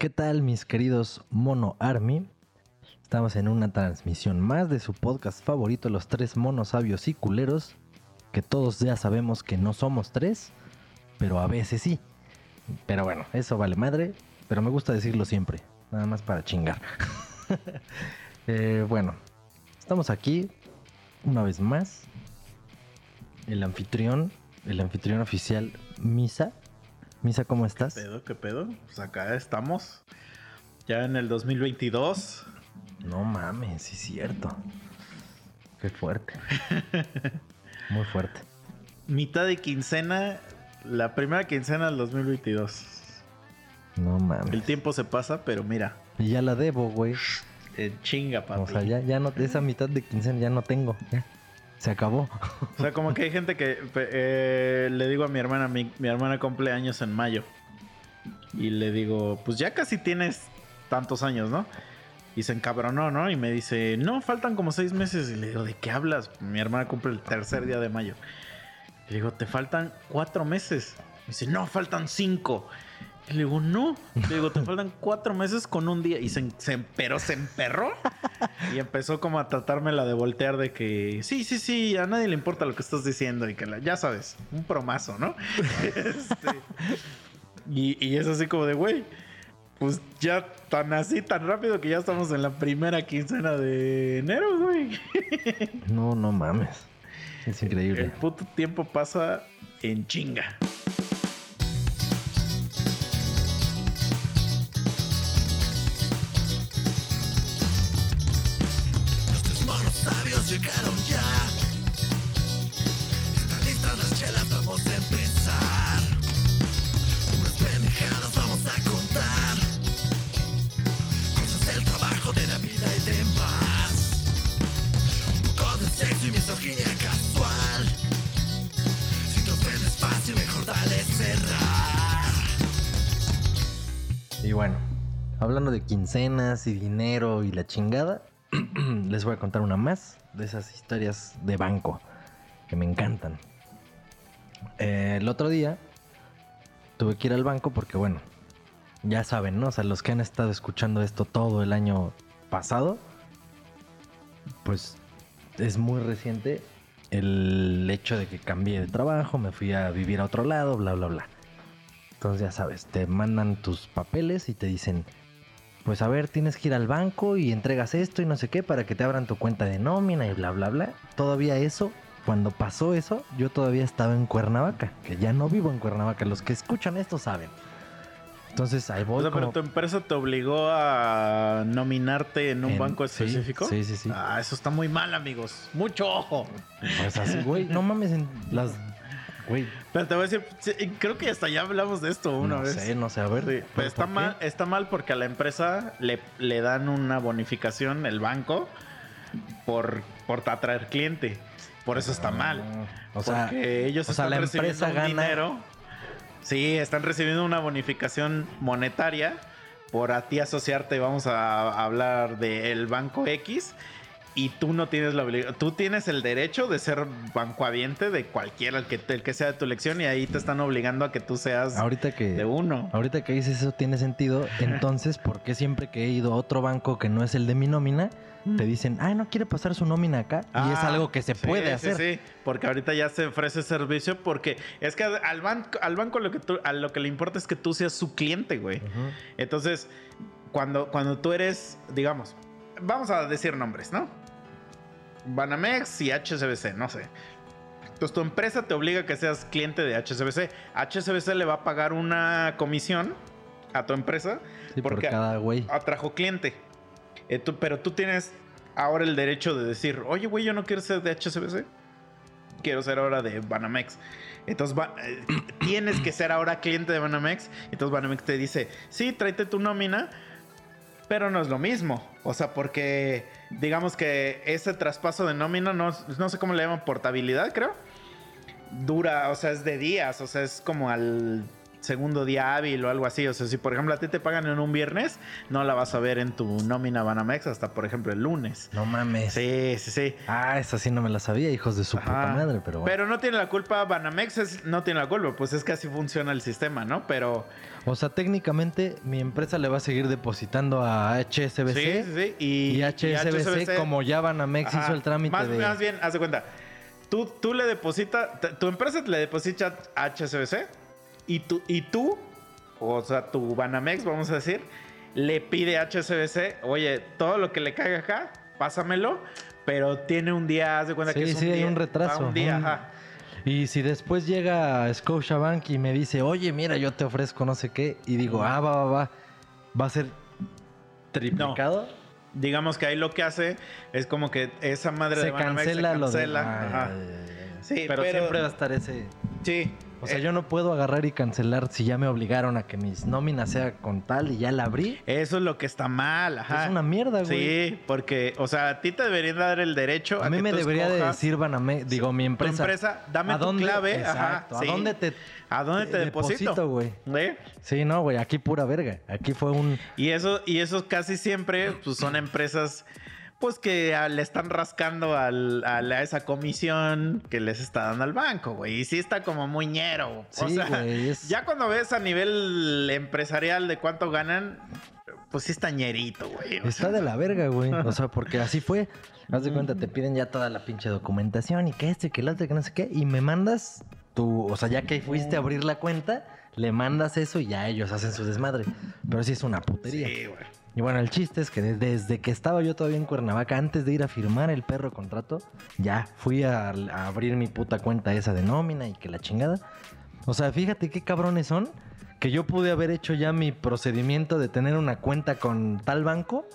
¿Qué tal mis queridos Mono Army? Estamos en una transmisión más de su podcast favorito, Los Tres Monos Sabios y Culeros, que todos ya sabemos que no somos tres, pero a veces sí. Pero bueno, eso vale madre, pero me gusta decirlo siempre, nada más para chingar. Eh, bueno, estamos aquí una vez más. El anfitrión, el anfitrión oficial, Misa. Misa, ¿cómo estás? ¿Qué pedo? ¿Qué pedo? Pues acá estamos. Ya en el 2022. No mames, sí es cierto. Qué fuerte. Muy fuerte. Mitad de quincena, la primera quincena del 2022. No mames. El tiempo se pasa, pero mira, Y ya la debo, güey. en chinga, papi. O sea, ya, ya no, esa mitad de quincena ya no tengo. Ya. Se acabó. O sea, como que hay gente que eh, le digo a mi hermana, mi, mi hermana cumple años en mayo. Y le digo, pues ya casi tienes tantos años, ¿no? Y se encabronó, ¿no? Y me dice, no, faltan como seis meses. Y le digo, ¿de qué hablas? Mi hermana cumple el tercer día de mayo. Y le digo, te faltan cuatro meses. Me dice, no, faltan cinco. Y le digo, no. Le digo, te faltan cuatro meses con un día. Y se, se se emperró. Y empezó como a tratármela de voltear de que sí, sí, sí, a nadie le importa lo que estás diciendo y que la- ya sabes, un promazo, ¿no? Este, y, y es así como de, güey, pues ya tan así, tan rápido que ya estamos en la primera quincena de enero, güey. No, no mames. Es El increíble. puto tiempo pasa en chinga. Llegaron ya. Están listas las chelas, vamos a empezar. Unas pendejadas vamos a contar. Cosas del trabajo, de la vida y demás. Un poco de sexo y misoginia casual. Si te ofendes fácil, mejor dale cerrar. Y bueno, hablando de quincenas y dinero y la chingada, les voy a contar una más de esas historias de banco que me encantan. Eh, el otro día tuve que ir al banco porque, bueno, ya saben, ¿no? O sea, los que han estado escuchando esto todo el año pasado, pues es muy reciente el hecho de que cambié de trabajo, me fui a vivir a otro lado, bla, bla, bla. Entonces ya sabes, te mandan tus papeles y te dicen, pues a ver, tienes que ir al banco y entregas esto y no sé qué para que te abran tu cuenta de nómina y bla, bla, bla. Todavía eso, cuando pasó eso, yo todavía estaba en Cuernavaca, que ya no vivo en Cuernavaca. Los que escuchan esto saben. Entonces ahí O voy. sea, pero tu empresa te obligó a nominarte en un En- banco sí, específico. sí, sí, sí. Ah, eso está muy mal, amigos. Mucho ojo. Pues así, güey, no mames en las... Güey, Pero te voy a decir, creo que hasta ya hablamos de esto una no vez. sé, no sé, a ver. Sí, ¿pero pero está qué? mal, está mal porque a la empresa le, le dan una bonificación, el banco, por, por atraer cliente. Por eso está mal. Ah, O sea, porque ellos o sea, están la recibiendo empresa un gana- dinero. Sí, están recibiendo una bonificación monetaria por a ti asociarte. Vamos a hablar del banco X. Y tú no tienes la obligación. Tú tienes el derecho de ser bancohabiente de cualquiera, el que, el que sea de tu elección. Y ahí te están obligando a que tú seas ahorita que... de uno. Ahorita que dices eso tiene sentido. Entonces, ¿por qué siempre que he ido a otro banco que no es el de mi nómina, te dicen, ay, no quiere pasar su nómina acá? y es Ah, algo que se sí, puede sí, hacer. Sí, porque ahorita ya se ofrece servicio porque es que al banco, al banco lo que tú- a lo que le importa es que tú seas su cliente, güey. Entonces, cuando, cuando tú eres, digamos, vamos a decir nombres, ¿no? Banamex y HSBC, no sé. Entonces tu empresa te obliga a que seas cliente de HSBC. HSBC le va a pagar una comisión a tu empresa Sí, por porque cada güey. atrajo cliente. Eh, tú- pero tú tienes ahora el derecho de decir, oye, güey, yo no quiero ser de HSBC. Quiero ser ahora de Banamex. Entonces va- eh, tienes que ser ahora cliente de Banamex. Entonces Banamex te dice, sí, tráete tu nómina, pero no es lo mismo. O sea, porque digamos que ese traspaso de nómina, no, no sé cómo le llaman, portabilidad, creo. Dura, o sea, es de días, o sea, es como al segundo día hábil o algo así. O sea, si por ejemplo a ti te pagan en un viernes, no la vas a ver en tu nómina Banamex hasta por ejemplo el lunes. No mames. Sí, sí, sí. Ah, esa sí no me la sabía, hijos de su puta madre, pero bueno. Pero no tiene la culpa, Banamex es- no tiene la culpa, pues es que así funciona el sistema, ¿no? Pero O sea, técnicamente mi empresa le va a seguir depositando a HSBC. sí, sí, sí. Y, Y HSBC, como ya Banamex Ajá. hizo el trámite más, de... más bien, haz de cuenta. Tú, tú le depositas, tu empresa le deposita a HSBC y tú, y tú, o sea, tu Banamex, vamos a decir, le pide a HSBC, oye, todo lo que le caiga acá, pásamelo, pero tiene un día, haz de cuenta Sí, que es un sí, hay día, un retraso, Un día, un- ajá. Y si después llega Scotiabank y me dice, oye, mira, yo te ofrezco no sé qué, y digo, ah, va, va, va, va a ser triplicado. Digamos que ahí lo que hace es como que esa madre de se Banamex cancela se lo de... cancela. Ay, ajá. Sí, pero, pero- siempre va a estar ese... Sí. O sea, Eh, yo no puedo agarrar y cancelar si ya me obligaron a que mis nóminas sea con tal y ya la abrí. Eso es lo que está mal, ajá. Es una mierda, güey. Sí, porque, o sea, a ti te deberían dar el derecho a, A mí que me tú debería de decir Banamex, digo, mi tu empresa. empresa, dame ¿A tu dónde? clave, Exacto, ajá, ¿A sí. dónde te ¿A dónde te deposito? güey? ¿Eh? Sí, no, güey, aquí pura verga. Aquí fue un... Y eso, y eso casi siempre, pues son empresas, pues que ah, le están rascando al, al- a esa comisión que les está dando al banco, güey. Y sí está como muy ñero. o Sí, sea, güey, es- ya cuando ves a nivel empresarial de cuánto ganan, pues sí está ñerito, güey. O Está sea, de la verga, güey. O sea, porque así fue. Haz de cuenta, te piden ya toda la pinche documentación y que esto y que el otro y que no sé qué. Y me mandas tu... O sea, ya que fuiste a abrir la cuenta, le mandas eso y ya ellos hacen su desmadre. Pero sí es una putería. Sí, güey. Y bueno, el chiste es que de- desde que estaba yo todavía en Cuernavaca, antes de ir a firmar el perro contrato, ya fui a, a abrir mi puta cuenta esa de nómina y que la chingada. O sea, fíjate qué cabrones son, que yo pude haber hecho ya mi procedimiento de tener una cuenta con tal banco.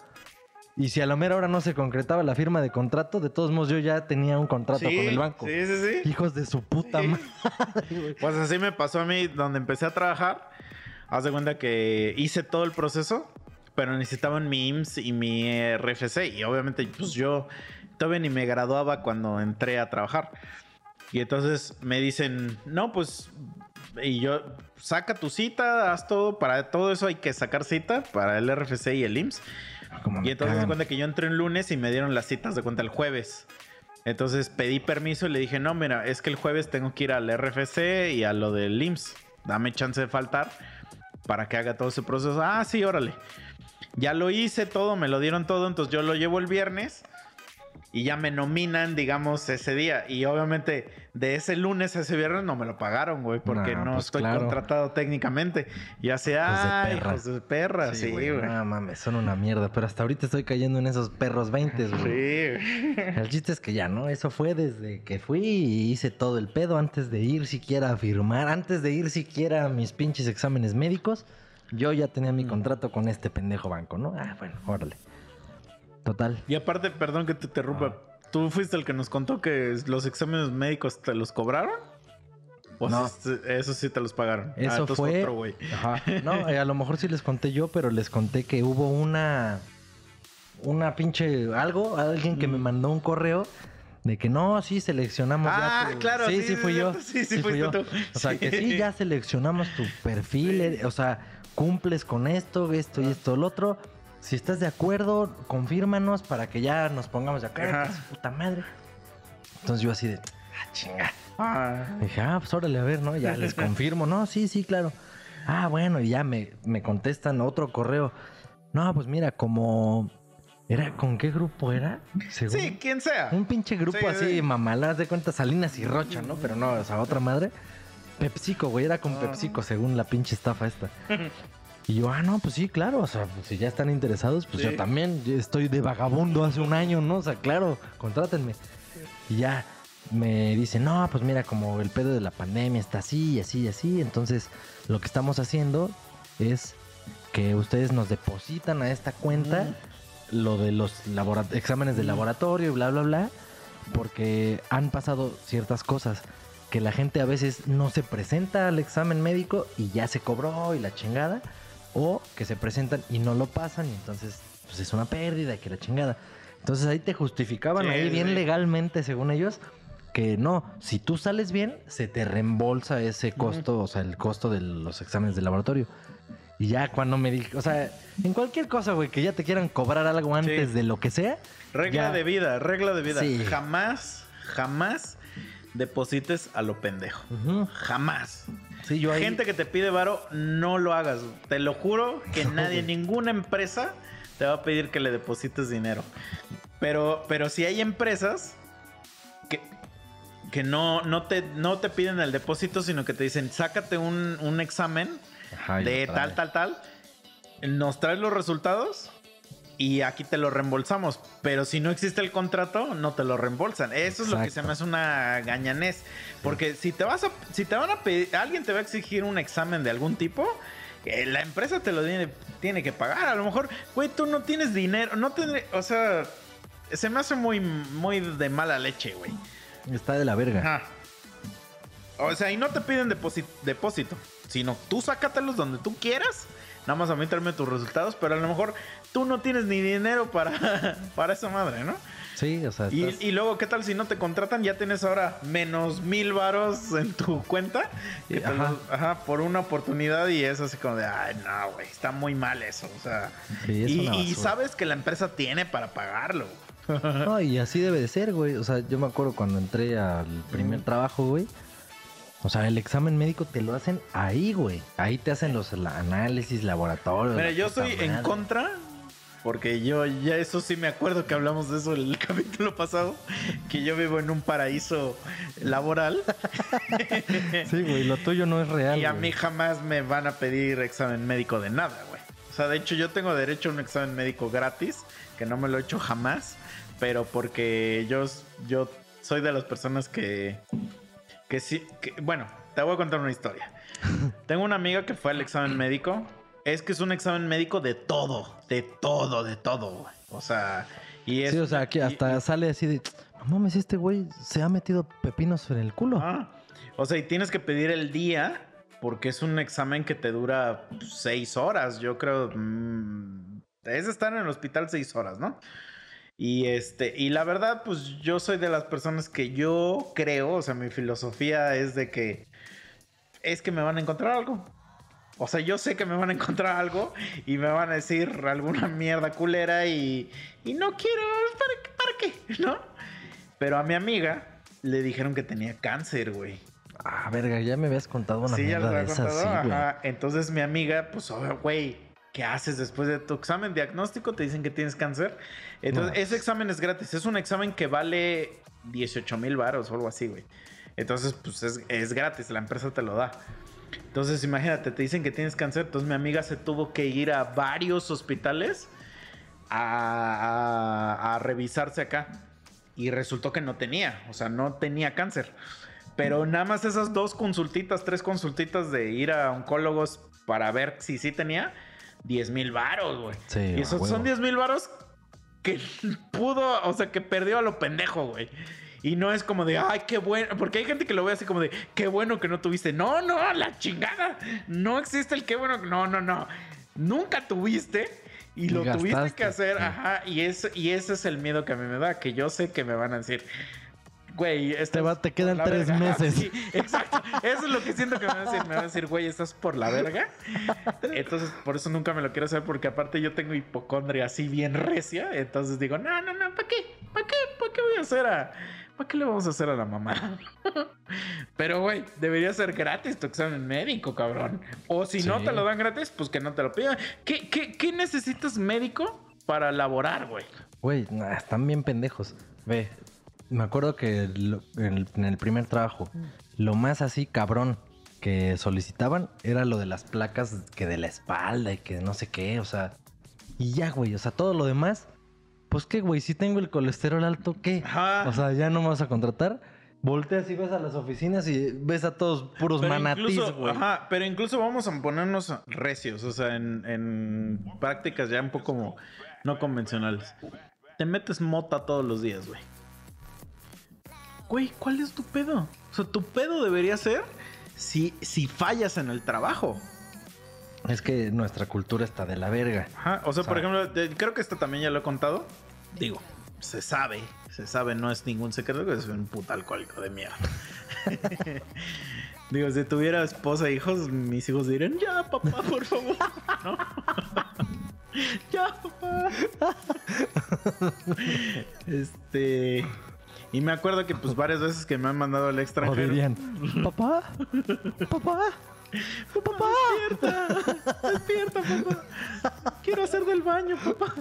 Y si a la mera hora no se concretaba la firma de contrato, de todos modos yo ya tenía un contrato Sí, con el banco. Sí, sí, sí. Hijos de su puta Sí. madre. Pues así me pasó a mí donde empecé a trabajar. Haz de cuenta que hice todo el proceso, pero necesitaban mi IMSS y mi RFC. Y obviamente, pues yo todavía ni me graduaba cuando entré a trabajar. Y entonces me dicen, no, pues. Y yo, saca tu cita, haz todo. Para todo eso hay que sacar cita para el RFC y el IMSS. Como me Y entonces se cuenta que yo entré el lunes y me dieron las citas de cuenta el jueves. Entonces pedí permiso y le dije, no, mira, es que el jueves tengo que ir al RFC y a lo del IMSS. Dame chance de faltar para que haga todo ese proceso. Ah, sí, órale. Ya lo hice todo, me lo dieron todo, entonces yo lo llevo el viernes y ya me nominan, digamos, ese día. Y obviamente de ese lunes a ese viernes no me lo pagaron, güey, porque No, no, pues estoy claro. contratado técnicamente. Y ah, perra". hijos de perra, sí, güey. No mames, son una mierda. Pero hasta ahorita estoy cayendo en esos perros 20, güey. Sí. El chiste es que ya, ¿no? Eso fue desde que fui y hice todo el pedo antes de ir siquiera a firmar, antes de ir siquiera a mis pinches exámenes médicos. Yo ya tenía mi contrato con este pendejo banco, ¿no? Ah, bueno, órale. Total. Y aparte, perdón que te interrumpa, ¿tú fuiste el que nos contó que los exámenes médicos te los cobraron? ¿O No. sí- eso sí te los pagaron? Ah, Eso fue. otro, güey. Ajá. No, eh, a lo mejor sí les conté yo, pero les conté que hubo una. Una pinche. Algo, alguien que me Mm. mandó un correo. De que no, sí seleccionamos Ah, ya tu- claro, Sí, sí, sí, fui sí, yo. sí, sí, fuiste tú. O sea, que sí, Sí. ya seleccionamos tu perfil. eh, O sea, cumples con esto, esto y esto, el otro. Si estás de acuerdo, confírmanos para que ya nos pongamos de acuerdo. Ajá. que su puta madre. Entonces yo así de. Ah, chinga. Ah, Dije, ah, pues órale, a ver, ¿no? Ya les confirmo. No, sí, sí, claro. Ah, bueno, y ya me, me contestan otro correo. No, pues mira, como... ¿Era con qué grupo era? Según- sí, quien sea. Un pinche grupo Sí, así, sí. mamalas de cuenta, Salinas y Rocha, ¿no? Pero no, o sea, otra madre. Pepsico, güey, era con Ah. Pepsico, según la pinche estafa esta. Y yo, ah, no, pues sí, claro, o sea, pues si ya están interesados, pues Sí. yo también yo estoy de vagabundo hace un año, ¿no? O sea, claro, contrátenme. Y ya me dicen, no, pues mira, como el pedo de la pandemia está así así y así, entonces lo que estamos haciendo es que ustedes nos depositan a esta cuenta lo de los exámenes de laboratorio y bla, bla, bla, porque han pasado ciertas cosas que la gente a veces no se presenta al examen médico y ya se cobró y la chingada, o que se presentan y no lo pasan y entonces pues es una pérdida y que la chingada. Entonces ahí te justificaban Sí, ahí bien sí. legalmente según ellos que no, si tú sales bien, se te reembolsa ese costo, o sea, el costo de los exámenes de laboratorio. Y ya cuando me dije, o sea, en cualquier cosa, güey, que ya te quieran cobrar algo antes de lo que sea. Regla ya- de vida, regla de vida. Jamás, jamás deposites a lo pendejo. Jamás. Sí, yo ahí. Gente que te pide varo, no lo hagas. Te lo juro que nadie, ninguna empresa te va a pedir que le deposites dinero. Pero, pero si hay empresas que, que no, no, te, no te piden el depósito, sino que te dicen, sácate un, un examen Ajá, de tal, tal, tal. Nos traes los resultados y aquí te lo reembolsamos. Pero si no existe el contrato, no te lo reembolsan. Eso es lo que se me hace una gañanés. Porque si te vas a, si te van a pedir, alguien te va a exigir un examen de algún tipo, eh, la empresa te lo tiene, tiene que pagar. A lo mejor, güey, tú no tienes dinero, no tendré, o sea, se me hace muy, muy de mala leche, güey. Está de la verga. Ajá. O sea, y no te piden depósito, sino tú sácatelos donde tú quieras. Nada más a mí tráeme tus resultados, pero a lo mejor tú no tienes ni dinero para, para esa madre, ¿no? Sí, o sea, Y, estás- y luego, ¿qué tal si no te contratan? Ya tienes ahora menos mil varos en tu cuenta. te Ajá. los- ajá, por una oportunidad y es así como de, ay, no, güey, está muy mal eso. O sea, Sí, es y, y sabes que la empresa tiene para pagarlo. No, y así debe de ser, güey. O sea, yo me acuerdo cuando entré al primer trabajo, güey. O sea, el examen médico te lo hacen ahí, güey. Ahí te hacen los análisis, laboratorios. Mira, la yo estoy en contra, porque yo ya eso sí me acuerdo que hablamos de eso el capítulo pasado, que yo vivo en un paraíso laboral Sí, güey, lo tuyo no es real. y a güey. mí jamás me van a pedir examen médico de nada, güey. O sea, de hecho yo tengo derecho a un examen médico gratis, que no me lo he hecho jamás, pero porque yo, yo soy de las personas que, que sí, que- bueno, te voy a contar una historia. Tengo una amiga que fue al examen médico. Es que es un examen médico de todo, de todo, de todo, güey. O sea, y es. Sí, o sea, que y- hasta sale así de. No mames, este güey se ha metido pepinos en el culo. Ah, o sea, y tienes que pedir el día porque es un examen que te dura pues, seis horas. Yo creo. mm, es estar en el hospital seis horas, ¿no? Y este, y la verdad, pues yo soy de las personas que yo creo, o sea, mi filosofía es de que es que me van a encontrar algo. O sea, yo sé que me van a encontrar algo y me van a decir alguna mierda culera y, y no quiero, ¿para, qué- ¿para qué? ¿No? Pero a mi amiga le dijeron que tenía cáncer, güey. Ah, verga, ya me habías contado una Sí, ya de esas, contado. sí. Ajá. Entonces mi amiga, pues, oh, güey, ¿qué haces después de tu examen diagnóstico? Te dicen que tienes cáncer. Entonces, No. ese examen es gratis. Es un examen que vale 18 mil baros o algo así, güey. Entonces, pues es, es gratis, la empresa te lo da. Entonces, imagínate, te dicen que tienes cáncer. Entonces, mi amiga se tuvo que ir a varios hospitales a, a- a revisarse acá. Y resultó que no tenía, o sea, no tenía cáncer. Pero nada más esas dos consultitas, tres consultitas de ir a oncólogos para ver si sí tenía, 10 mil varos, güey. Sí, y esos son 10 mil varos que pudo, o sea, que perdió a lo pendejo, güey. Y no es como de, ay, qué bueno, porque hay gente que lo ve así como de, qué bueno que no tuviste. No, no, la chingada. No existe el qué bueno. No, no, no. Nunca tuviste y lo tuviste gastaste. que hacer. Ajá. Y, es, y ese es el miedo que a mí me da, que yo sé que me van a decir. Güey, estás Te va- te por quedan tres verga". meses. Sí, exacto. Eso es lo que siento que me van a decir. Me van a decir, güey, estás por la verga. Entonces, por eso nunca me lo quiero hacer, porque aparte yo tengo hipocondria así bien recia. Entonces digo, no, no, no, ¿para qué? ¿Para qué? ¿Para qué voy a hacer a.? ¿Para qué le vamos a hacer a la mamá? Pero, güey, debería ser gratis tu examen médico, cabrón. O si no te lo dan gratis, pues que no te lo pidan. ¿Qué, qué, qué necesitas médico para laborar, güey? Güey, nah, están bien pendejos. Ve, me acuerdo que lo- en, en el primer trabajo, lo más así cabrón que solicitaban era lo de las placas que de la espalda y que no sé qué, o sea. Y ya, güey, o sea, todo lo demás, pues qué, güey, si tengo el colesterol alto, ¿qué? Ajá. O sea, ya no me vas a contratar. Volteas y ves a las oficinas y ves a todos puros Pero manatís, güey. ajá, pero incluso vamos a ponernos recios, o sea, en, en prácticas ya un poco como no convencionales. Te metes mota todos los días, güey. Güey, ¿cuál es tu pedo? O sea, tu pedo debería ser si, si fallas en el trabajo. Es que nuestra cultura está de la verga. Ajá, o sea, por ejemplo, creo que esto también ya lo he contado. Digo, se sabe, se sabe, no es ningún secreto que soy un puto alcohólico de mierda. Digo, si tuviera esposa e hijos, mis hijos dirían, ya, papá, por favor. ¿No? ya, papá. este. Y me acuerdo que, pues, varias veces que me han mandado al O extranjero. dirían, papá, papá, papá. Despierta, despierta, papá. Quiero hacer del baño, papá.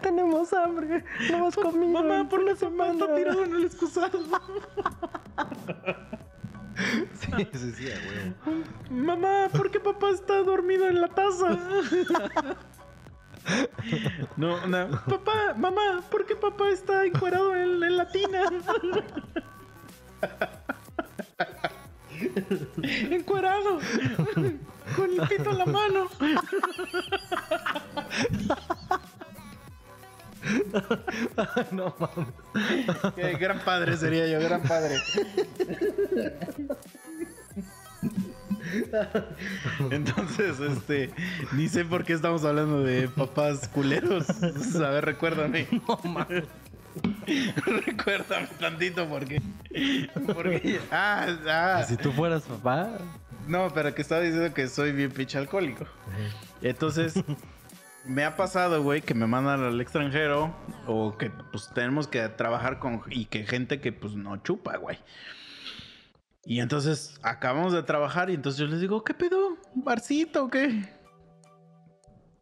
Tenemos hambre, no hemos comido. Mamá, ¿por qué papá está semana". tirado en el excusado? Sí, sí, sí, huevo. Mamá, ¿por qué papá está dormido en la taza? No, no. Papá, mamá, ¿por qué papá está encuerado en, en la tina? Encuerado. Con el pito en la mano. No mames. Qué gran padre sería yo, gran padre. Entonces, este, ni sé por qué estamos hablando de papás culeros. A ver, recuérdame. recuérdame tantito porque. porque ah, ah. Si tú fueras papá. No, pero que estaba diciendo que soy bien pinche alcohólico. Entonces, me ha pasado, güey, que me mandan al extranjero o que pues tenemos que trabajar con y que gente que pues no chupa, güey. Y entonces acabamos de trabajar y entonces yo les digo, ¿qué pedo? ¿Un barcito o qué?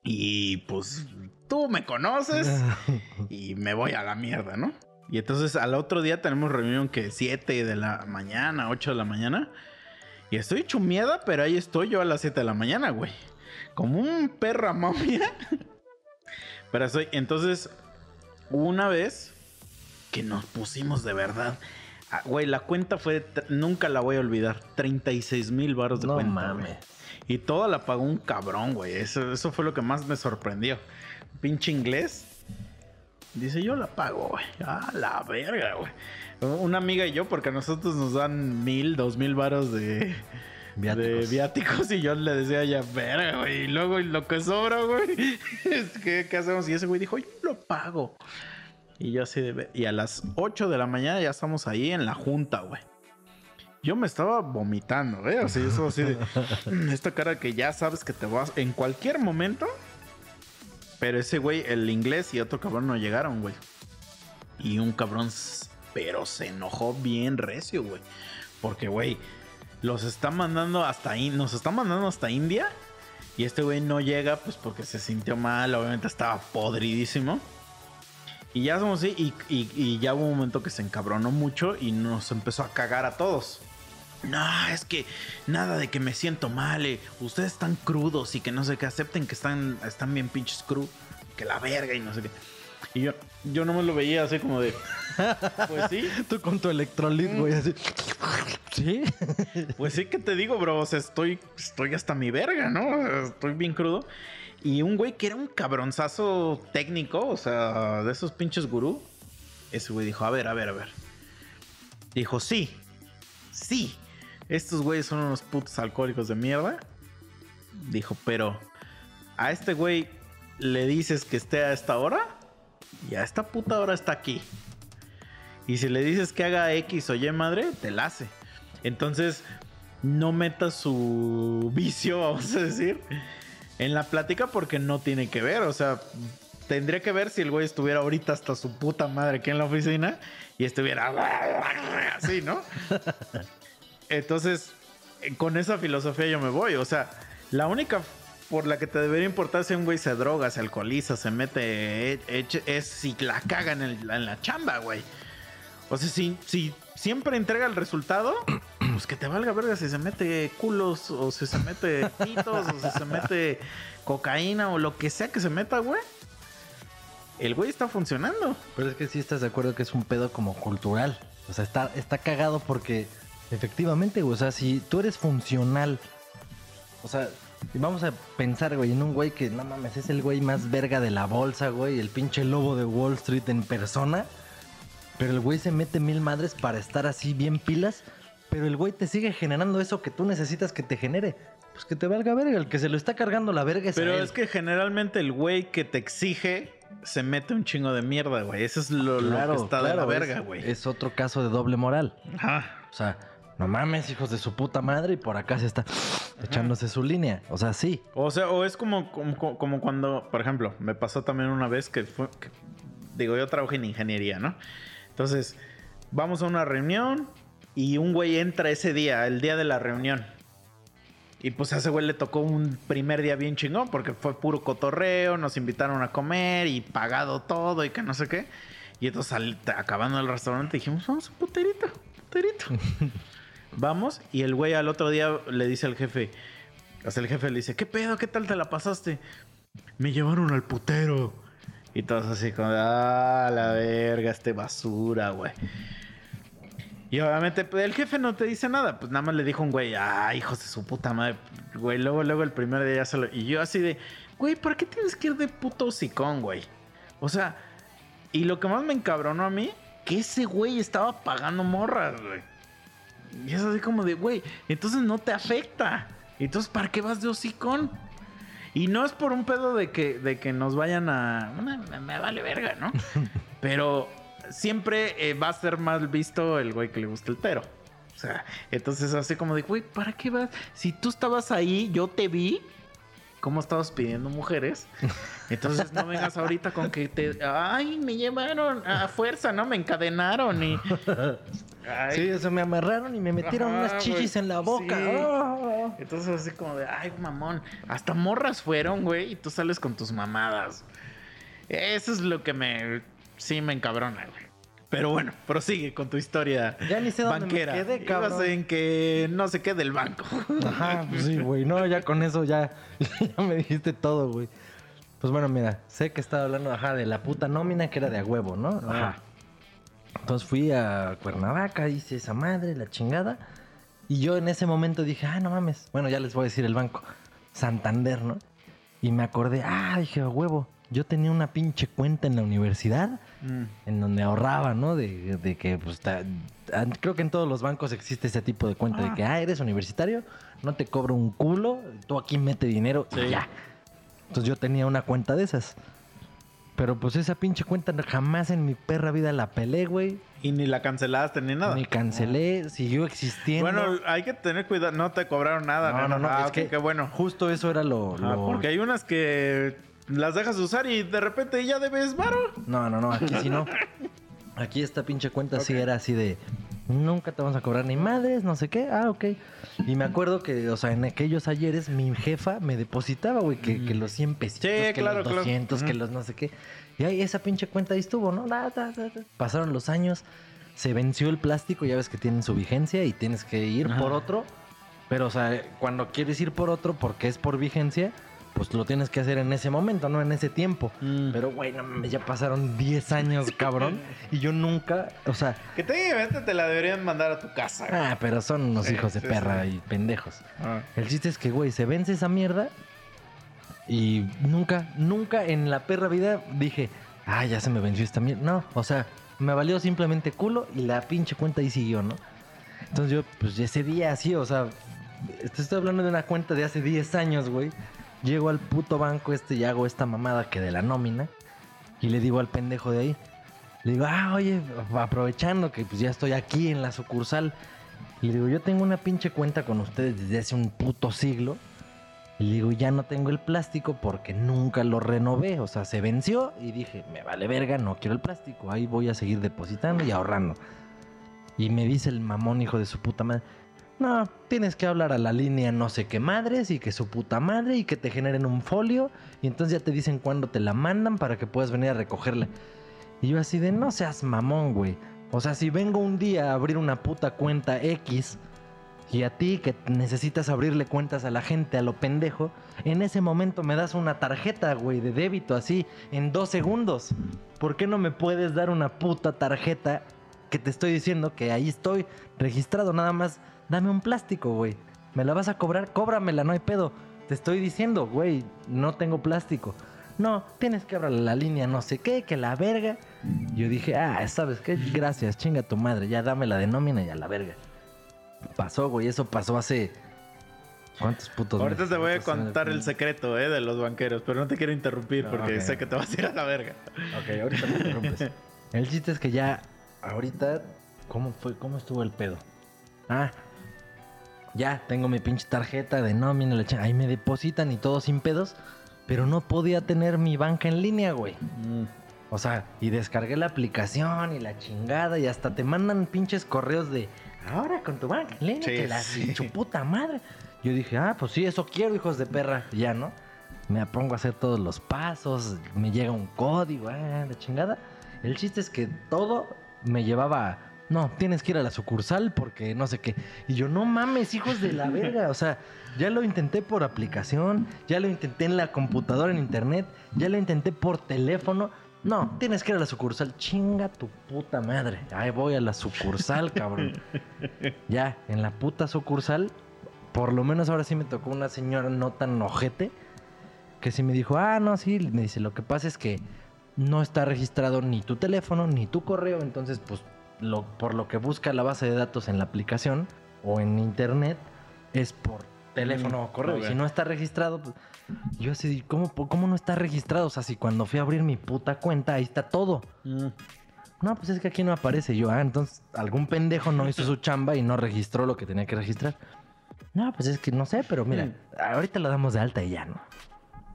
Y pues tú me conoces y me voy a la mierda, ¿no? Y entonces al otro día tenemos reunión que 7 de la mañana, 8 de la mañana. Y estoy hecho mierda, pero ahí estoy yo a las 7 de la mañana, güey. Como un perra momia. Pero estoy. Entonces, una vez que nos pusimos de verdad. ah, Güey, la cuenta fue. Nunca la voy a olvidar. 36 mil baros de No cuenta. mames. Y toda la pagó un cabrón, güey. Eso, eso fue lo que más me sorprendió. Pinche inglés. Dice, yo la pago, güey. Ah, la verga, güey. Una amiga y yo, porque a nosotros nos dan mil, dos mil varos de, Viáticos. de viáticos. Y yo le decía ya, verga, güey. Y luego y lo que sobra, güey. ¿qué hacemos? Y ese güey dijo, yo lo pago. Y yo así de... Y a las 8 de la mañana ya estamos ahí en la junta, güey. Yo me estaba vomitando, ¿eh? Así, eso así de... "Mm, Esta cara que ya sabes que te vas en cualquier momento. Pero ese güey, el inglés y otro cabrón no llegaron, güey. Y un cabrón, pero se enojó bien recio, güey. Porque, güey, los está mandando hasta nos está mandando hasta India. Y este güey no llega, pues porque se sintió mal, obviamente estaba podridísimo. Y ya somos así, y ya hubo un momento que se encabronó mucho y nos empezó a cagar a todos. No, es que nada de que me siento mal, eh. ustedes están crudos y que no sé qué, acepten que están, están bien pinches crudos, que la verga y no sé qué. Y yo, yo no me lo veía así como de, pues sí, Tú con tu electrolit, güey, así. ¿Sí? Pues sí que te digo, bro. O sea, estoy, estoy hasta mi verga, ¿no? Estoy bien crudo. Y un güey que era un cabronzazo técnico, o sea, de esos pinches gurú. Ese güey dijo, a ver, a ver, a ver. Dijo, sí, sí. Estos güeyes son unos putos alcohólicos de mierda. Dijo, pero a este güey le dices que esté a esta hora y a esta puta hora está aquí. Y si le dices que haga X o Y madre, te la hace. Entonces, no metas su vicio, vamos a decir, en la plática porque no tiene que ver. O sea, tendría que ver si el güey estuviera ahorita hasta su puta madre aquí en la oficina y estuviera así, ¿no? Entonces, eh, con esa filosofía yo me voy. O sea, la única por la que te debería importar si un güey se droga, se alcoholiza, se mete, eh, es si la caga en, el- en la chamba, güey. O sea, si, si siempre entrega el resultado, pues que te valga verga si se mete culos o si se mete pitos o si se mete cocaína o lo que sea que se meta, güey. El güey está funcionando. Pero es que sí estás de acuerdo que es un pedo como cultural. O sea, está, está cagado porque efectivamente, güey, o sea, si tú eres funcional, o sea, y vamos a pensar, güey, en un güey que, no mames, es el güey más verga de la bolsa, güey, el pinche lobo de Wall Street en persona, pero el güey se mete mil madres para estar así bien pilas, pero el güey te sigue generando eso que tú necesitas que te genere. Pues que te valga verga, el que se lo está cargando la verga es a Pero él. es que generalmente el güey que te exige se mete un chingo de mierda, güey. Eso es lo, lo que está de la claro, verga, es- güey. Es otro caso de doble moral. Ajá. O sea, no mames, hijos de su puta madre, y por acá se está echándose su línea. O sea, sí. O sea, o es como, como, como cuando, por ejemplo, me pasó también una vez que fue, que- digo, yo trabajé en ingeniería, ¿no? Entonces, vamos a una reunión y un güey entra ese día, el día de la reunión. Y pues a ese güey le tocó un primer día bien chingón porque fue puro cotorreo, nos invitaron a comer y pagado todo y que no sé qué. Y entonces al- acabando el restaurante dijimos, vamos a puterito, puterito. Vamos y el güey al otro día le dice al jefe, sea, el jefe le dice, ¿qué pedo? ¿Qué tal te la pasaste? Me llevaron al putero. Y todos así como, ah, la verga, este basura, güey. Y obviamente pues, el jefe no te dice nada, pues nada más le dijo un güey, ah, hijos de su puta madre, güey. Luego, luego el primer día ya se lo... Y yo así de, güey, ¿para qué tienes que ir de puto hocicón, güey? O sea, y lo que más me encabronó a mí, que ese güey estaba pagando morras, güey. Y es así como de, güey, entonces no te afecta. Entonces, ¿para qué vas de hocicón? Y no es por un pedo de que, de que nos vayan a... Me, me vale verga, ¿no? Pero siempre eh, va a ser mal visto el güey que le gusta el tero. O sea, entonces así como de, güey, ¿para qué vas? Si tú estabas ahí, yo te vi. ¿Cómo estabas pidiendo mujeres? Entonces no vengas ahorita con que te... Ay, me llevaron a fuerza, ¿no? Me encadenaron y... Ay, Sí, eso me amarraron y me metieron Ajá, unas chichis en la boca. Sí. Ah. Entonces así como de, ay, mamón, hasta morras fueron, güey, y tú sales con tus mamadas. Eso es lo que me, sí me encabrona, güey. Pero bueno, prosigue con tu historia Ya ni sé dónde me banquera. quedé, Ibas cabrón. en que no se quede el banco. Ajá, pues sí, güey. No, ya con eso ya, ya me dijiste todo, güey. Pues bueno, mira, sé que estaba hablando, ajá, de la puta nómina que era de a huevo, ¿no? Ajá. Entonces fui a Cuernavaca, hice esa madre, la chingada. Y yo en ese momento dije, ah, no mames. Bueno, ya les voy a decir el banco. Santander, ¿no? Y me acordé, ah, dije, a huevo. Yo tenía una pinche cuenta en la universidad Mm. en donde ahorraba, ¿no? De, de que, pues, ta- ah, creo que en todos los bancos existe ese tipo de cuenta de que, ah, eres universitario, no te cobro un culo, tú aquí mete dinero y ya. Entonces yo tenía una cuenta de esas. Pero pues esa pinche cuenta jamás en mi perra vida la pelé, güey. Y ni la cancelaste ni nada. Ni cancelé, siguió existiendo. Bueno, hay que tener cuidado, no te cobraron nada. no, no, no, Ah, es que qué bueno. justo eso era lo... Ah, lo- porque hay unas que las dejas de usar y de repente ya debes varo. No, no, no, aquí sí no. Aquí esta pinche cuenta sí Ok. era así de nunca te vamos a cobrar ni madres, no sé qué. Ah, ok. Y me acuerdo que, o sea, en aquellos ayeres mi jefa me depositaba, güey, que, que los 100 pesitos, Sí, que claro, los claro. 200, que los no sé qué. Y ahí esa pinche cuenta ahí estuvo, ¿no? Da, da, da, da. Pasaron los años, se venció el plástico, ya ves que tienen su vigencia y tienes que ir por otro. Pero, o sea, cuando quieres ir por otro porque es por vigencia, pues lo tienes que hacer en ese momento, no en ese tiempo. Mm. Pero, güey, no mames, ya pasaron 10 años, cabrón. y yo nunca, o sea, Que técnicamente te la deberían mandar a tu casa. güey. ah, pero son unos Sí, hijos de sí, perra sí. y pendejos. Ah. El chiste es que, güey, se vence esa mierda. Y nunca, nunca en la perra vida dije, ah, ya se me venció esta mierda. No, o sea, me valió simplemente culo y la pinche cuenta ahí siguió, ¿no? Entonces yo, pues ese día así, o sea, te estoy hablando de una cuenta de hace 10 años, güey. Llego al puto banco este y hago esta mamada que de la nómina. Y le digo al pendejo de ahí, le digo, ah, oye, aprovechando que pues ya estoy aquí en la sucursal. Le digo, yo tengo una pinche cuenta con ustedes desde hace un puto siglo. Y le digo, ya no tengo el plástico porque nunca lo renové. O sea, se venció y dije, me vale verga, no quiero el plástico. Ahí voy a seguir depositando y ahorrando. Y me dice el mamón, hijo de su puta madre. No, tienes que hablar a la línea no sé qué madres y que su puta madre y que te generen un folio. Y entonces ya te dicen cuándo te la mandan para que puedas venir a recogerla. Y yo así de, no seas mamón, güey. O sea, si vengo un día a abrir una puta cuenta X y a ti que necesitas abrirle cuentas a la gente a lo pendejo, en ese momento me das una tarjeta, güey, de débito así, en dos segundos. ¿Por qué no me puedes dar una puta tarjeta que te estoy diciendo que ahí estoy registrado nada más? Dame un plástico, güey. ¿Me la vas a cobrar? Cóbramela, no hay pedo. Te estoy diciendo, güey, no tengo plástico. No, tienes que abrir la línea no sé qué, que la verga. Yo dije, ah, ¿sabes qué? Gracias, chinga tu madre, ya dame la de nómina y a la verga. Pasó, güey, eso pasó hace ¿Cuántos putos Ahorita meses? te voy a ¿Cuántos contar el secreto eh, de los banqueros, pero no te quiero interrumpir porque sé que te vas a ir a la verga. Ok, ahorita me interrumpes. El chiste es que ya, ahorita, ¿cómo fue? ¿Cómo estuvo el pedo? Ah, ya tengo mi pinche tarjeta de nómina, la chingada. Ahí me depositan y todo sin pedos, pero no podía tener mi banca en línea, güey. O sea, y descargué la aplicación y la chingada y hasta te mandan pinches correos de ahora con tu banca en línea, Sí, que la sí. su puta madre. Yo dije, ah, pues sí, eso quiero, hijos de perra. Ya, ¿no? Me pongo a hacer todos los pasos, me llega un código, ah, la chingada. El chiste es que todo me llevaba no, tienes que ir a la sucursal porque no sé qué. Y yo, no mames, hijos de la verga. O sea, ya lo intenté por aplicación, ya lo intenté en la computadora, en internet, ya lo intenté por teléfono. No, tienes que ir a la sucursal. Chinga tu puta madre. Ahí voy a la sucursal, cabrón. Ya, en la puta sucursal, por lo menos ahora sí me tocó una señora no tan ojete que sí me dijo, ah, no, sí, me dice, lo que pasa es que no está registrado ni tu teléfono ni tu correo, entonces pues lo, por lo que busca la base de datos en la aplicación o en internet es por teléfono Mm, o correo. ok. Y si no está registrado, pues yo así, ¿cómo, ¿cómo no está registrado? O sea, si cuando fui a abrir mi puta cuenta, ahí está todo. No, pues es que aquí no aparece yo. Ah, entonces algún pendejo no hizo su chamba y no registró lo que tenía que registrar. No, pues es que no sé, pero mira, Mm. ahorita lo damos de alta y ya, ¿no?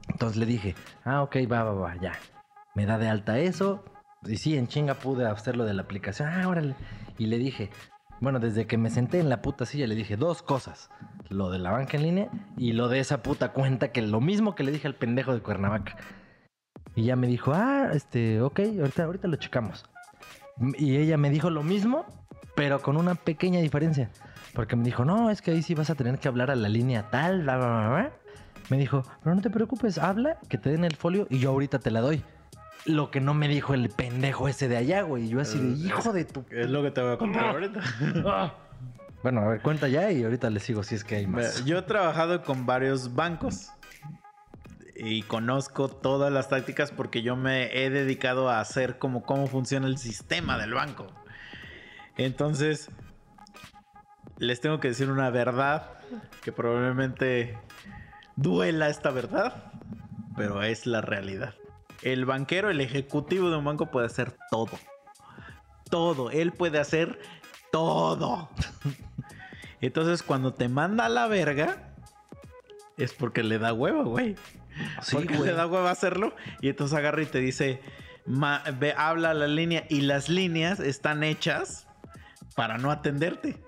Entonces le dije, ah, ok, va, va, va, ya. Me da de alta eso. Y sí, en chinga pude hacerlo de la aplicación. Ah, órale. Y le dije, bueno, desde que me senté en la puta silla le dije dos cosas. Lo de la banca en línea y lo de esa puta cuenta, que lo mismo que le dije al pendejo de Cuernavaca. Y ya me dijo, ah, este, ok, ahorita, ahorita lo checamos. Y ella me dijo lo mismo, pero con una pequeña diferencia. Porque me dijo, no, es que ahí sí vas a tener que hablar a la línea tal, bla, bla, bla. Me dijo, pero no te preocupes, habla, que te den el folio y yo ahorita te la doy. Lo que no me dijo el pendejo ese de allá, güey. Y yo así de, hijo de tu... Es lo que te voy a contar ahorita. Bueno, a ver, cuenta ya y ahorita le sigo si es que hay más. Yo he trabajado con varios bancos y conozco todas las tácticas porque yo me he dedicado a hacer como cómo funciona el sistema del banco. Entonces, les tengo que decir una verdad que probablemente duela esta verdad, pero es la realidad. El banquero, el ejecutivo de un banco puede hacer todo. Todo. Él puede hacer todo. Entonces, cuando te manda a la verga, es porque le da hueva, güey. Sí, porque güey. le da hueva hacerlo. Y entonces agarra y te dice, "Ma- ve, habla la línea. Y las líneas están hechas para no atenderte.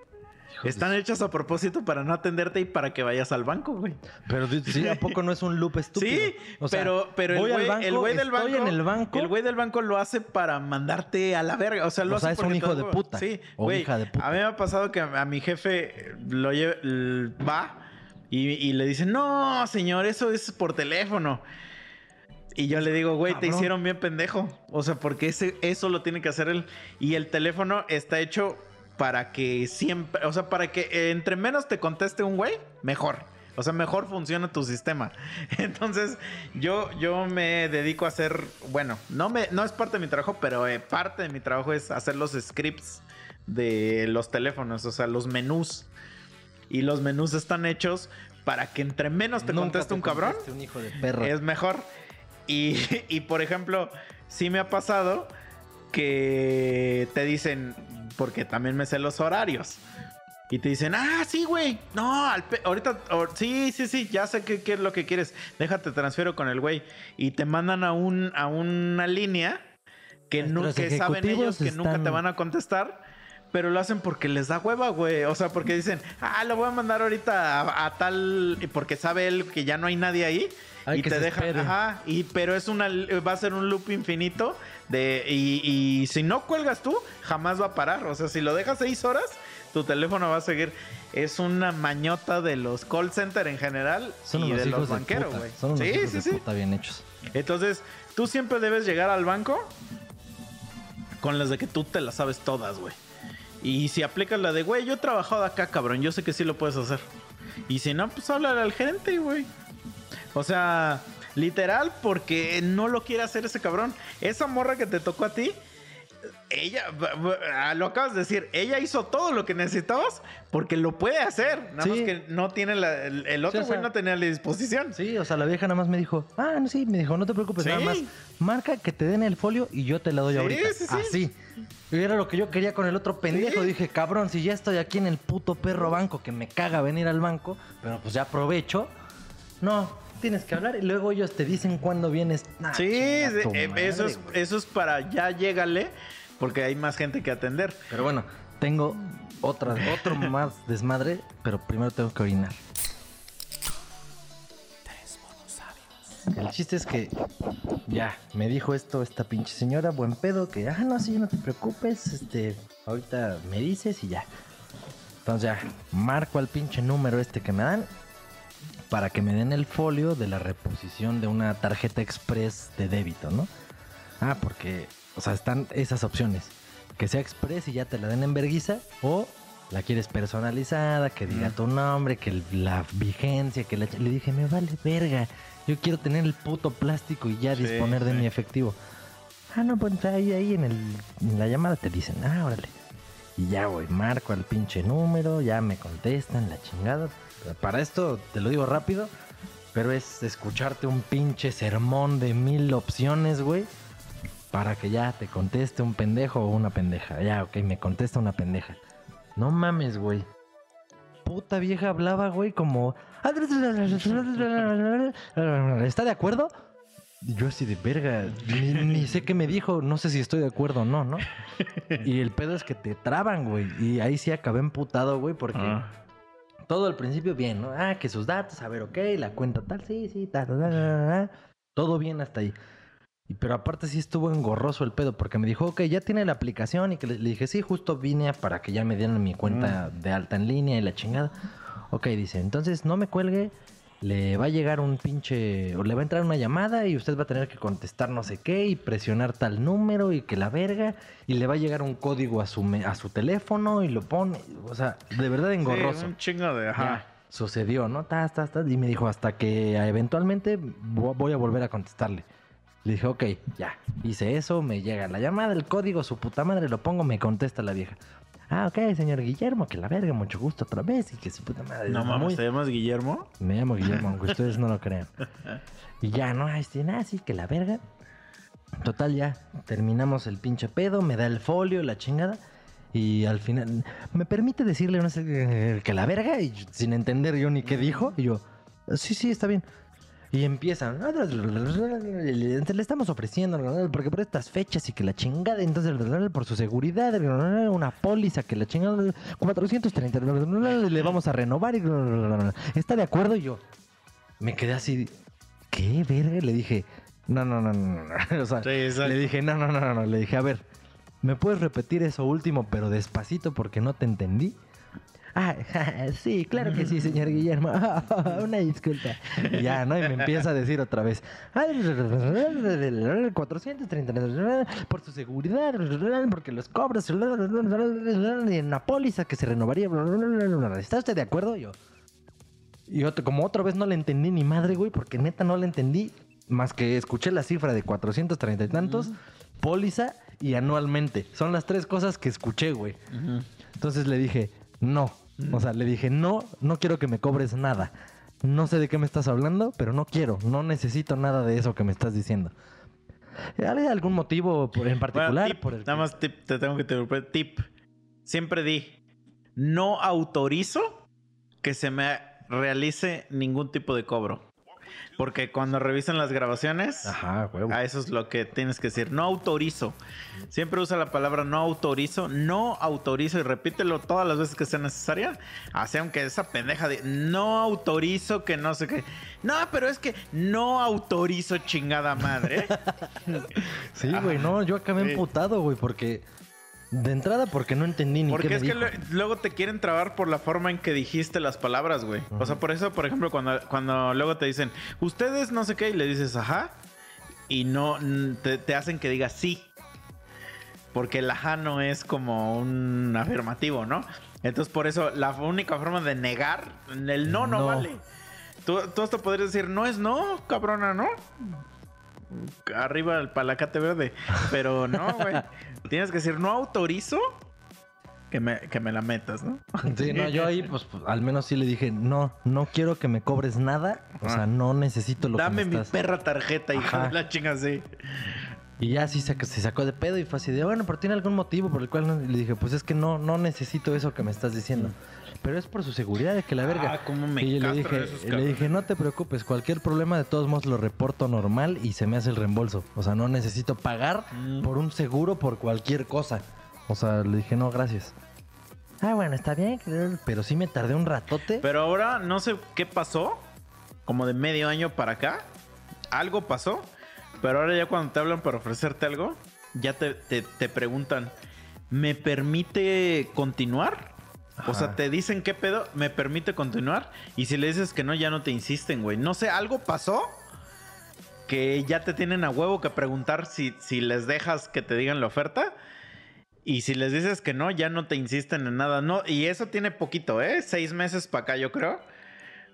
Están hechas a propósito para no atenderte y para que vayas al banco, güey. Pero sí, ¿a poco no es un loop estúpido? Sí, O sea, pero, pero el voy al güey banco, el güey del estoy banco. en el banco. El güey del banco lo hace para mandarte a la verga. O sea, lo O sea, hace es un hijo de puta, Sí, o güey. hija de puta. A mí me ha pasado que a mi jefe lo lle- l- va y, y le dice, no, señor, eso es por teléfono. Y yo le digo, güey, te hicieron bien pendejo. O sea, porque ese, eso lo tiene que hacer él. Y el teléfono está hecho para que siempre, o sea, para que entre menos te conteste un güey, mejor. O sea, mejor funciona tu sistema. Entonces, yo, yo me dedico a hacer, bueno, no, me, no es parte de mi trabajo, pero eh, parte de mi trabajo es hacer los scripts de los teléfonos, o sea, los menús. Y los menús están hechos para que entre menos te Nunca conteste un cabrón, conteste un hijo de perra. es mejor. Y, y, por ejemplo, sí me ha pasado que te dicen, porque también me sé los horarios. Y te dicen, ah, sí, güey. No, al pe- ahorita, sí, sí, sí, ya sé qué, qué es lo que quieres. Déjate, transfiero con el güey. Y te mandan a, un, a una línea que, Nuestros que saben ellos que nunca te van a contestar. Pero lo hacen porque les da hueva, güey. O sea, porque dicen, ah, lo voy a mandar ahorita a, a tal. Porque sabe él que ya no hay nadie ahí. Ay, y te dejan. Ajá. Y, pero es una. Va a ser un loop infinito. De, y, y si no cuelgas tú, jamás va a parar. O sea, si lo dejas seis horas, tu teléfono va a seguir. Es una mañota de los call center en general Son y unos de los banqueros, güey. Sí, hijos sí, de sí. puta bien hechos. Entonces, tú siempre debes llegar al banco con las de que tú te las sabes todas, güey. Y si aplicas la de, güey, yo he trabajado acá, cabrón, yo sé que sí lo puedes hacer. Y si no, pues háblale al gerente, güey. O sea, literal, porque no lo quiere hacer ese cabrón. Esa morra que te tocó a ti, ella, ah, lo acabas de decir, ella hizo todo lo que necesitabas porque lo puede hacer. Nada Sí. más que no tiene la, el, el otro Sí, o güey sea- no tenía la disposición. Sí, o sea, la vieja nada más me dijo, ah, no, sí, me dijo, no te preocupes, Sí. nada más marca que te den el folio y yo te la doy ahorita. sí, sí. Así. Y era lo que yo quería con el otro pendejo. Dije, cabrón, si ya estoy aquí en el puto perro banco que me caga venir al banco, pero pues ya aprovecho. No, tienes que hablar y luego ellos te dicen cuándo vienes. Nah, Sí, eh, madre, eso, es, eso es para ya llégale porque hay más gente que atender. Pero bueno, tengo otra, otro más desmadre, pero primero tengo que orinar. El chiste es que ya me dijo esto esta pinche señora, buen pedo, que ah, no, sí, no te preocupes, este, ahorita me dices y ya. Entonces ya, marco al pinche número este que me dan para que me den el folio de la reposición de una tarjeta express de débito, ¿no? Ah, porque, o sea, están esas opciones. Que sea express y ya te la den en verguiza o la quieres personalizada, que diga tu nombre, que la vigencia, que la... Le dije, me vale verga. Yo quiero tener el puto plástico y ya Sí, disponer de sí. mi efectivo. Ah, no, pues ahí, ahí en, el, en la llamada te dicen, ah, órale. Y ya, voy, marco al pinche número, ya me contestan, la chingada. Para esto, te lo digo rápido, pero es escucharte un pinche sermón de mil opciones, güey. Para que ya te conteste un pendejo o una pendeja. Ya, ok, me contesta una pendeja. No mames, güey. Puta vieja hablaba, güey, como... ¿Está de acuerdo? Yo así de verga, ni, ni sé qué me dijo, no sé si estoy de acuerdo o no, ¿no? Y el pedo es que te traban, güey. Y ahí sí acabé emputado, güey, porque Ah. Todo al principio bien, ¿no? Ah, que sus datos, a ver, ok, la cuenta tal, sí, sí, ta, ta, ta, todo bien hasta ahí. Y, pero aparte sí estuvo engorroso el pedo, porque me dijo, ok, ya tiene la aplicación, y que le, le dije, sí, justo vine para que ya me dieran mi cuenta de alta en línea y la chingada. Ok, dice, entonces no me cuelgue, le va a llegar un pinche, o le va a entrar una llamada y usted va a tener que contestar no sé qué y presionar tal número y que la verga, y le va a llegar un código a su, me- a su teléfono y lo pone, o sea, de verdad engorroso. Sí, un chingo de... Ajá. Ya, sucedió, ¿no? Tas, tas, tas, y me dijo hasta que eventualmente vo- voy a volver a contestarle. Le dije, ok, ya, hice eso, me llega la llamada, el código, su puta madre, lo pongo, me contesta la vieja. Ah, ok, señor Guillermo, que la verga, mucho gusto otra vez y que su puta madre. No muy- mames, ¿te llamas Guillermo? Me llamo Guillermo, aunque ustedes no lo crean. Y ya, ¿no? Este, nada, sí, que la verga. Total, ya, terminamos el pinche pedo, me da el folio, la chingada. Y al final, ¿me permite decirle no sé, eh, que la verga? Y sin entender yo ni qué dijo. Y yo, sí, sí, está bien. Y empiezan, le estamos ofreciendo, porque por estas fechas y que la chingada, entonces por su seguridad, una póliza que la chingada, 430, le vamos a renovar y está de acuerdo y yo me quedé así, ¿qué verga? Le dije, no, no, no, no, no, o sea, Sí, le dije, no, no, no, no, le dije, a ver, ¿me puedes repetir eso último pero despacito porque no te entendí? Ah, sí, claro que sí, señor Guillermo. Una disculpa. Y Ya, ¿no? Y me empieza a decir otra vez. 430 por su seguridad, porque los cobros y en una póliza que se renovaría. ¿Está usted de acuerdo? Yo. Y otro, como otra vez no le entendí ni madre, güey, porque neta no le entendí. Más que escuché la cifra de 430 y tantos, póliza y anualmente. Son las tres cosas que escuché, güey. Entonces le dije, no. O sea, le dije, no, no quiero que me cobres nada. No sé de qué me estás hablando, pero no quiero. No necesito nada de eso que me estás diciendo. ¿Hay algún motivo en particular? Bueno, tip, por el nada que- más tip, te tengo que interrumpir. Tip. Siempre di, no autorizo que se me realice ningún tipo de cobro. Porque cuando revisan las grabaciones, Ajá, huevo. a eso es lo que tienes que decir. No autorizo. Siempre usa la palabra no autorizo. No autorizo y repítelo todas las veces que sea necesaria. Así aunque esa pendeja de no autorizo que no sé qué. No, pero es que no autorizo chingada madre. Sí, güey, no, yo acabé Sí. emputado, güey, porque. De entrada, porque no entendí ni Porque qué es me que dijo. luego te quieren trabar por la forma en que dijiste las palabras, güey. O sea, por eso, por ejemplo, cuando, cuando luego te dicen, ustedes no sé qué, y le dices, ajá, y no, te, te hacen que digas sí. Porque el ajá no es como un afirmativo, ¿no? Entonces, por eso, la única forma de negar, el no no, No. vale. Tú, tú hasta podrías decir, no es no, cabrona, ¿no? Arriba el palacate verde. Pero no, güey. Tienes que decir, no autorizo que me, que me la metas, ¿no? Sí, no, yo ahí, pues, pues, al menos sí le dije, no, no quiero que me cobres nada. O sea, no necesito lo Dame que me mi estás... perra tarjeta, hija Ajá. de la chinga, sí. Y ya sí se, se sacó de pedo y fue así de, bueno, pero tiene algún motivo por el cual no... Y le dije, pues es que no, no necesito eso que me estás diciendo. Pero es por su seguridad de que la verga. Ah, cómo me y yo le dije, esos le dije, no te preocupes, cualquier problema de todos modos lo reporto normal y se me hace el reembolso. O sea, no necesito pagar Mm. por un seguro por cualquier cosa. O sea, le dije, no, gracias. Ah, bueno, está bien, pero sí me tardé un ratote. Pero ahora no sé qué pasó. Como de medio año para acá. Algo pasó. Pero ahora ya cuando te hablan para ofrecerte algo, ya te, te- te preguntan, ¿me permite continuar? O sea, te dicen qué pedo, ¿me permite continuar? Y si le dices que no, ya no te insisten, güey. No sé, algo pasó que ya te tienen a huevo que preguntar si, si les dejas que te digan la oferta. Y si les dices que no, ya no te insisten en nada. No, y eso tiene poquito, ¿eh? Seis meses para acá, yo creo.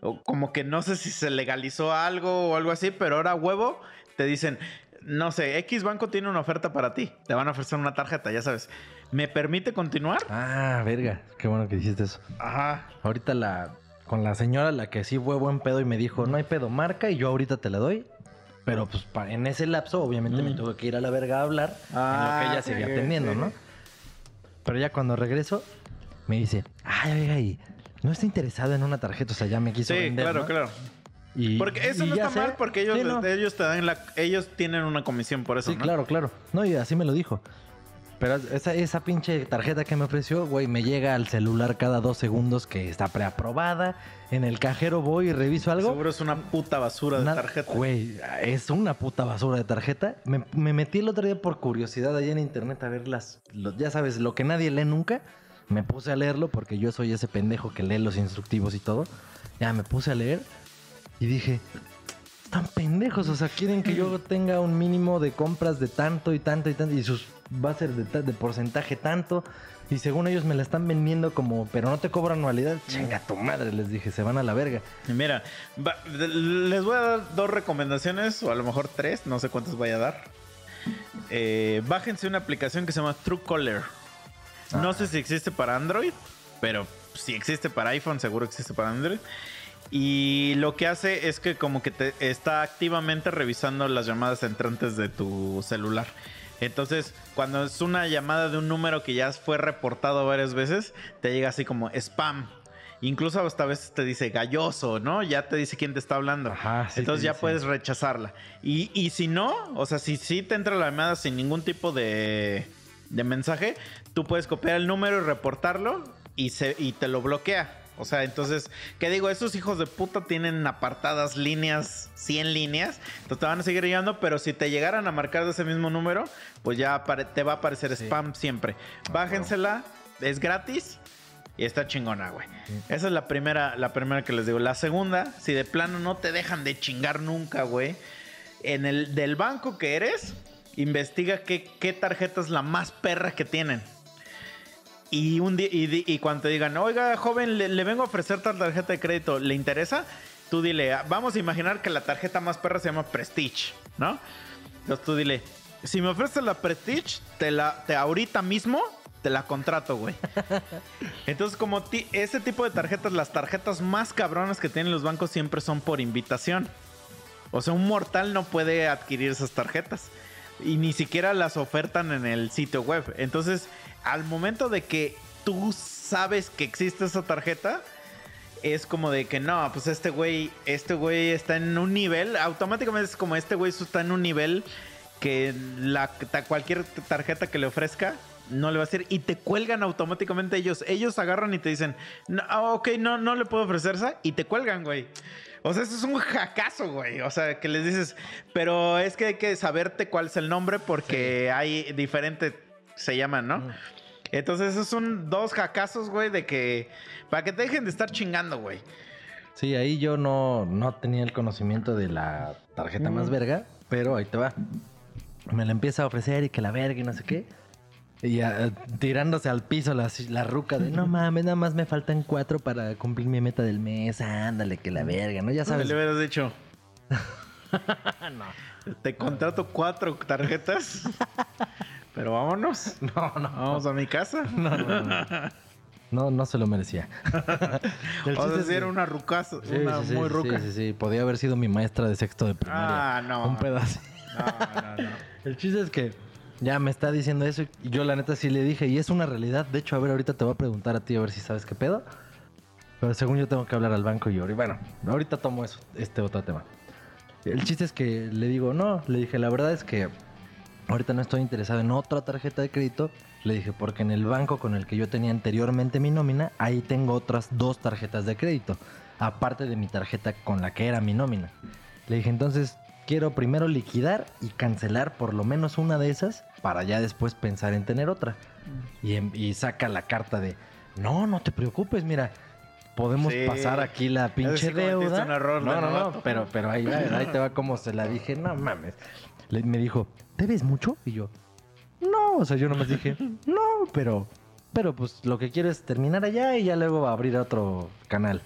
O como que no sé si se legalizó algo o algo así, pero ahora a huevo te dicen, no sé, X banco tiene una oferta para ti. Te van a ofrecer una tarjeta, ya sabes. ¿Me permite continuar? Ah, verga, qué bueno que dijiste eso. Ajá. Ahorita la con la señora la que sí fue buen pedo y me dijo, no hay pedo, marca y yo ahorita te la doy. Pero pues pa- en ese lapso obviamente me Mm. tuve que ir a la verga a hablar Ah, en lo que ella sí, seguía sí. atendiendo, ¿no? Pero ya cuando regreso me dice, ay, oiga, y no está interesado en una tarjeta, o sea, ya me quiso Sí, vender, claro, ¿no? claro. Y, Porque eso y no ya está sé. mal porque ellos, Sí, no. ellos te dan la... Ellos tienen una comisión por eso, Sí, ¿no? claro, claro. No, y así me lo dijo. Pero esa, esa pinche tarjeta que me ofreció, güey, me llega al celular cada dos segundos que está preaprobada. En el cajero voy y reviso algo. Seguro es una puta basura de Una- tarjeta. Güey, es una puta basura de tarjeta. Me, me metí el otro día por curiosidad ahí en internet a ver las... lo- ya sabes, lo que nadie lee nunca. Me puse a leerlo porque yo soy ese pendejo que lee los instructivos y todo. Ya me puse a leer y dije... Están pendejos, o sea, quieren que yo tenga un mínimo de compras de tanto y tanto y tanto. Y sus va a ser de, ta- de porcentaje tanto. Y según ellos me la están vendiendo como, pero no te cobran anualidad. Chinga tu madre, les dije, se van a la verga. Mira, va- les voy a dar dos recomendaciones, o a lo mejor tres, no sé cuántas vaya a dar. Eh, bájense una aplicación que se llama Truecaller. No Ah. sé si existe para Android, pero si existe para iPhone, seguro existe para Android. Y lo que hace es que como que te está activamente revisando las llamadas entrantes de tu celular. Entonces, cuando es una llamada de un número que ya fue reportado varias veces, te llega así como spam. Incluso hasta a veces te dice galloso, ¿no? Ya te dice quién te está hablando. Ajá, sí Entonces ya puedes rechazarla. Y, y si no, o sea, si sí te entra la llamada sin ningún tipo de, de mensaje, tú puedes copiar el número y reportarlo y, se, y te lo bloquea. O sea, entonces, ¿qué digo? Esos hijos de puta tienen apartadas líneas, 100 líneas, entonces te van a seguir llegando, pero si te llegaran a marcar de ese mismo número, pues ya te va a aparecer spam siempre. Bájensela, es gratis y está chingona, güey. Esa es la primera, la primera que les digo. La segunda, si de plano no te dejan de chingar nunca, güey, en el del banco que eres, investiga qué, qué tarjeta es la más perra que tienen. Y, un día, y, cuando te digan, oiga, joven, le, le vengo a ofrecer tal tarjeta de crédito, ¿le interesa? Tú dile, "Ah, vamos a imaginar que la tarjeta más perra se llama Prestige, ¿no? Entonces tú dile, si me ofreces la Prestige, te la, te ahorita mismo te la contrato, güey. Entonces, como ti- ese tipo de tarjetas, las tarjetas más cabronas que tienen los bancos siempre son por invitación. O sea, un mortal no puede adquirir esas tarjetas. Y ni siquiera las ofertan en el sitio web. Entonces, al momento de que tú sabes que existe esa tarjeta, es como de que no, pues este güey, este güey está en un nivel, automáticamente es como este güey está en un nivel que la, cualquier tarjeta que le ofrezca no le va a hacer y te cuelgan automáticamente ellos. Ellos agarran y te dicen, no, ah, ok, no, no le puedo ofrecer esa y te cuelgan, güey. O sea, eso es un jacazo, güey. O sea, que les dices, pero es que hay que saberte cuál es el nombre porque hay diferentes, se llaman, ¿no? Mm. Entonces, esos son dos jacazos, güey, de que. Para que te dejen de estar chingando, güey. Sí, ahí yo no, no tenía el conocimiento de la tarjeta más verga, pero ahí te va. Me la empieza a ofrecer y que la verga y no sé qué. Y ah, tirándose al piso la, la ruca de no mames, nada más me faltan cuatro para cumplir mi meta del mes. Ándale, que la verga, ¿no? Ya sabes. Le hubieras dicho. Te contrato cuatro tarjetas. Pero vámonos. No, no, Vamos a mi casa. no, no, no. No, no se lo merecía. El O chiste sea, era una rucaza, Sí, una sí, sí, muy sí, ruca. Sí, sí, podía haber sido mi maestra de sexto de primaria. Ah, no. Un pedazo. No, no, no. El chiste es que ya me está diciendo eso y yo la neta sí le dije y es una realidad. De hecho, a ver, ahorita te voy a preguntar a ti a ver si sabes qué pedo. Pero según yo tengo que hablar al banco y yo, y bueno, ahorita tomo eso, este otro tema. El chiste es que le digo, no, le dije, la verdad es que ahorita no estoy interesado en otra tarjeta de crédito. Le dije, porque en el banco con el que yo tenía anteriormente mi nómina, ahí tengo otras dos tarjetas de crédito, aparte de mi tarjeta con la que era mi nómina. Le dije, entonces quiero primero liquidar y cancelar por lo menos una de esas para ya después pensar en tener otra. Y, em- y saca la carta de, no, no te preocupes, mira, podemos Sí. pasar aquí la pinche cometiste deuda. un error no, no, no, novato. pero, pero ahí, ahí te va como se la dije, no mames. Le- me dijo, ¿te ves mucho? Y yo, no, o sea, yo nomás dije, no, pero, pero pues lo que quiero es terminar allá y ya luego abrir otro canal.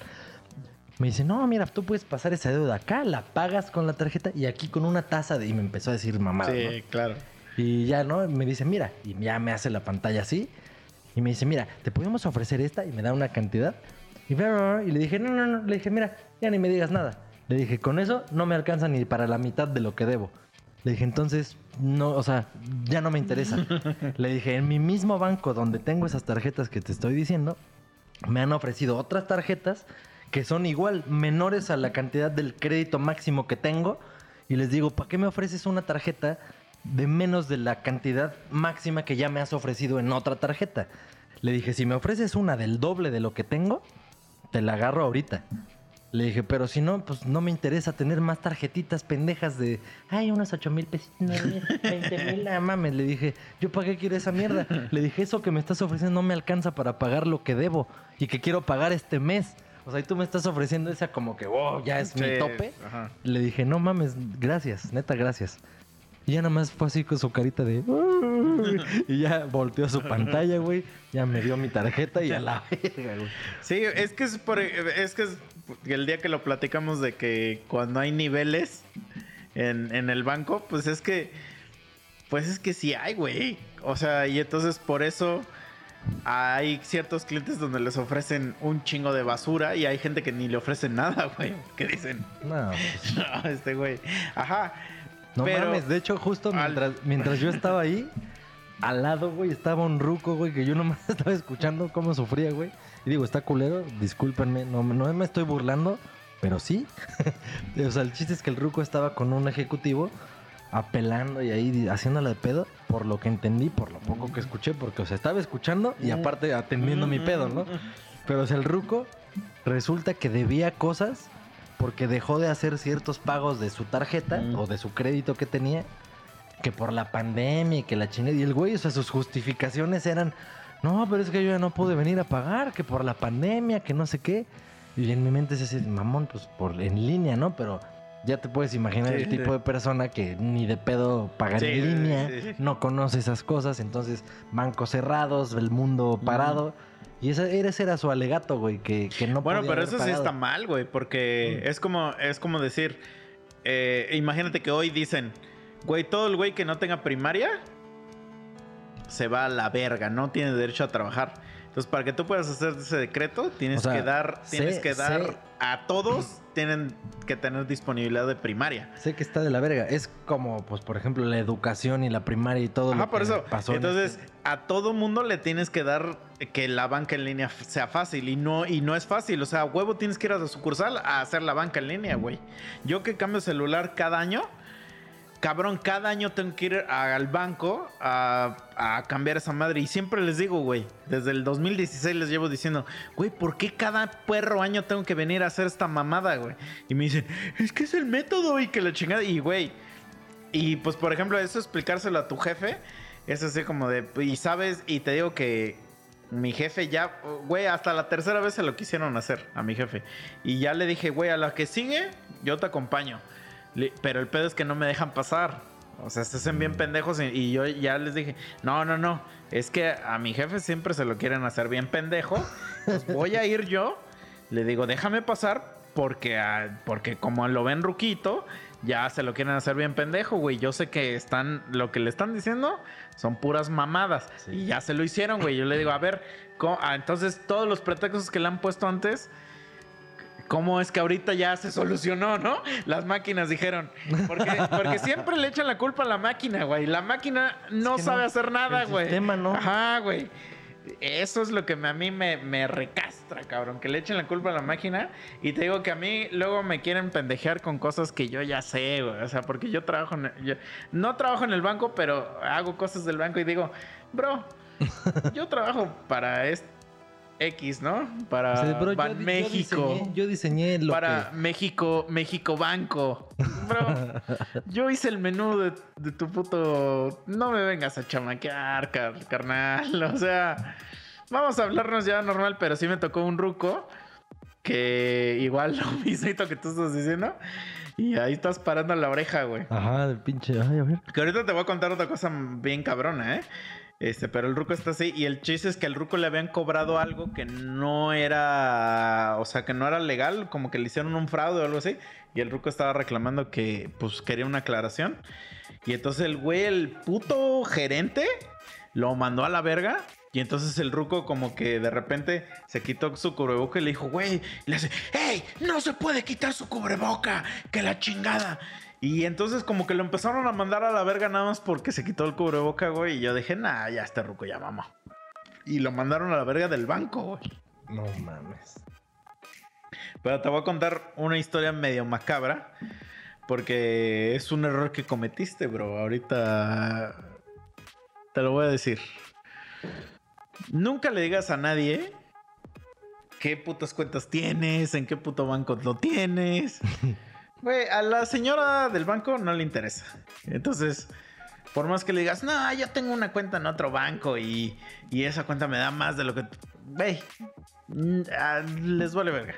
Me dice, no, mira, tú puedes pasar esa deuda acá, la pagas con la tarjeta y aquí con una taza de... Y me empezó a decir mamá. Sí, claro. Y ya, ¿no? Me dice, mira, y ya me hace la pantalla así. Y me dice, mira, ¿te podemos ofrecer esta? Y me da una cantidad. Y, y le dije, no, no, no. Le dije, mira, ya ni me digas nada. Le dije, con eso no me alcanza ni para la mitad de lo que debo. Le dije, entonces, no, o sea, ya no me interesa. le dije, en mi mismo banco donde tengo esas tarjetas que te estoy diciendo, me han ofrecido otras tarjetas que son igual menores a la cantidad del crédito máximo que tengo. Y les digo, ¿para qué me ofreces una tarjeta de menos de la cantidad máxima que ya me has ofrecido en otra tarjeta? Le dije, si me ofreces una del doble de lo que tengo, te la agarro ahorita. Le dije, pero si no, pues no me interesa tener más tarjetitas pendejas de, ay, unos 8 mil pesitos, 20 mil, nada mames. Le dije, ¿yo para qué quiero esa mierda? Le dije, eso que me estás ofreciendo no me alcanza para pagar lo que debo y que quiero pagar este mes. O sea, y tú me estás ofreciendo esa como que, wow, ya es mi tope. ajá. Le dije, no mames, gracias, neta, gracias. Y ya nada más fue así con su carita de... Y ya volteó su pantalla, güey. Ya me dio mi tarjeta y a la verga, güey. Sí, es que es, por, es que es el día que lo platicamos de que cuando hay niveles en, en el banco, pues es que, pues es que sí hay, güey. O sea, y entonces por eso hay ciertos clientes donde les ofrecen un chingo de basura y hay gente que ni le ofrecen nada, güey. Que dicen, No, pues, no, este güey. Ajá. no pero- mames. De hecho, justo al- mientras, mientras yo estaba ahí, al lado, güey, estaba un ruco, güey, que yo nomás estaba escuchando cómo sufría, güey. Y digo, está culero, discúlpenme, no, no me estoy burlando, pero sí. o sea, el chiste es que el ruco estaba con un ejecutivo apelando y ahí haciéndola de pedo, por lo que entendí, por lo poco que escuché, porque, o sea, estaba escuchando y aparte atendiendo mi pedo, ¿no? Pero, o sea, el ruco resulta que debía cosas porque dejó de hacer ciertos pagos de su tarjeta Mm. o de su crédito que tenía, que por la pandemia y que la chingada. Y el güey, o sea, sus justificaciones eran, no, pero es que yo ya no pude venir a pagar, que por la pandemia, que no sé qué. Y en mi mente es ese mamón, pues por en línea, ¿no? Pero ya te puedes imaginar Sí, el tipo sí. de persona que ni de pedo pagar Sí, en línea, no conoce esas cosas, entonces bancos cerrados, el mundo parado. Y ese, ese era su alegato, güey, que, que no Bueno, podía pero haber eso sí está mal, güey, porque es como es como decir, eh, imagínate que hoy dicen, güey, todo el güey que no tenga primaria se va a la verga, no tiene derecho a trabajar. Entonces, para que tú puedas hacer ese decreto, tienes O sea, que dar, tienes sé- que dar sé- a todos tienen que tener disponibilidad de primaria. Sé que está de la verga. Es como, pues, por ejemplo, la educación y la primaria y todo Ajá, lo por que eso. pasó. en Entonces, este- a todo mundo le tienes que dar que la banca en línea sea fácil y no y no es fácil, o sea, a huevo tienes que ir a la sucursal a hacer la banca en línea, güey. Yo que cambio celular cada año, cabrón, cada año tengo que ir al banco a, a cambiar esa madre y siempre les digo, güey, desde el 2016 les llevo diciendo, güey, ¿por qué cada perro año tengo que venir a hacer esta mamada, güey? Y me dicen, es que es el método y que la chingada y güey, y pues, por ejemplo, eso explicárselo a tu jefe es así como de. Y sabes, y te digo que mi jefe ya, güey, hasta la tercera vez se lo quisieron hacer a mi jefe. Y ya le dije, güey, a la que sigue, yo te acompaño. Pero el pedo es que no me dejan pasar. O sea, se hacen bien pendejos y, y yo ya les dije, no, no, no, es que a mi jefe siempre se lo quieren hacer bien pendejo. Pues voy a ir yo, le digo, déjame pasar porque, ah, porque como lo ven ruquito, ya se lo quieren hacer bien pendejo, güey. Yo sé que están, lo que le están diciendo son puras mamadas. Sí. Y ya se lo hicieron, güey. Yo le digo, a ver, ¿cómo- ah, entonces todos los pretextos que le han puesto antes, ¿cómo es que ahorita ya se solucionó, no? Las máquinas dijeron. Porque, porque siempre le echan la culpa a la máquina, güey. La máquina no que sabe no. hacer nada, El güey. sistema, ¿no? Ajá, güey. Eso es lo que me- a mí me, me recastra, cabrón. Que le echen la culpa a la máquina. Y te digo que a mí luego me quieren pendejear con cosas que yo ya sé, güey. O sea, porque yo trabajo en... yo- no trabajo en el banco, pero hago cosas del banco y digo, bro, yo trabajo para este X, ¿no? Para O sea, bro, yo Ban di- yo México. diseñé- Yo diseñé lo para que... México, México Banco. Bro, yo hice el menú de, de tu puto. No me vengas a chamaquear, car- carnal. O sea, vamos a hablarnos ya normal, pero sí me tocó un ruco que igual lo mismito que tú estás diciendo. Y ahí estás parando la oreja, güey. Ajá, del pinche... Ay, a ver. Que ahorita te voy a contar otra cosa bien cabrona, ¿eh? Este, pero el ruco está así. Y el chiste es que al ruco le habían cobrado algo que no era. O sea, que no era legal. Como que le hicieron un fraude o algo así. Y el ruco estaba reclamando que, pues, quería una aclaración. Y entonces el güey, el puto gerente, lo mandó a la verga. Y entonces el ruco como que de repente se quitó su cubreboca y le dijo, güey, le hace, ¡Ey! No se puede quitar su cubreboca, que la chingada. Y entonces como que lo empezaron a mandar a la verga nada más porque se quitó el cubreboca, güey. Y yo dije, nah, ya este ruco ya mamá. Y lo mandaron a la verga del banco, güey. No mames. Pero te voy a contar una historia medio macabra. Porque es un error que cometiste, bro. Ahorita te lo voy a decir. Nunca le digas a nadie qué putas cuentas tienes, en qué puto banco lo tienes. Güey, a la señora del banco no le interesa. Entonces, por más que le digas, no, yo tengo una cuenta en otro banco y, y esa cuenta me da más de lo que... Güey, les vale verga.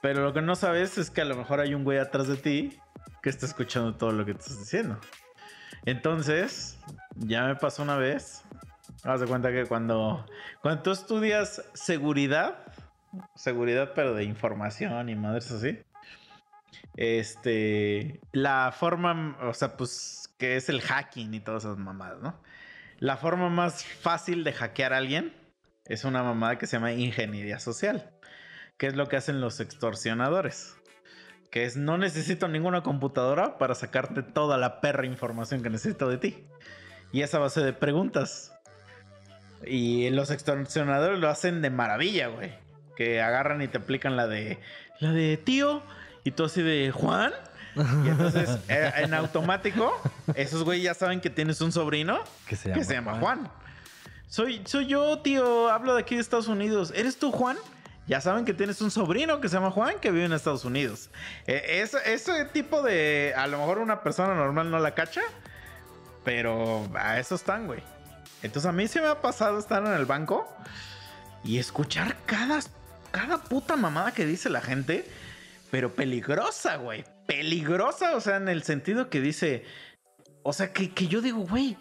Pero lo que no sabes es que a lo mejor hay un güey atrás de ti que está escuchando todo lo que estás diciendo. Entonces, ya me pasó una vez. Haz de cuenta que cuando, cuando tú estudias seguridad, seguridad pero de información y madres así, este, la forma, o sea, pues que es el hacking y todas esas mamadas, ¿no? La forma más fácil de hackear a alguien es una mamada que se llama ingeniería social. ¿Qué es lo que hacen los extorsionadores? Que es no necesito ninguna computadora para sacarte toda la perra información que necesito de ti. Y esa base de preguntas. Y los extorsionadores lo hacen de maravilla, güey. Que agarran y te aplican la de. La de tío. Y tú así de Juan. Y entonces, eh, en automático, esos güey ya saben que tienes un sobrino Que se que llama, se llama Juan. Soy, soy yo, tío. Hablo de aquí de Estados Unidos. ¿Eres tú, Juan? Ya saben que tienes un sobrino que se llama Juan que vive en Estados Unidos. Eh, ese, ese tipo de. A lo mejor una persona normal no la cacha. Pero a eso están, güey. Entonces a mí se me ha pasado estar en el banco y escuchar cada, cada puta mamada que dice la gente. Pero peligrosa, güey. Peligrosa, o sea, en el sentido que dice. O sea, que, que yo digo, güey.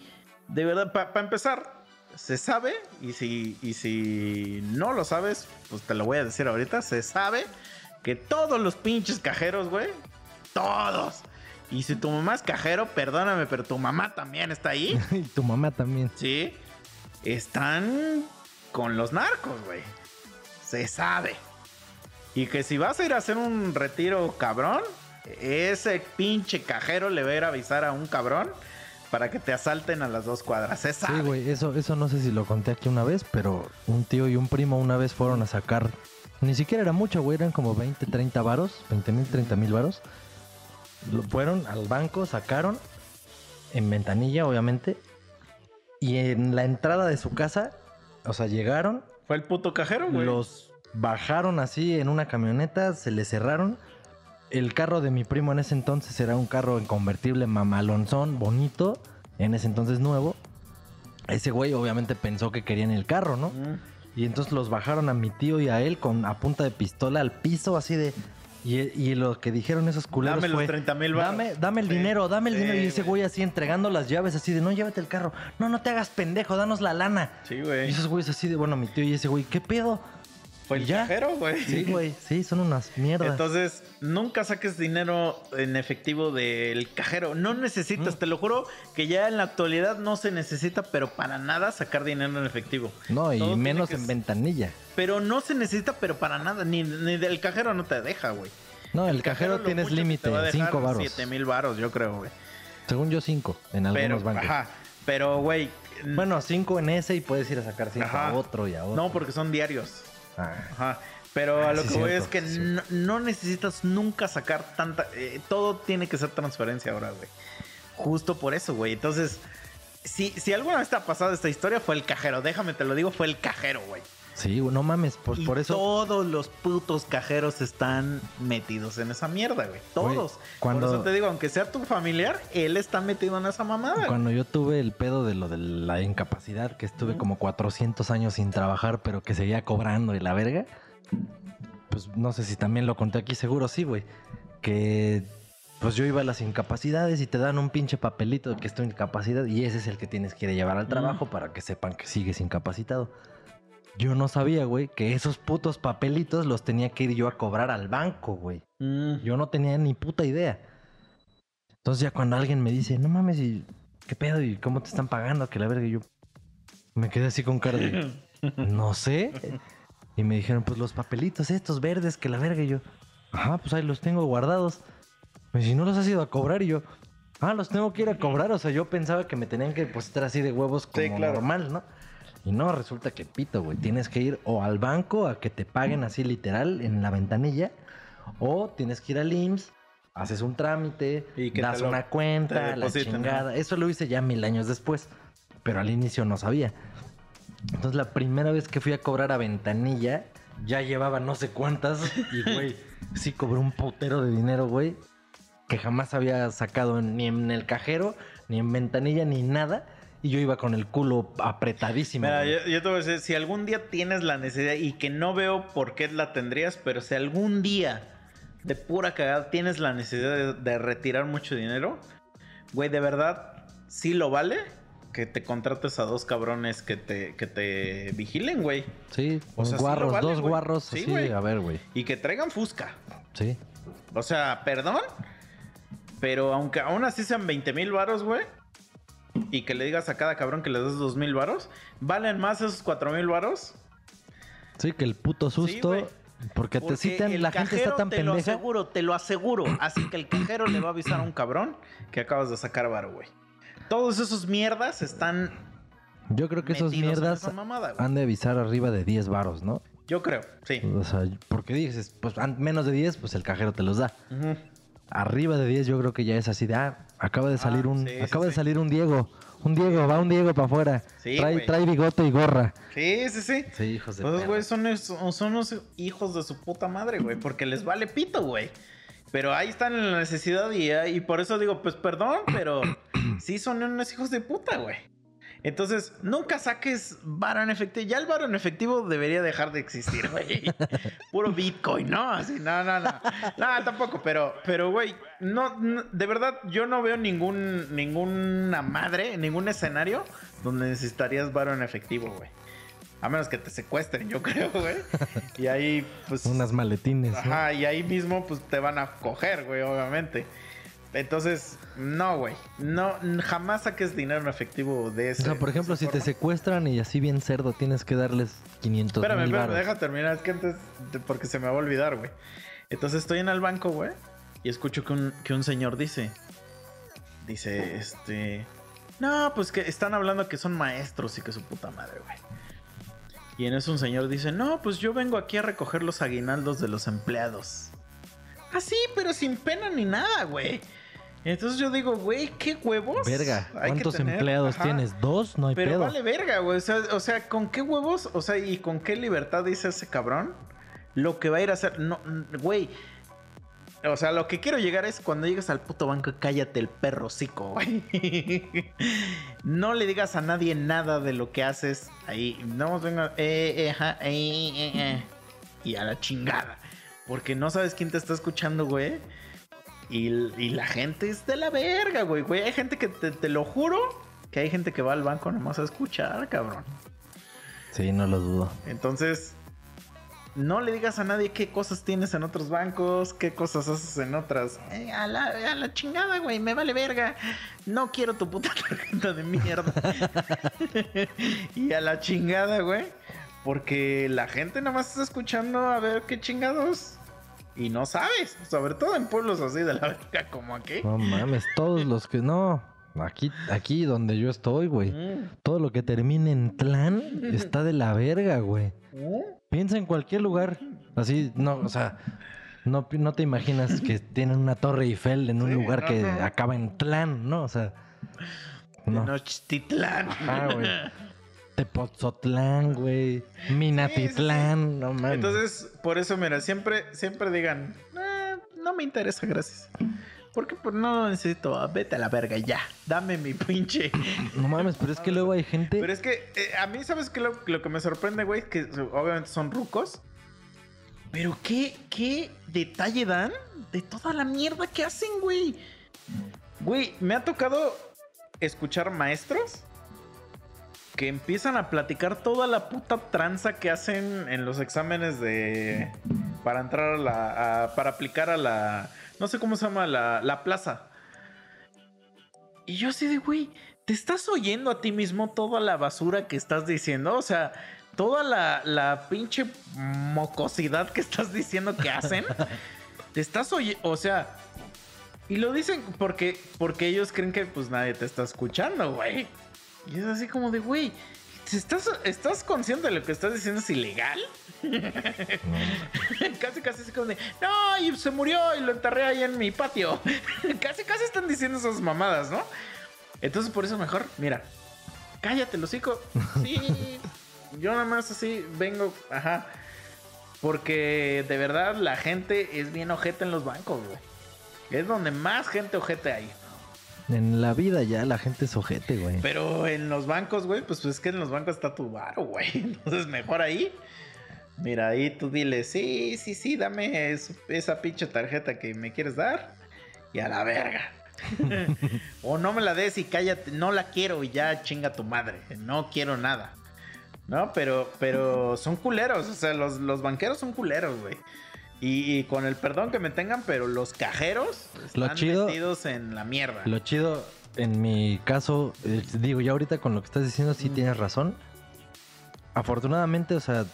De verdad, para empezar, se sabe. Y si, y si no lo sabes, pues te lo voy a decir ahorita. Se sabe que todos los pinches cajeros, güey. Todos. Y si tu mamá es cajero, perdóname, pero tu mamá también está ahí. y tu mamá también. Sí. Están con los narcos, güey. Se sabe. Y que si vas a ir a hacer un retiro cabrón, ese pinche cajero le va a ir a avisar a un cabrón para que te asalten a las dos cuadras. Sí, güey, eso, eso no sé si lo conté aquí una vez, pero un tío y un primo una vez fueron a sacar. Ni siquiera era mucho, güey, eran como 20, 30 varos, 20 mil, 30 mil varos. Lo- Fueron al banco, sacaron en ventanilla, obviamente, y en la entrada de su casa, o sea, llegaron, Fue el puto cajero, güey. los bajaron así en una camioneta, se le cerraron. El carro de mi primo en ese entonces era un carro en convertible mamalonzón, bonito, en ese entonces nuevo. Ese güey obviamente pensó que querían el carro, ¿no? Mm. Y entonces los bajaron a mi tío y a él con a punta de pistola al piso, así de. Y, y lo que dijeron esos culeros Dame los fue, 30 mil. Dame, dame el Sí. dinero, dame el Sí, dinero. Y ese güey. así entregando las llaves, así de, no, llévate el carro. No, no te hagas pendejo, danos la lana. Sí, Y güey. esos güeyes así de, bueno, mi tío y ese güey, ¿qué pedo? Fue el ya. cajero, güey. Sí, güey. Sí, son unas mierdas. Entonces, nunca saques dinero en efectivo del cajero. No necesitas, Mm. te lo juro, que ya en la actualidad no se necesita, pero para nada sacar dinero en efectivo. no, y todo menos que en ventanilla. Pero no se necesita, pero para nada. Ni, ni del cajero no te deja, güey. No, el, cajero, tienes límite, te va a dejar 5 varos. 7 mil varos, yo creo, güey. Según yo, 5 en algunos Pero, bancos. ajá. Pero, güey. Bueno, 5 en ese y puedes ir a sacar 5 Ajá. a otro y a otro. No, porque son diarios. Ah, Ajá. Pero Ah, a lo sí, que voy cierto, es que sí, no, no necesitas nunca sacar tanta. eh, todo tiene que ser transferencia ahora, güey. Justo por eso, güey. Entonces, si, si alguna vez te ha pasado esta historia, fue el cajero. Déjame, te lo digo, fue el cajero, güey. Sí, no mames, pues Y por eso. Todos los putos cajeros están metidos en esa mierda, güey. Todos. cuando- Por eso te digo, aunque sea tu familiar, él está metido en esa mamada. Cuando yo tuve el pedo de lo de la incapacidad, que estuve como 400 años sin trabajar, pero que seguía cobrando y la verga, pues no sé si también lo conté aquí, seguro sí, güey. Que pues yo iba a las incapacidades y te dan un pinche papelito de que es tu incapacidad y ese es el que tienes que ir a llevar al trabajo para que sepan que sigues incapacitado. Yo no sabía, güey, que esos putos papelitos los tenía que ir yo a cobrar al banco, güey. Mm. Yo no tenía ni puta idea. Entonces ya cuando alguien me dice, no mames, ¿y qué pedo? ¿Y cómo te están pagando? Que la verga, yo me quedé así con cara de, no sé. Y me dijeron, pues los papelitos estos verdes, que la verga, y yo, ajá, pues ahí los tengo guardados. Me dice, ¿no los has ido a cobrar? Y yo, ah, los tengo que ir a cobrar. O sea, yo pensaba que me tenían que depositar así de huevos como Sí, claro. normal, ¿no? Y no, resulta que pito, güey. Tienes que ir o al banco a que te paguen así literal en la ventanilla, o tienes que ir al IMSS, haces un trámite, Y que das lo- una cuenta, la chingada. Eso lo hice ya mil años después, pero al inicio no sabía. Entonces la primera vez que fui a cobrar a ventanilla, ya llevaba no sé cuántas y, güey, sí cobré un putero de dinero, güey, que jamás había sacado ni en el cajero, ni en ventanilla, ni nada. Y yo iba con el culo apretadísimo. Mira, yo, yo te voy a decir, si algún día tienes la necesidad y que no veo por qué la tendrías, pero si algún día de pura cagada tienes la necesidad de, de retirar mucho dinero, güey, de verdad, sí lo vale que te contrates a dos cabrones que te, que te vigilen, güey. Sí, O sí guarros, vale, dos güey. guarros, Sí, así, güey. a ver, güey. Y que traigan fusca. Sí. O sea, perdón, pero aunque aún así sean 20 mil varos, güey. Y que le digas a cada cabrón que le des 2 mil varos, ¿valen más esos 4 mil varos? Sí, que el puto susto. porque te citan, la gente está tan te lo pendeja. aseguro, te lo aseguro. Así que el cajero le va a avisar a un cabrón que acabas de sacar varo, güey. Todos esos mierdas están Yo creo que esos mierdas mamada, han de avisar arriba de 10 varos, ¿no? Yo creo, sí. O sea, porque dices, pues menos de 10, pues el cajero te los da. Arriba de 10 yo creo que ya es así de, ah, acaba de salir Ah, un, sí, sí, acaba de sí. salir un Diego. Un Diego, va un Diego para afuera. Sí, trae, güey. trae bigote y gorra. Sí, sí, sí. Sí, hijos de Esos perra. güeyes son, son unos hijos de su puta madre, güey, porque les vale pito, güey. Pero ahí están en la necesidad y, y por eso digo, pues perdón, pero sí son unos hijos de puta, güey. Entonces, nunca saques varo en efectivo. Ya el varo en efectivo debería dejar de existir, güey. Puro Bitcoin, ¿no? Así, no, no, no. No, tampoco, pero, pero, güey, no, no- de verdad, yo no veo ningún, ninguna madre, ningún escenario donde necesitarías varo en efectivo, güey. A menos que te secuestren, yo creo, güey. Y ahí, pues. Unas maletines. ¿no? Ajá, y ahí mismo, pues te van a coger, güey, obviamente. Entonces, no, güey. No, jamás saques dinero en efectivo de O ese. sea, por ejemplo, si te secuestran y así bien cerdo, tienes que darles 500 Espérame, espérame, deja terminar. Es que antes, de- porque se me va a olvidar, güey. Entonces estoy en el banco, güey. Y escucho que un, que un señor dice. Dice, este. No, pues que están hablando que son maestros y que su puta madre, güey. Y en eso un señor dice, no, pues yo vengo aquí a recoger los aguinaldos de los empleados. Ah, sí, pero sin pena ni nada, güey. Entonces yo digo, güey, ¿qué huevos? Verga, ¿cuántos empleados Ajá. tienes? ¿Dos? No hay Pero pedo. vale verga, güey. O sea, o sea, ¿con qué huevos? O sea, ¿y con qué libertad dice ese cabrón? Lo que va a ir a hacer. No, güey. O sea, lo que quiero llegar es cuando llegues al puto banco, cállate el perro güey. no le digas a nadie nada de lo que haces ahí. No, venga, eh, eh, ajá, eh, eh, eh. Y a la chingada. Porque no sabes quién te está escuchando, güey. Y, y la gente es de la verga, güey. güey. Hay gente que te, te lo juro que hay gente que va al banco nomás a escuchar, cabrón. Sí, no lo dudo. Entonces, no le digas a nadie qué cosas tienes en otros bancos, qué cosas haces en otras. Eh, a, la, a la chingada, güey, me vale verga. No quiero tu puta tarjeta de mierda. y a la chingada, güey. Porque la gente nada más está escuchando a ver qué chingados. Y no sabes, sobre todo en pueblos así de la verga como aquí. No mames, todos los que no. Aquí, aquí donde yo estoy, güey. Mm. Todo lo que termine en clan está de la verga, güey. Mm. Piensa en cualquier lugar. Así, no, o sea, no, no te imaginas que tienen una torre Eiffel en un Sí, lugar no, que no. acaba en clan, ¿no? O sea, no. Tenochtitlán. Ah, güey. Tepozotlán, güey. Minatitlán, no mames. Entonces, por eso, mira, siempre, siempre digan, "Ah, no me interesa, gracias. Porque pues, no necesito, ah, vete a la verga ya, dame mi pinche. No mames, pero es que luego hay gente. Pero es que eh, a mí, ¿sabes qué? Lo, lo que me sorprende, güey, que obviamente son rucos. Pero qué, qué detalle dan de toda la mierda que hacen, güey. Güey, me ha tocado escuchar maestros que empiezan a platicar toda la puta tranza que hacen en los exámenes de. para entrar a la. para aplicar a la. no sé cómo se llama, la, la plaza. Y yo así de, güey, ¿te estás oyendo a ti mismo toda la basura que estás diciendo? O sea, toda la, la pinche mocosidad que estás diciendo que hacen. ¿Te estás oyendo? O sea, y lo dicen porque, porque ellos creen que pues nadie te está escuchando, güey. Y es así como de, güey, ¿estás, ¿estás consciente de lo que estás diciendo es ilegal? casi, casi así como de, no, y se murió y lo enterré ahí en mi patio. casi, casi están diciendo esas mamadas, ¿no? Entonces por eso mejor, mira, cállate, los hocico. Sí, yo nada más así vengo, ajá. Porque de verdad la gente es bien ojete en los bancos, güey. Es donde más gente ojete hay. En la vida ya la gente es ojete, güey. Pero en los bancos, güey, pues, pues es que en los bancos está tu varo, güey. Entonces mejor ahí. Mira, ahí tú dile, sí, sí, sí, dame es- esa pinche tarjeta que me quieres dar. Y a la verga. o no me la des y cállate, no la quiero y ya chinga tu madre. No quiero nada. No, pero, pero son culeros. O sea, los, los banqueros son culeros, güey. Y, y con el perdón que me tengan, pero los cajeros Lo están chido- metidos en la mierda. Lo chido, en mi caso, eh, digo, ya ahorita con lo que estás diciendo, sí Mm. tienes razón. Afortunadamente, o sea,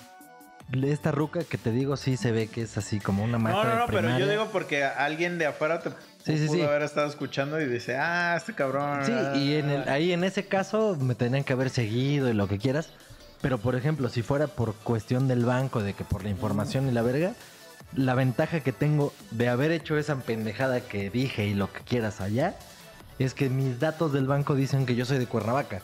esta ruca que te digo, sí se ve que es así como una No, maestra no, de no, pero yo digo porque alguien de afuera te Sí, sí, pudo sí. haber estado escuchando y dice, ah, este cabrón. Sí, y en el- ah". ahí en ese caso me tenían que haber seguido y lo que quieras. Pero, por ejemplo, si fuera por cuestión del banco, de que por la información y la verga, la ventaja que tengo de haber hecho esa pendejada que dije y lo que quieras allá, es que mis datos del banco dicen que yo soy de Cuernavaca.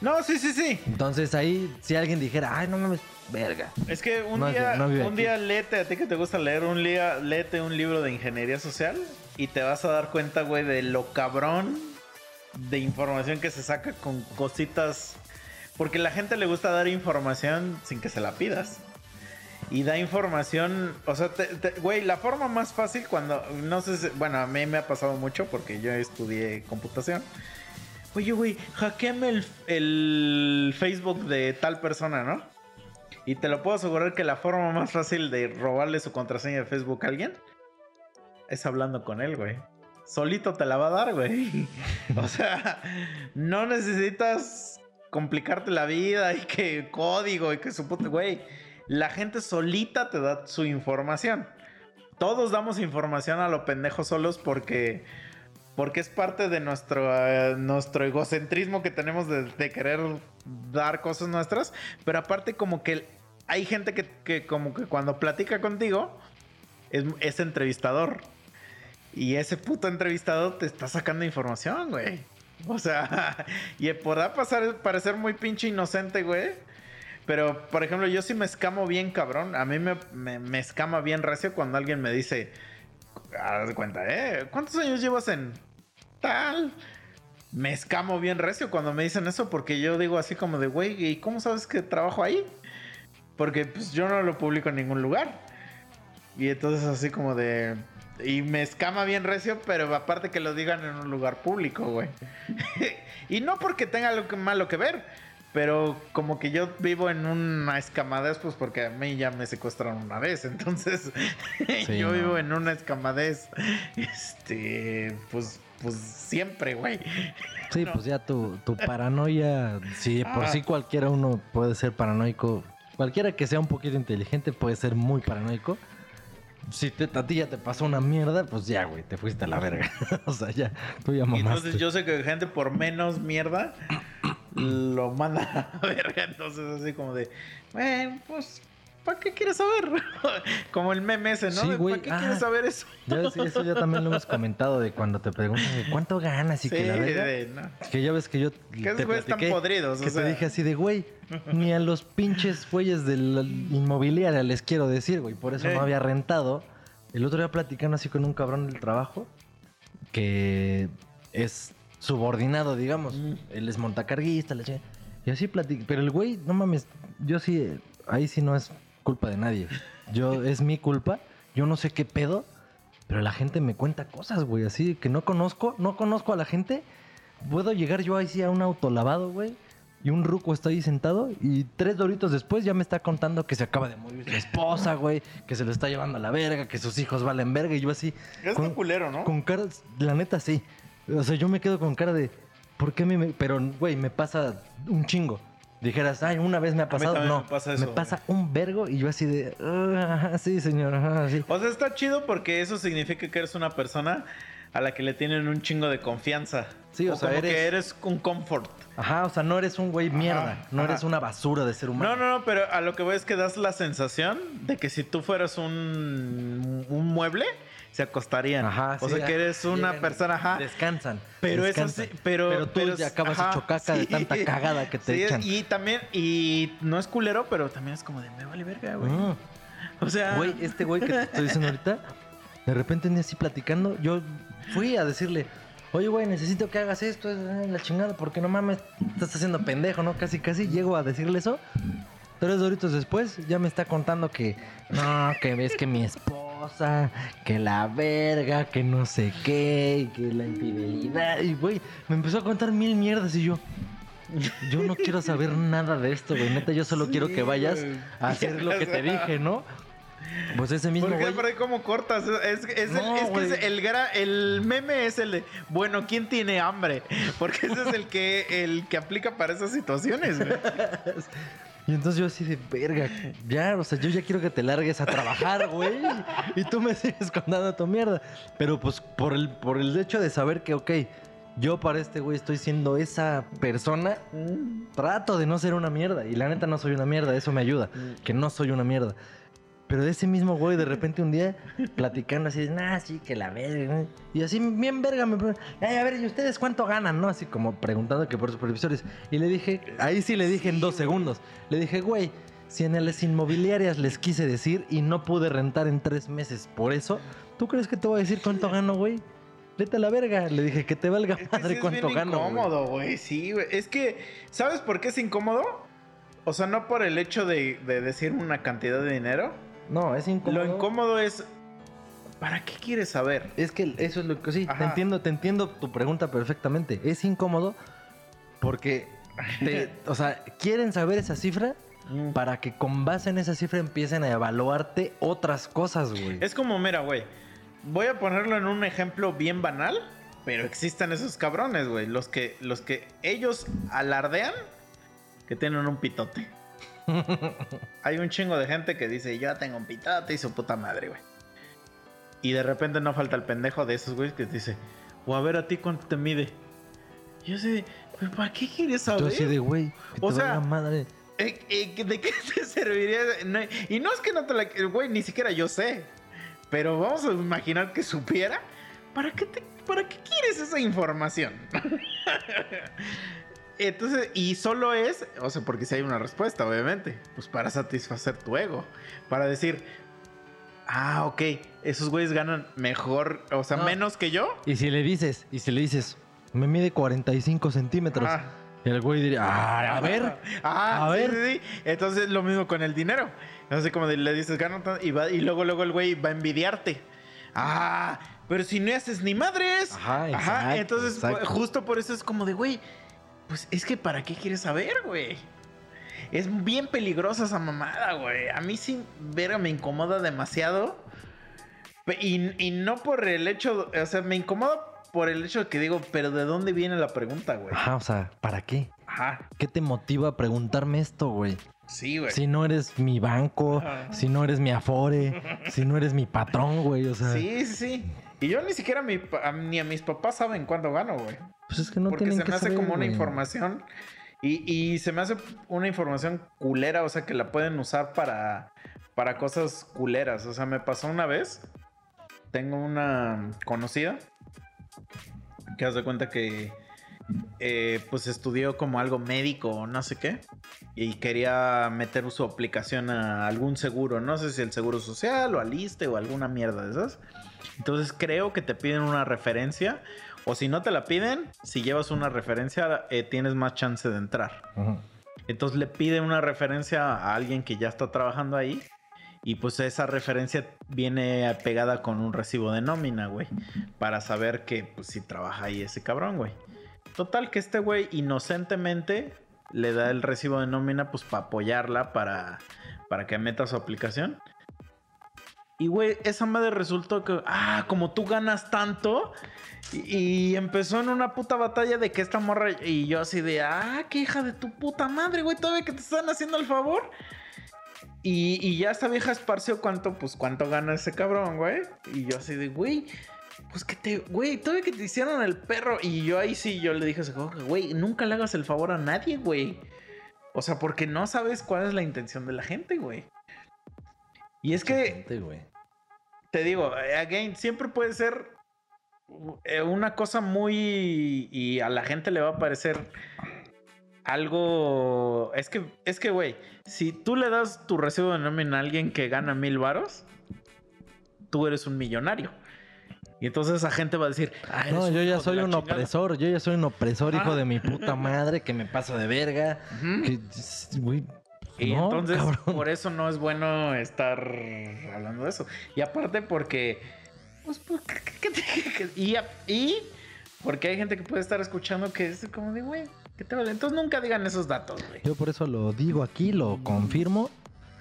No, sí, sí, sí. Entonces ahí, si alguien dijera, ay, no mames, verga. Es que un No día, no un aquí. día léete, a ti que te gusta leer, un día léete un libro de ingeniería social y te vas a dar cuenta, güey, de lo cabrón de información que se saca con cositas. Porque la gente le gusta dar información sin que se la pidas. Y da información, o sea, te- güey, la forma más fácil cuando, no sé, si- bueno, a mí me ha pasado mucho porque yo estudié computación. Oye, güey, hackeame el, el Facebook de tal persona, ¿no? Y te lo puedo asegurar que la forma más fácil de robarle su contraseña de Facebook a alguien es hablando con él, güey. Solito te la va a dar, güey. O sea, no necesitas complicarte la vida y que código y que su puta, güey. La gente solita te da su información. Todos damos información a lo pendejo solos porque porque es parte de nuestro, eh, nuestro egocentrismo que tenemos de, querer dar cosas nuestras. Pero aparte como que hay gente que, que como que cuando platica contigo es, es entrevistador. Y ese puto entrevistador te está sacando información, güey. O sea, y podrá pasar, parecer muy pinche inocente, güey. Pero, por ejemplo, yo sí me escamo bien, cabrón. A mí me, me, escama bien recio cuando alguien me dice, haz de cuenta, ¿eh? ¿Cuántos años llevas en tal? Me escamo bien recio cuando me dicen eso porque yo digo así como de, güey, ¿y cómo sabes que trabajo ahí? Porque pues yo no lo publico en ningún lugar. Y entonces así como de... Y me escama bien recio, pero aparte que lo digan en un lugar público, güey. y no porque tenga algo malo que ver, Pero como que yo vivo en una escamadez, pues porque a mí ya me secuestraron una vez. Entonces, Sí, yo no. vivo en una escamadez. Este, pues, pues siempre, güey. Sí, No. pues ya tu, tu paranoia, si por Ah. sí cualquiera uno puede ser paranoico, cualquiera que sea un poquito inteligente puede ser muy paranoico. Si te, a ti ya te pasó una mierda, pues ya, güey, te fuiste a la verga. o sea, ya, tú ya mamaste. entonces yo sé que gente por menos mierda lo manda a la verga. Entonces así como de, bueno, pues, ¿para qué quieres saber? como el meme ese, ¿no? Sí. ¿Para qué Ah. quieres saber eso? Ya ves, eso ya también lo hemos comentado de cuando te preguntan de cuánto ganas y sí, que la de, no. Que ya ves que yo esos te güeyes están platiqué podridos, que o sea. te dije así de, güey, ni a los pinches güeyes de la inmobiliaria les quiero decir, güey. Por eso Eh. no había rentado. El otro día platicando así con un cabrón del trabajo que es subordinado, digamos. Mm. Él es montacarguista, chingada. Y así platicé. Pero el güey, no mames, yo sí, ahí sí no es culpa de nadie. Yo, es mi culpa. Yo no sé qué pedo. Pero la gente me cuenta cosas, güey, así que no conozco, no conozco a la gente. Puedo llegar yo ahí sí a un autolavado, güey. Y un ruco está ahí sentado y tres doritos después ya me está contando que se acaba de morir su esposa, güey, que se lo está llevando a la verga, que sus hijos valen verga y yo así Es con, muy culero, ¿no? con cara, la neta sí. O sea, yo me quedo con cara de ¿por qué me pero güey, me pasa un chingo. Dijeras, "Ay, una vez me ha pasado." no, me pasa eso, me pasa un vergo y yo así de, "Ah, sí, señor, sí." O sea, está chido porque eso significa que eres una persona a la que le tienen un chingo de confianza. Sí, o sea, como que eres- eres un comfort. Ajá, o sea, no eres un güey mierda, Ajá, no ajá. eres una basura de ser humano. No, no, no, pero a lo que voy es que das la sensación de que si tú fueras un, un mueble, se acostarían. Ajá, o sí, sea, que eres una llegan, persona, ajá. Descansan. Pero es descansan. así, pero, Pero tú pero ya es- acabas ajá, hecho caca de sí. tanta cagada que te Sí, echan. Y también, y no es culero, pero también es como de me vale verga, güey. Mm. O sea, Güey, este güey que te estoy diciendo ahorita, de repente día así platicando, yo fui a decirle, oye, güey, necesito que hagas esto, es eh, la chingada, porque no mames, estás haciendo pendejo, ¿no? Casi, casi llego a decirle eso. Tres horitos después ya me está contando que, no, que ves que mi esposa, que la verga, que no sé qué, que la infidelidad. Y, güey, me empezó a contar mil mierdas y yo... Yo no quiero saber nada de esto, güey. Neta, yo solo Sí, quiero que vayas güey. a hacer lo que te dije, ¿no? Pues ese mismo ¿Por qué? güey. Pero ¿Cómo cortas? Es, es el- No, es que es el, gra- el meme es el de, bueno, ¿quién tiene hambre? Porque ese es el que, el que aplica para esas situaciones, güey. Y entonces yo así de verga, ya, o sea, yo ya quiero que te largues a trabajar, güey. Y tú me sigues contando tu mierda. Pero pues por el, por el hecho de saber que, ok, yo para este güey estoy siendo esa persona, trato de no ser una mierda. Y la neta no soy una mierda, eso me ayuda, que no soy una mierda. Pero de ese mismo güey, de repente un día, platicando así, nah, sí, que la verga. ¿no? Y así, bien verga, me preguntan, "Ay, a ver, ¿y ustedes cuánto ganan? ¿No? Así como preguntando que por supervisores. Y le dije, ahí sí le dije en dos segundos. Le dije, güey, si en las inmobiliarias les quise decir y no pude rentar en tres meses por eso, ¿tú crees que te voy a decir cuánto gano, güey? Vete a la verga. Le dije, que te valga Es que madre es cuánto bien gano. güey". incómodo, güey. Sí, güey. Es que, ¿sabes por qué es incómodo? O sea, no por el hecho de, de decir una cantidad de dinero. No, es incómodo. Lo incómodo es, ¿para qué quieres saber? Es que eso es lo que sí, te entiendo, te entiendo tu pregunta perfectamente. Es incómodo porque te- o sea, quieren saber esa cifra para que con base en esa cifra empiecen a evaluarte otras cosas, güey. Es como, mira, güey. Voy a ponerlo en un ejemplo bien banal, pero existen esos cabrones, güey. Los que, los que ellos alardean que tienen un pitote. Hay un chingo de gente que dice, yo tengo un pitote y su puta madre, güey. Y de repente no falta el pendejo de esos güeyes que dice, o a ver a ti cuánto te mide. Yo sé, ¿pero para qué quieres saber? Yo así de, güey, O sea, madre. Eh, eh, ¿De qué te serviría? No, y no es que no te la... Güey, ni siquiera yo sé. Pero vamos a imaginar que supiera. ¿Para qué, te, ¿para qué quieres esa información? Entonces, y solo es, o sea, porque si hay una respuesta, obviamente, pues para satisfacer tu ego, para decir, ah, ok, esos güeyes ganan mejor, o sea, No. menos que yo. Y si le dices, y si le dices, me mide 45 centímetros, Ah. y el güey diría, ah, a ver, Ah, A sí, ver. sí, sí. Entonces lo mismo con el dinero. Así como le dices, gano tanto", y, va, y luego, luego el güey va a envidiarte. Ah, pero si no haces ni madres. Ajá, exacto, entonces exacto. justo por eso es como de, güey, Pues es que ¿para qué quieres saber, güey? Es bien peligrosa esa mamada, güey. A mí sí, verga, me incomoda demasiado. Y, y no por el hecho, o sea, me incomoda por el hecho de que digo, pero ¿de dónde viene la pregunta, güey? Ajá, o sea, ¿para qué? Ajá, ¿Qué te motiva a preguntarme esto, güey? sí, güey. Si no eres mi banco, Ajá. si no eres mi afore, si no eres mi patrón, güey, o sea, Sí, sí, sí. Y yo ni siquiera mi a- ni a mis papás saben cuándo gano, güey. pues es que no porque tienen se que me hace como una información y, y se me hace una información culera, o sea, que la pueden usar para, para cosas culeras. O sea, me pasó una vez, tengo una conocida que haz de cuenta que eh, pues estudió como algo médico o no sé qué y quería meter su aplicación a algún seguro, no sé si el seguro social o al ISSSTE o alguna mierda de esas. Entonces creo que te piden una referencia o si no te la piden, si llevas una referencia eh, tienes más chance de entrar. Ujú. Entonces le piden una referencia a alguien que ya está trabajando ahí. Y pues esa referencia viene pegada con un recibo de nómina, güey. Para saber que pues si trabaja ahí ese cabrón, güey. Total que este güey inocentemente le da el recibo de nómina pues para apoyarla para, para que meta su aplicación. Y güey, esa madre resultó que, ah, como tú ganas tanto. Y, empezó en una puta batalla de que esta morra y yo así de, ah, qué hija de tu puta madre, güey, todavía que te están haciendo el favor. Y, y ya esta vieja esparció cuánto, pues cuánto gana ese cabrón, güey. Y yo así de, güey, pues que te, güey, todavía que te hicieron el perro. Y yo ahí sí, yo le dije a ese güey, nunca le hagas el favor a nadie, güey. O sea, porque no sabes cuál es la intención de la gente, güey. Y es que Gente, güey. te digo, again, siempre puede ser eh, una cosa muy. Y a la gente le va a parecer algo. Es que, es que, güey, si tú le das tu recibo de nómina a alguien que gana mil varos, tú eres un millonario. Y entonces esa gente va a decir, "Ah, No, yo ya soy un chingada". opresor, yo ya soy un opresor, hijo Ah. de mi puta madre, que me paso de verga. Que, güey, Y no, entonces, cabrón. por eso no es bueno estar hablando de eso. Y aparte porque... Pues, pues, ¿qué- qué- qué- qué- y, y porque hay gente que puede estar escuchando que es como de, güey, ¿qué te vale? Entonces nunca digan esos datos, güey. Yo por eso lo digo aquí, lo confirmo.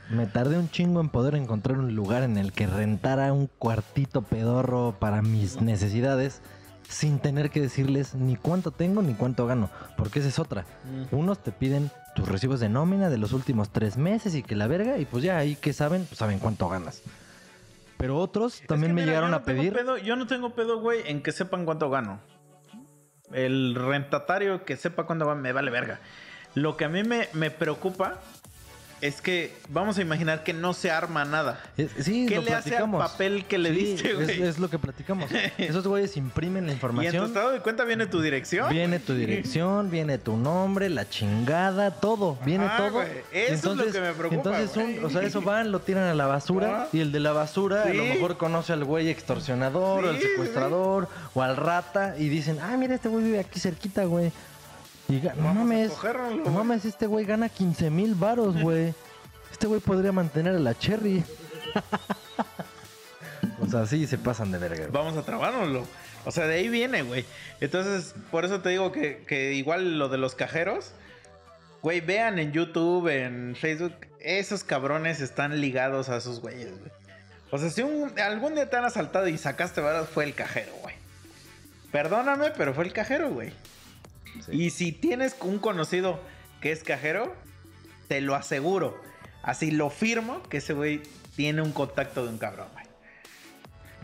Me tardé un chingo en poder encontrar un lugar en el que rentara un cuartito pedorro para mis necesidades sin tener que decirles ni cuánto tengo ni cuánto gano. Porque esa es otra. Unos te piden tus recibos de nómina de los últimos tres meses y que la verga, y pues ya ahí que saben, pues saben cuánto ganas. Pero otros también Es que me mira, llegaron a pedir. pedo- yo no tengo pedo, güey, en que sepan cuánto gano. El rentatario que sepa cuánto gano me vale verga. Lo que a mí me, me preocupa es que vamos a imaginar que no se arma nada. Es- sí, ¿Qué lo le hace al platicamos. papel que le Sí, diste, güey? Es, lo que platicamos. Esos güeyes imprimen la Y en tu información. estado de cuenta viene tu dirección. Viene tu dirección, viene tu nombre, la chingada, todo, viene Ah, todo. güey, eso es lo que me preocupa, Entonces, un- o sea, eso van, lo tiran a la basura Ah. y el de la basura a lo Sí. mejor conoce al güey extorsionador, o al Sí, secuestrador, o al rata y dicen, ah, mira, este güey vive aquí cerquita, güey. Y no mames, no mames, este güey gana 15 mil varos, güey. Este güey podría mantener a la Cherry. o sea, sí se pasan de verga. güey. Vamos a trabárnoslo. O sea, de ahí viene, güey. Entonces, por eso te digo que, que igual lo de los cajeros, güey, vean en YouTube, en Facebook, esos cabrones están ligados a esos güeyes, güey. O sea, si un- algún día te han asaltado y sacaste varas, fue el cajero, güey. Perdóname, pero fue el cajero, güey. Y si tienes un conocido que es cajero, te lo aseguro. Así lo firmo que ese güey tiene un contacto de un cabrón, güey.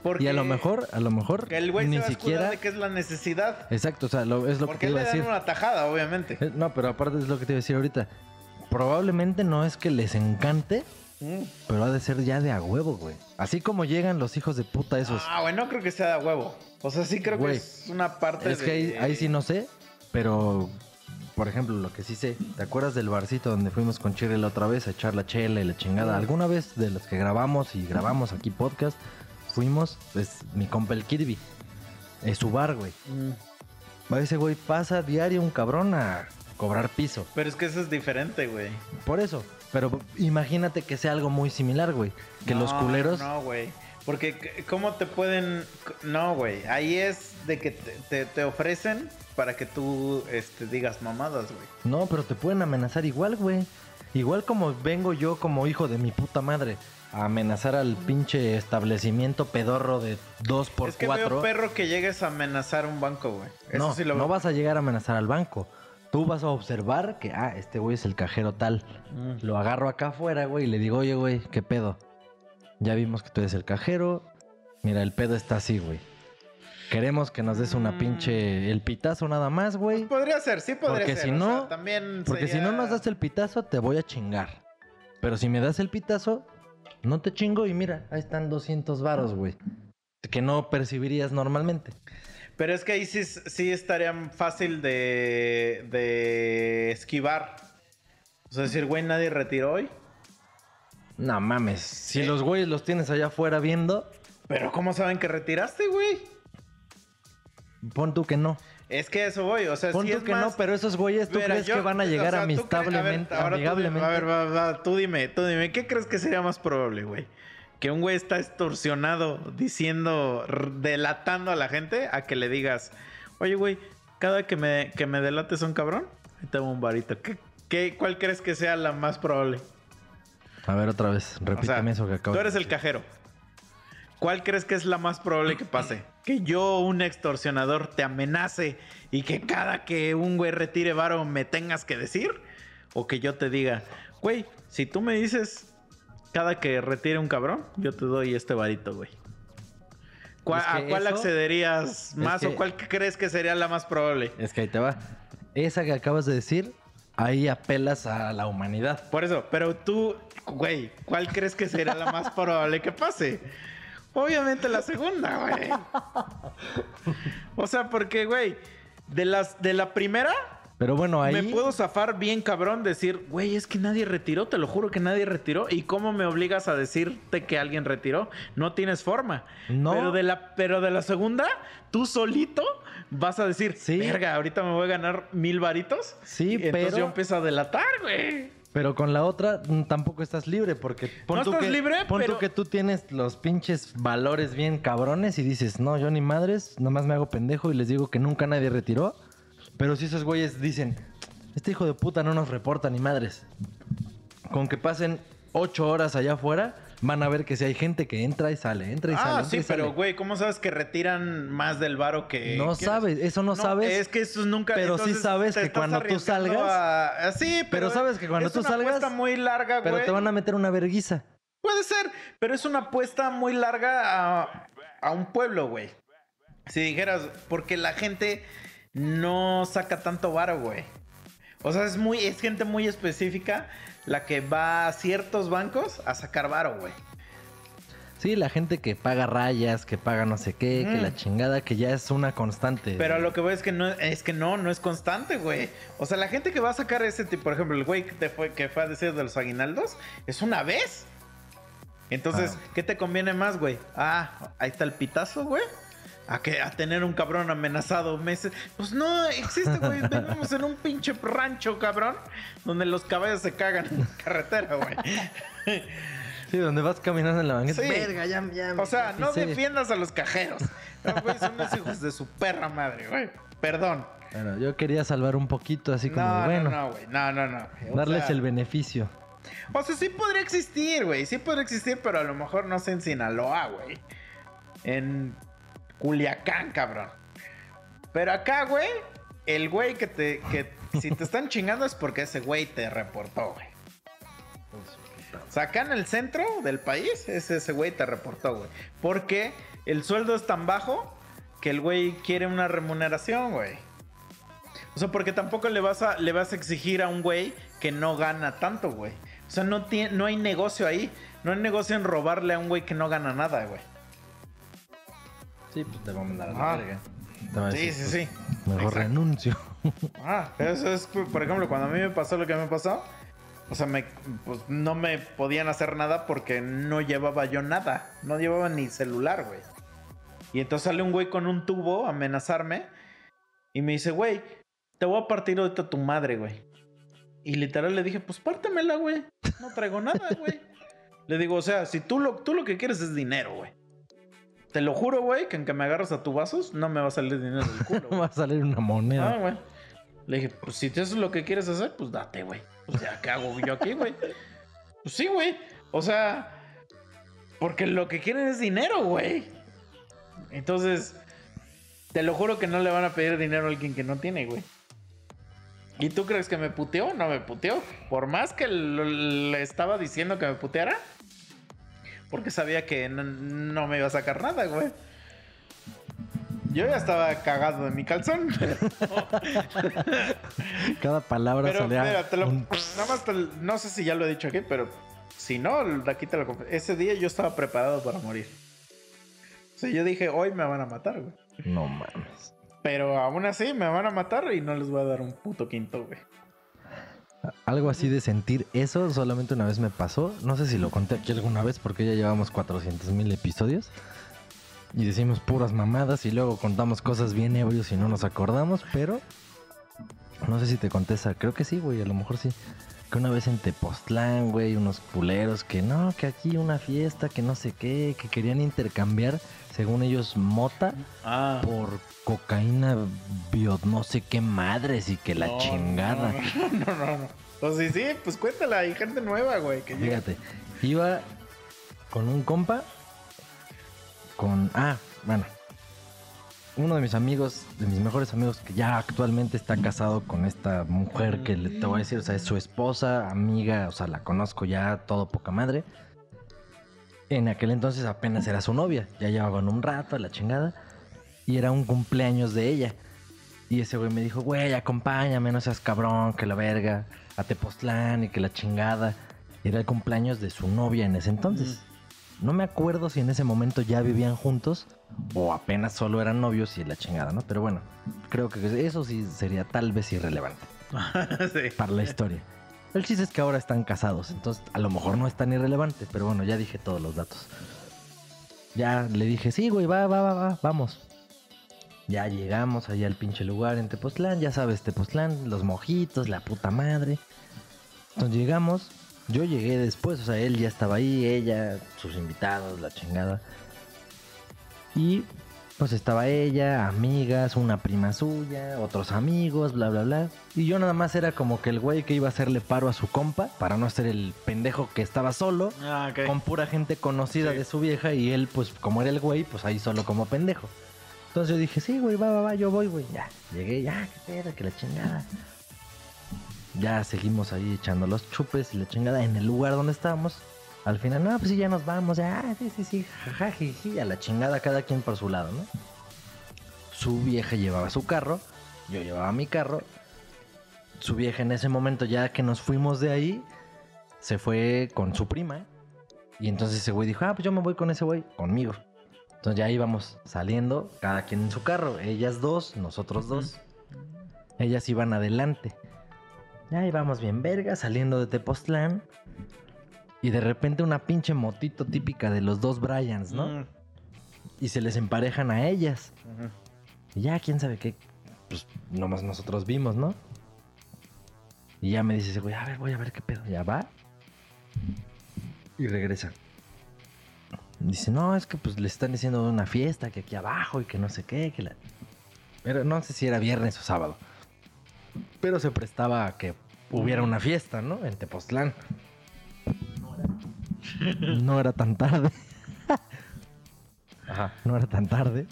Porque Y a lo mejor, a lo mejor, que el güey ni se va a siquiera... de que es la necesidad. Exacto, o sea, lo- es lo que Porque te iba le a dan decir. una tajada, obviamente. Eh, No, pero aparte es lo que te iba a decir ahorita. Probablemente no es que les encante, Mm. pero ha de ser ya de a huevo, güey. Así como llegan los hijos de puta esos. Ah, güey, no creo que sea de huevo. O sea, sí creo Güey, que es una parte es que ahí, de... ahí sí no sé, pero por ejemplo, lo que sí sé, ¿te acuerdas del barcito donde fuimos con Chile la otra vez a echar la chela y la chingada? ¿Alguna vez de los que grabamos y grabamos aquí podcast, fuimos, pues mi compa el Kirby, es su bar, güey. Mm. Ese güey pasa diario un cabrón a cobrar piso. Pero es que eso es diferente, güey. Por eso. Pero imagínate que sea algo muy similar, güey. Que los culeros. No, güey. Porque, ¿cómo te pueden...? No, güey. Ahí es de que te, te- te ofrecen para que tú este, digas mamadas, güey. No, pero te pueden amenazar igual, güey. Igual como vengo yo como hijo de mi puta madre a amenazar al pinche establecimiento pedorro de 2 por es que 4 veo perro que llegues a amenazar un banco, güey. Eso No, sí lo no vas a llegar a amenazar al banco. Tú vas a observar que, ah, este güey es el cajero tal. Mm. Lo agarro acá afuera, güey, y le digo, oye, güey, ¿qué pedo? Ya vimos que tú eres el cajero. Mira, el pedo está así, güey. Queremos que nos des una Mm. pinche... El pitazo nada más, güey. Podría ser, sí podría Porque ser. si o no- sea, también Porque si no nos das el pitazo, te voy a chingar. Pero si me das el pitazo, no te chingo y mira, ahí están 200 varos, güey. Que no percibirías normalmente. Pero es que ahí sí, sí estaría fácil de, de esquivar. O sea, decir, güey, nadie retiró hoy. No mames. Si Sí. los güeyes los tienes allá afuera viendo, Pero ¿cómo saben que retiraste, güey? Pon tú que no. Es que eso voy, o sea, Pon sí tú es que más... no, pero esos güeyes, ¿tú Mira, crees yo- que van a o llegar sea, ¿tú crees- a ver, amistablemente, ahora tú amigablemente? a ver, va, va, tú dime, tú dime, ¿qué crees que sería más probable, güey? Que un güey está extorsionado diciendo, delatando a la gente, a que le digas, oye, güey, cada que me, que me delates a un cabrón, ahí te hago un varito. ¿Qué, qué, ¿Cuál crees que sea la más probable? A ver, otra vez, O sea, repíteme eso que acabo tú eres de el cajero. ¿Cuál crees que es la más probable que pase? Que yo, un extorsionador, te amenace y que cada que un güey retire varo me tengas que decir. O que yo te diga, güey, si tú me dices cada que retire un cabrón, yo te doy este varito, güey. ¿Cuál- Es que ¿A cuál eso- accederías más que- o cuál crees que sería la más probable? Es que ahí te va. Esa que acabas de decir, ahí apelas a la humanidad. Por eso, pero tú, güey, ¿cuál crees que sería la más probable que pase? Obviamente la segunda, güey. O sea, porque, güey, de las de la primera Pero bueno, ahí... me puedo zafar bien cabrón decir, güey, es que nadie retiró, te lo juro que nadie retiró. ¿Y cómo me obligas a decirte que alguien retiró? No tienes forma. No. Pero de la, pero de la segunda, tú solito vas a decir, Sí. verga, ahorita me voy a ganar mil varitos. Sí, Y entonces pero- yo empiezo a delatar, güey. Pero con la otra mm, tampoco estás libre porque pon No tú estás que, libre, pon tú que tú tienes los pinches valores bien cabrones y dices, no, yo ni madres, nomás me hago pendejo y les digo que nunca nadie retiró. Pero si esos güeyes dicen, este hijo de puta no nos reporta ni madres. Con que pasen ocho horas allá afuera, van a ver que si hay gente que entra y sale, entra y sale. Ah, sí, y pero güey, ¿cómo sabes que retiran más del varo que No sabes, eso no sabes. Es que eso nunca. Pero sí sabes que cuando tú salgas- a- a- sí, pero, Pero sabes que cuando es tú una salgas- apuesta muy larga, güey. Pero te van a meter una verguiza. Puede ser, pero es una apuesta muy larga a, a un pueblo, güey. Si dijeras, porque la gente no saca tanto varo, güey. O sea, es muy, es gente muy específica la que va a ciertos bancos a sacar varo, güey. Sí, la gente que paga rayas, que paga no sé qué, que Mm. la chingada, que ya es una constante. Pero lo que voy es que no es que no, no es constante, güey. O sea, la gente que va a sacar ese tipo, por ejemplo, el güey que, te fue, que fue a decir de los aguinaldos, es una vez. Entonces, Ah. ¿qué te conviene más, güey? Ah, ahí está el pitazo, güey. A, que, a tener un cabrón amenazado meses. Pues no existe, güey. Vivimos en un pinche rancho, cabrón. Donde los caballos se cagan en la carretera, güey. Sí, donde vas caminando en la banqueta. Sí. Verga, ya, ya O sea, no pisé". defiendas a los cajeros. No, güey, son los hijos de su perra madre, güey. Perdón. Bueno, yo quería salvar un poquito, así como, no, bueno, no, no, güey. No, no, no. O darles sea, el beneficio. O sea, sí podría existir, güey. Sí podría existir, pero a lo mejor no sé en Sinaloa, güey. En Culiacán, cabrón. Pero acá, güey, el güey que te. que si te están chingando es porque ese güey te reportó, güey. O sea, acá en el centro del país, es ese güey te reportó, güey. Porque el sueldo es tan bajo que el güey quiere una remuneración, güey. O sea, porque tampoco le vas a, le vas a exigir a un güey que no gana tanto, güey. O sea, no, no hay negocio ahí. No hay negocio en robarle a un güey que no gana nada, güey. Sí, pues te va a mandar a la verga. Te va a Sí, sí, sí. pues, Mejor Exacto. renuncio. Ah, eso es, por ejemplo, cuando a mí me pasó lo que me pasó. O sea, me, pues no me podían hacer nada porque no llevaba yo nada. No llevaba ni celular, güey. Y entonces sale un güey con un tubo a amenazarme. Y me dice, güey, te voy a partir ahorita tu madre, güey. Y literal le dije, pues pártemela, güey. No traigo nada, güey. le digo, o sea, si tú lo, tú lo que quieres es dinero, güey. Te lo juro, güey, que en que me agarras a tu vasos no me va a salir dinero del culo. güey. Va a salir una Ah, moneda. güey. Le dije, pues si eso es lo que quieres hacer, pues date, güey. Pues ya, ¿qué hago yo aquí, güey? Pues sí, güey. O sea, porque lo que quieren es dinero, güey. Entonces, te lo juro que no le van a pedir dinero a alguien que no tiene, güey. ¿Y tú crees que me puteó? No me puteó. Por más que le estaba diciendo que me puteara, porque sabía que no, no me iba a sacar nada, güey. Yo ya estaba cagado de mi calzón. Cada palabra Pero, salía. mira, te lo- un- nada más te- no sé si ya lo he dicho aquí, pero si no, aquí te lo. Ese día yo estaba preparado para morir. O sea, yo dije, hoy me van a matar, güey. No mames. Pero aún así me van a matar y no les voy a dar un puto quinto, güey. Algo así de sentir eso solamente una vez me pasó. No sé si lo conté aquí alguna vez porque ya llevamos 400 mil episodios. Y decimos puras mamadas y luego contamos cosas bien ebrios y no nos acordamos, pero... No sé si te conté esa. Creo que sí, güey. A lo mejor sí. Que una vez en Tepoztlán, güey, unos culeros que no, que aquí una fiesta, que no sé qué, que querían intercambiar, según ellos, mota Ah. por cocaína bio no sé qué madres y que la chingada. No, no, no. no. Pues sí, sí, pues cuéntala. Hay gente nueva, güey. Que llega. Fíjate, iba con un compa, con... Ah, bueno. Uno de mis amigos, de mis mejores amigos, que ya actualmente está casado con esta mujer que le te voy a decir, o sea, es su esposa, amiga, o sea, la conozco ya todo poca madre. En aquel entonces apenas era su novia, ya llevaban un rato a la chingada, y era un cumpleaños de ella. Y ese güey me dijo, güey, acompáñame, no seas cabrón, que la verga, a Tepoztlán y que la chingada. Era el cumpleaños de su novia en ese entonces. No me acuerdo si en ese momento ya vivían juntos o apenas solo eran novios y la chingada, ¿no? Pero bueno, creo que eso sí sería tal vez irrelevante sí. para la historia. El chiste es que ahora están casados, entonces a lo mejor no es tan irrelevante, pero bueno, ya dije todos los datos. Ya le dije, sí, güey, va, va, va, va, vamos. Ya llegamos allá al pinche lugar en Tepoztlán, ya sabes, Tepoztlán, los mojitos, la puta madre. Entonces llegamos, yo llegué después, o sea, él ya estaba ahí, ella, sus invitados, la chingada. Y pues estaba ella, amigas, una prima suya, otros amigos, bla, bla, bla. Y yo nada más era como que el güey que iba a hacerle paro a su compa para no ser el pendejo que estaba solo Ah, con pura gente conocida Sí. de su vieja y él, pues como era el güey, pues ahí solo como pendejo. Entonces yo dije, sí, güey, va, va, va, yo voy, güey. Ya, llegué, ya, qué pedo, que la chingada. Ya seguimos ahí echando los chupes y la chingada en el lugar donde estábamos. Al final, no, pues sí, ya nos vamos, ya, ah, sí, sí, sí, jaja, jiji, a la chingada cada quien por su lado, ¿no? Su vieja llevaba su carro, yo llevaba mi carro. Su vieja en ese momento, ya que nos fuimos de ahí, se fue con su prima. Y entonces ese güey dijo, ah, pues yo me voy con ese güey, conmigo. Entonces ya íbamos saliendo, cada quien en su carro. Ellas dos, nosotros dos. Ellas iban adelante. Ya íbamos bien verga, saliendo de Tepoztlán. Y de repente una pinche motito típica de los dos Bryans, ¿no? Mm, Y se les emparejan a ellas. Y ya, quién sabe qué. Pues nomás nosotros vimos, ¿no? Y ya me dice ese güey, a ver, voy a ver qué pedo. Ya va. Y regresa. Dice, no, es que pues le están diciendo una fiesta que aquí abajo y que no sé qué, que la... Pero no sé si era viernes o sábado. Pero se prestaba a que hubiera una fiesta, ¿no? En Tepoztlán. No era tan tarde. Ajá, no era tan tarde.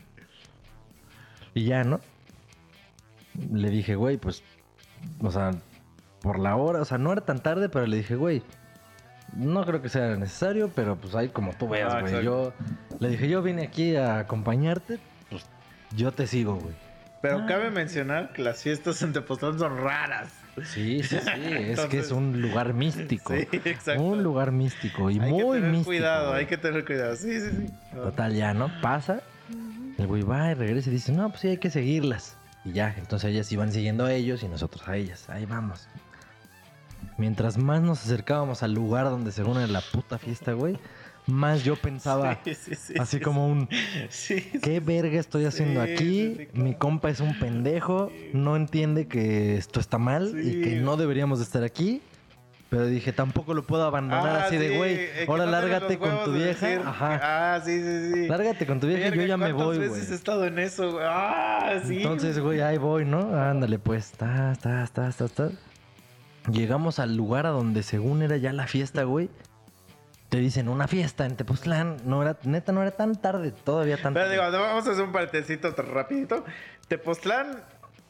Y ya, ¿no? Le dije, güey, pues, o sea, por la hora, o sea, no era tan tarde, pero le dije, güey, no creo que sea necesario, pero pues ahí como tú veas, Ah, güey. exacto. yo le dije, yo vine aquí a acompañarte, pues yo te sigo, güey. Pero Ah. cabe mencionar que las fiestas en Tepoztlán son raras. Sí, sí, sí, es que es un lugar místico. Sí, exacto. Un lugar místico y hay muy que tener místico. cuidado, hay que tener cuidado. Sí, sí, sí. Total, ya, ¿no? Pasa. El güey va y regresa y dice, no, pues sí, hay que seguirlas. Y ya, entonces ellas iban siguiendo a ellos y nosotros a ellas. Ahí vamos. Mientras más nos acercábamos al lugar donde según era la puta fiesta, güey, más yo pensaba Sí, sí, sí, así sí, como un. ¿qué verga estoy haciendo aquí? claro. Mi compa es un pendejo, no entiende que esto está mal y que no deberíamos de estar aquí. Pero dije, tampoco lo puedo abandonar Ah, así de, güey, eh, ahora no lárgate con tu de vieja. Ajá. Ah, sí, sí, sí. Lárgate con tu vieja y yo ya me ¿cuántas voy, veces güey. he estado en eso, güey? Ah, sí. Entonces, güey, ahí voy, ¿no? Ándale, pues, ta, ta, ta, ta, ta. Llegamos al lugar a donde según era ya la fiesta, güey. Te dicen una fiesta en Tepoztlán. No era, neta, no era tan tarde, todavía tan Pero tarde. digo, vamos a hacer un partecito rapidito. Tepoztlán,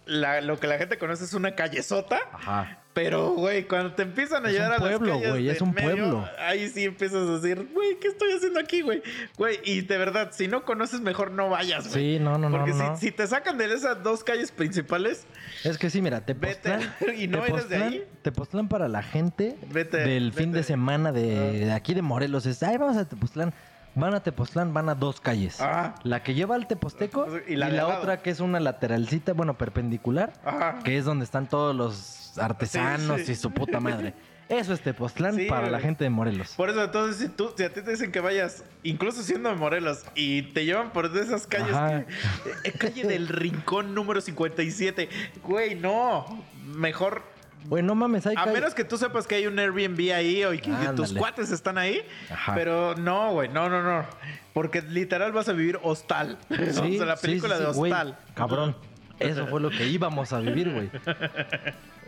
la- lo que la gente conoce es una callezota. Ajá. Pero, güey, cuando te empiezan a Es llegar a las pueblo, calles güey, de es un medio, pueblo. Ahí sí empiezas a decir, güey, ¿qué estoy haciendo aquí, güey? Güey, y de verdad, si no conoces, mejor no vayas, güey. Sí, no, no, no, Porque no. si, si te sacan de esas dos calles principales, Es que sí, mira, Vete, Tepoztlán. y no eres de ahí. Tepoztlán para la gente Vete, del fin de semana de, Ah. de aquí de Morelos es, ay, vamos a Tepoztlán. Van a Tepoztlán, van a dos calles. Ah. La que lleva al Teposteco Y y la otra que es una lateralcita, bueno, perpendicular, ajá. que es donde están todos los artesanos Sí, sí. y su puta madre. Eso es Tepoztlán Sí, para la gente de Morelos. Por eso, entonces, si, tú, si a ti te dicen que vayas, incluso siendo de Morelos, y te llevan por esas calles, Ajá. que- eh, calle del Rincón número 57, güey, no, mejor, Güey, no mames, hay a menos que tú sepas que hay un Airbnb ahí o que, tus cuates están ahí, Ajá. pero no, güey, no, no, no, porque literal vas a vivir hostal, o sea, la película sí, sí, de güey, hostal. cabrón. Eso fue lo que íbamos a vivir, güey.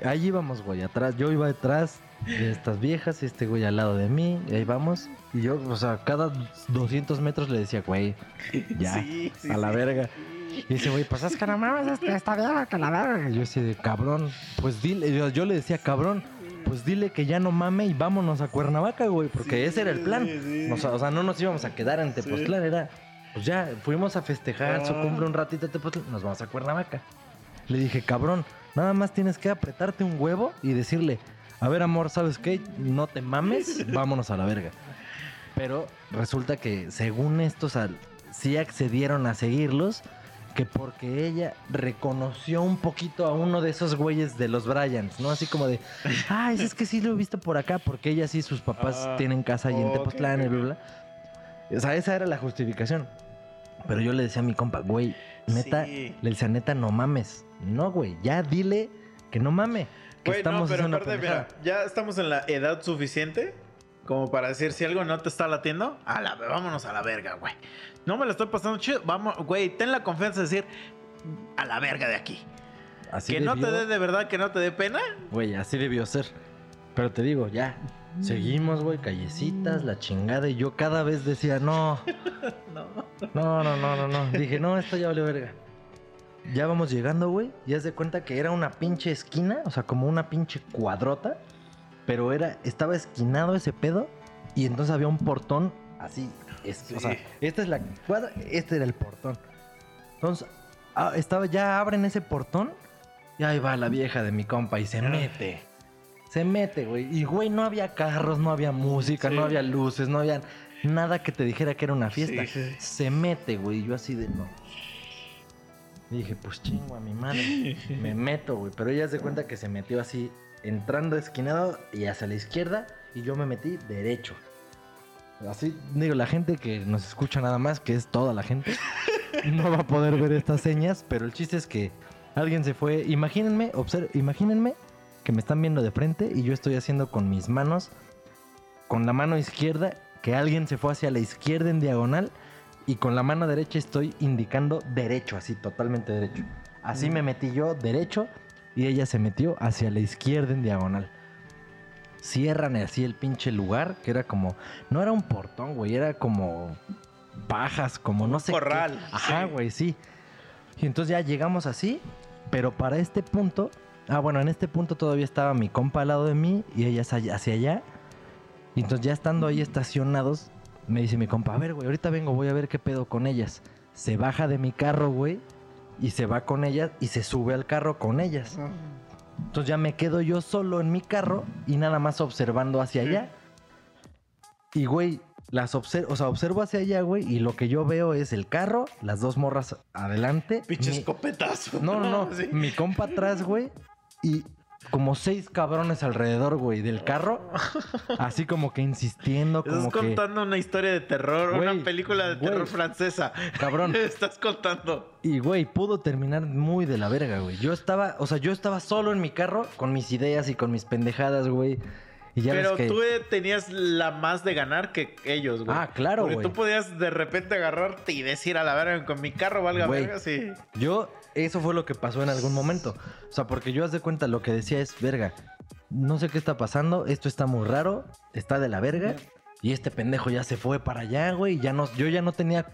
Ahí íbamos, güey, atrás. Yo iba detrás de estas viejas y este güey al lado de mí. Y ahí vamos. Y yo, o sea, cada 200 metros le decía, güey, ya, Sí, sí, a la sí. verga. Y dice, güey, pues es que no mames, es que está vieja que la verga. Y yo así de, cabrón, pues dile, yo, yo le decía, cabrón, pues dile que ya no mame y vámonos a Cuernavaca, güey, porque Sí, ese era el plan. sí, sí. O, sea, o no nos íbamos a quedar en Tepoztlán, era, pues ya, fuimos a festejar su Ah. cumple un ratito a Tepoztlán, nos vamos a Cuernavaca. Le dije, cabrón, nada más tienes que apretarte un huevo y decirle, a ver, amor, ¿sabes qué? No te mames, vámonos a la verga. Pero resulta que, según estos, al- sí accedieron a seguirlos, que porque ella reconoció un poquito a uno de esos güeyes de los Bryans, ¿no? Así como de, ay, es que sí lo he visto por acá, porque ella sí, sus papás Ah, tienen casa ahí en Tepoztlán y bla, bla. O sea, esa era la justificación. Pero yo le decía a mi compa, güey, neta, Sí. le decía, neta, no mames. No, güey, ya dile que no mame. Que Güey, no, estamos pero haciendo una aparte, mira, ya estamos en la edad suficiente como para decir si algo no te está latiendo, a la, vámonos a la verga, güey. No me lo estoy pasando chido, vamos, güey, ten la confianza de decir a la verga de aquí. Así que no te dé de verdad, que no te dé pena. Güey, así debió ser. Pero te digo, ya. Seguimos, güey, callecitas, la chingada. Y yo cada vez decía, no, No. no, no, no, no, no. Dije, no, esto ya valió verga. Ya vamos llegando, güey. Y haz de cuenta que era una pinche esquina, o sea, como una pinche cuadrota. Pero era, estaba esquinado ese pedo. Y entonces había un portón así. es- O sea, esta es la cuadra, este era el portón. Entonces, ah, estaba, ya abren ese portón. Y ahí va la vieja de mi compa y se mete. Se mete, güey. Y, güey, no había carros, no había música, Sí. no había luces, no había nada que te dijera que era una fiesta. Sí. Se mete, güey. Yo así de no. Y dije, pues chingo a mi madre. Me meto, güey. Pero ella se cuenta que se metió así, entrando esquinado y hacia la izquierda. Y yo me metí derecho. Así, digo, la gente que nos escucha nada más, que es toda la gente, no va a poder ver estas señas. Pero el chiste es que alguien se fue. Imagínense, imagínense que me están viendo de frente y yo estoy haciendo con mis manos, con la mano izquierda, que alguien se fue hacia la izquierda en diagonal y con la mano derecha estoy indicando derecho, así totalmente derecho. Así me metí yo derecho y ella se metió hacia la izquierda en diagonal. Cierran así el pinche lugar, que era como, no era un portón, güey, era como pajas, como no sé. qué. corral, Ajá, sí. güey, sí. Y entonces ya llegamos así, pero para este punto, ah, bueno, en este punto todavía estaba mi compa al lado de mí y ella hacia allá. Y entonces ya estando ahí estacionados, me dice mi compa, a ver, güey, ahorita vengo, voy a ver qué pedo con ellas. Se baja de mi carro, güey, y se va con ellas y se sube al carro con ellas. Entonces ya me quedo yo solo en mi carro y nada más observando hacia allá. Y, güey, las observo, o sea, observo hacia allá, güey, y lo que yo veo es el carro, las dos morras adelante. Pinche mi- escopetazo. no, no, no. Sí. Mi compa atrás, güey. Y como seis cabrones alrededor, güey, del carro. Así como que insistiendo, Estás como que. contando una historia de terror, Güey, una película de terror francesa. Cabrón. Estás contando. Y, güey, pudo terminar muy de la verga, güey. Yo estaba, o sea, yo estaba solo en mi carro con mis ideas y con mis pendejadas, güey. Y ya Pero que... tú tenías la más de ganar que ellos, güey. Ah, claro, Porque güey. tú podías de repente agarrarte y decir a la verga con mi carro valga Güey. verga, sí. Yo, eso fue lo que pasó en algún momento. O sea, porque yo haz de cuenta, lo que decía es, verga, no sé qué está pasando, esto está muy raro, está de la verga. Y este pendejo ya se fue para allá, güey. Ya no, yo ya no tenía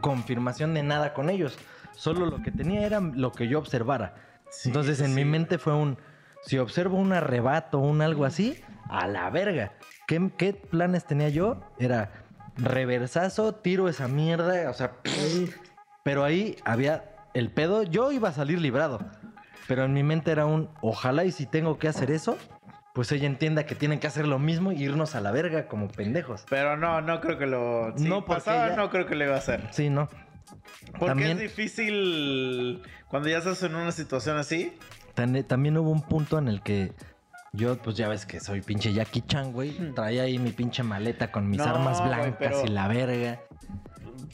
confirmación de nada con ellos. Solo lo que tenía era lo que yo observara. Sí, Entonces en mi mente fue un, si observo un arrebato, un algo así, a la verga. ¿Qué, qué planes tenía yo? Era reversazo, tiro esa mierda, o sea, pero ahí había el pedo, yo iba a salir librado. Pero en mi mente era un, ojalá y si tengo que hacer eso, pues ella entienda que tienen que hacer lo mismo y irnos a la verga como pendejos. Pero no, no creo que lo. Si No, pasaba, no creo que lo iba a hacer. Sí, ¿no? Porque También- es difícil cuando ya estás en una situación así. También hubo un punto en el que yo, pues ya ves que soy pinche Jackie Chan, güey. Traía ahí mi pinche maleta con mis. No, armas blancas pero- y la verga.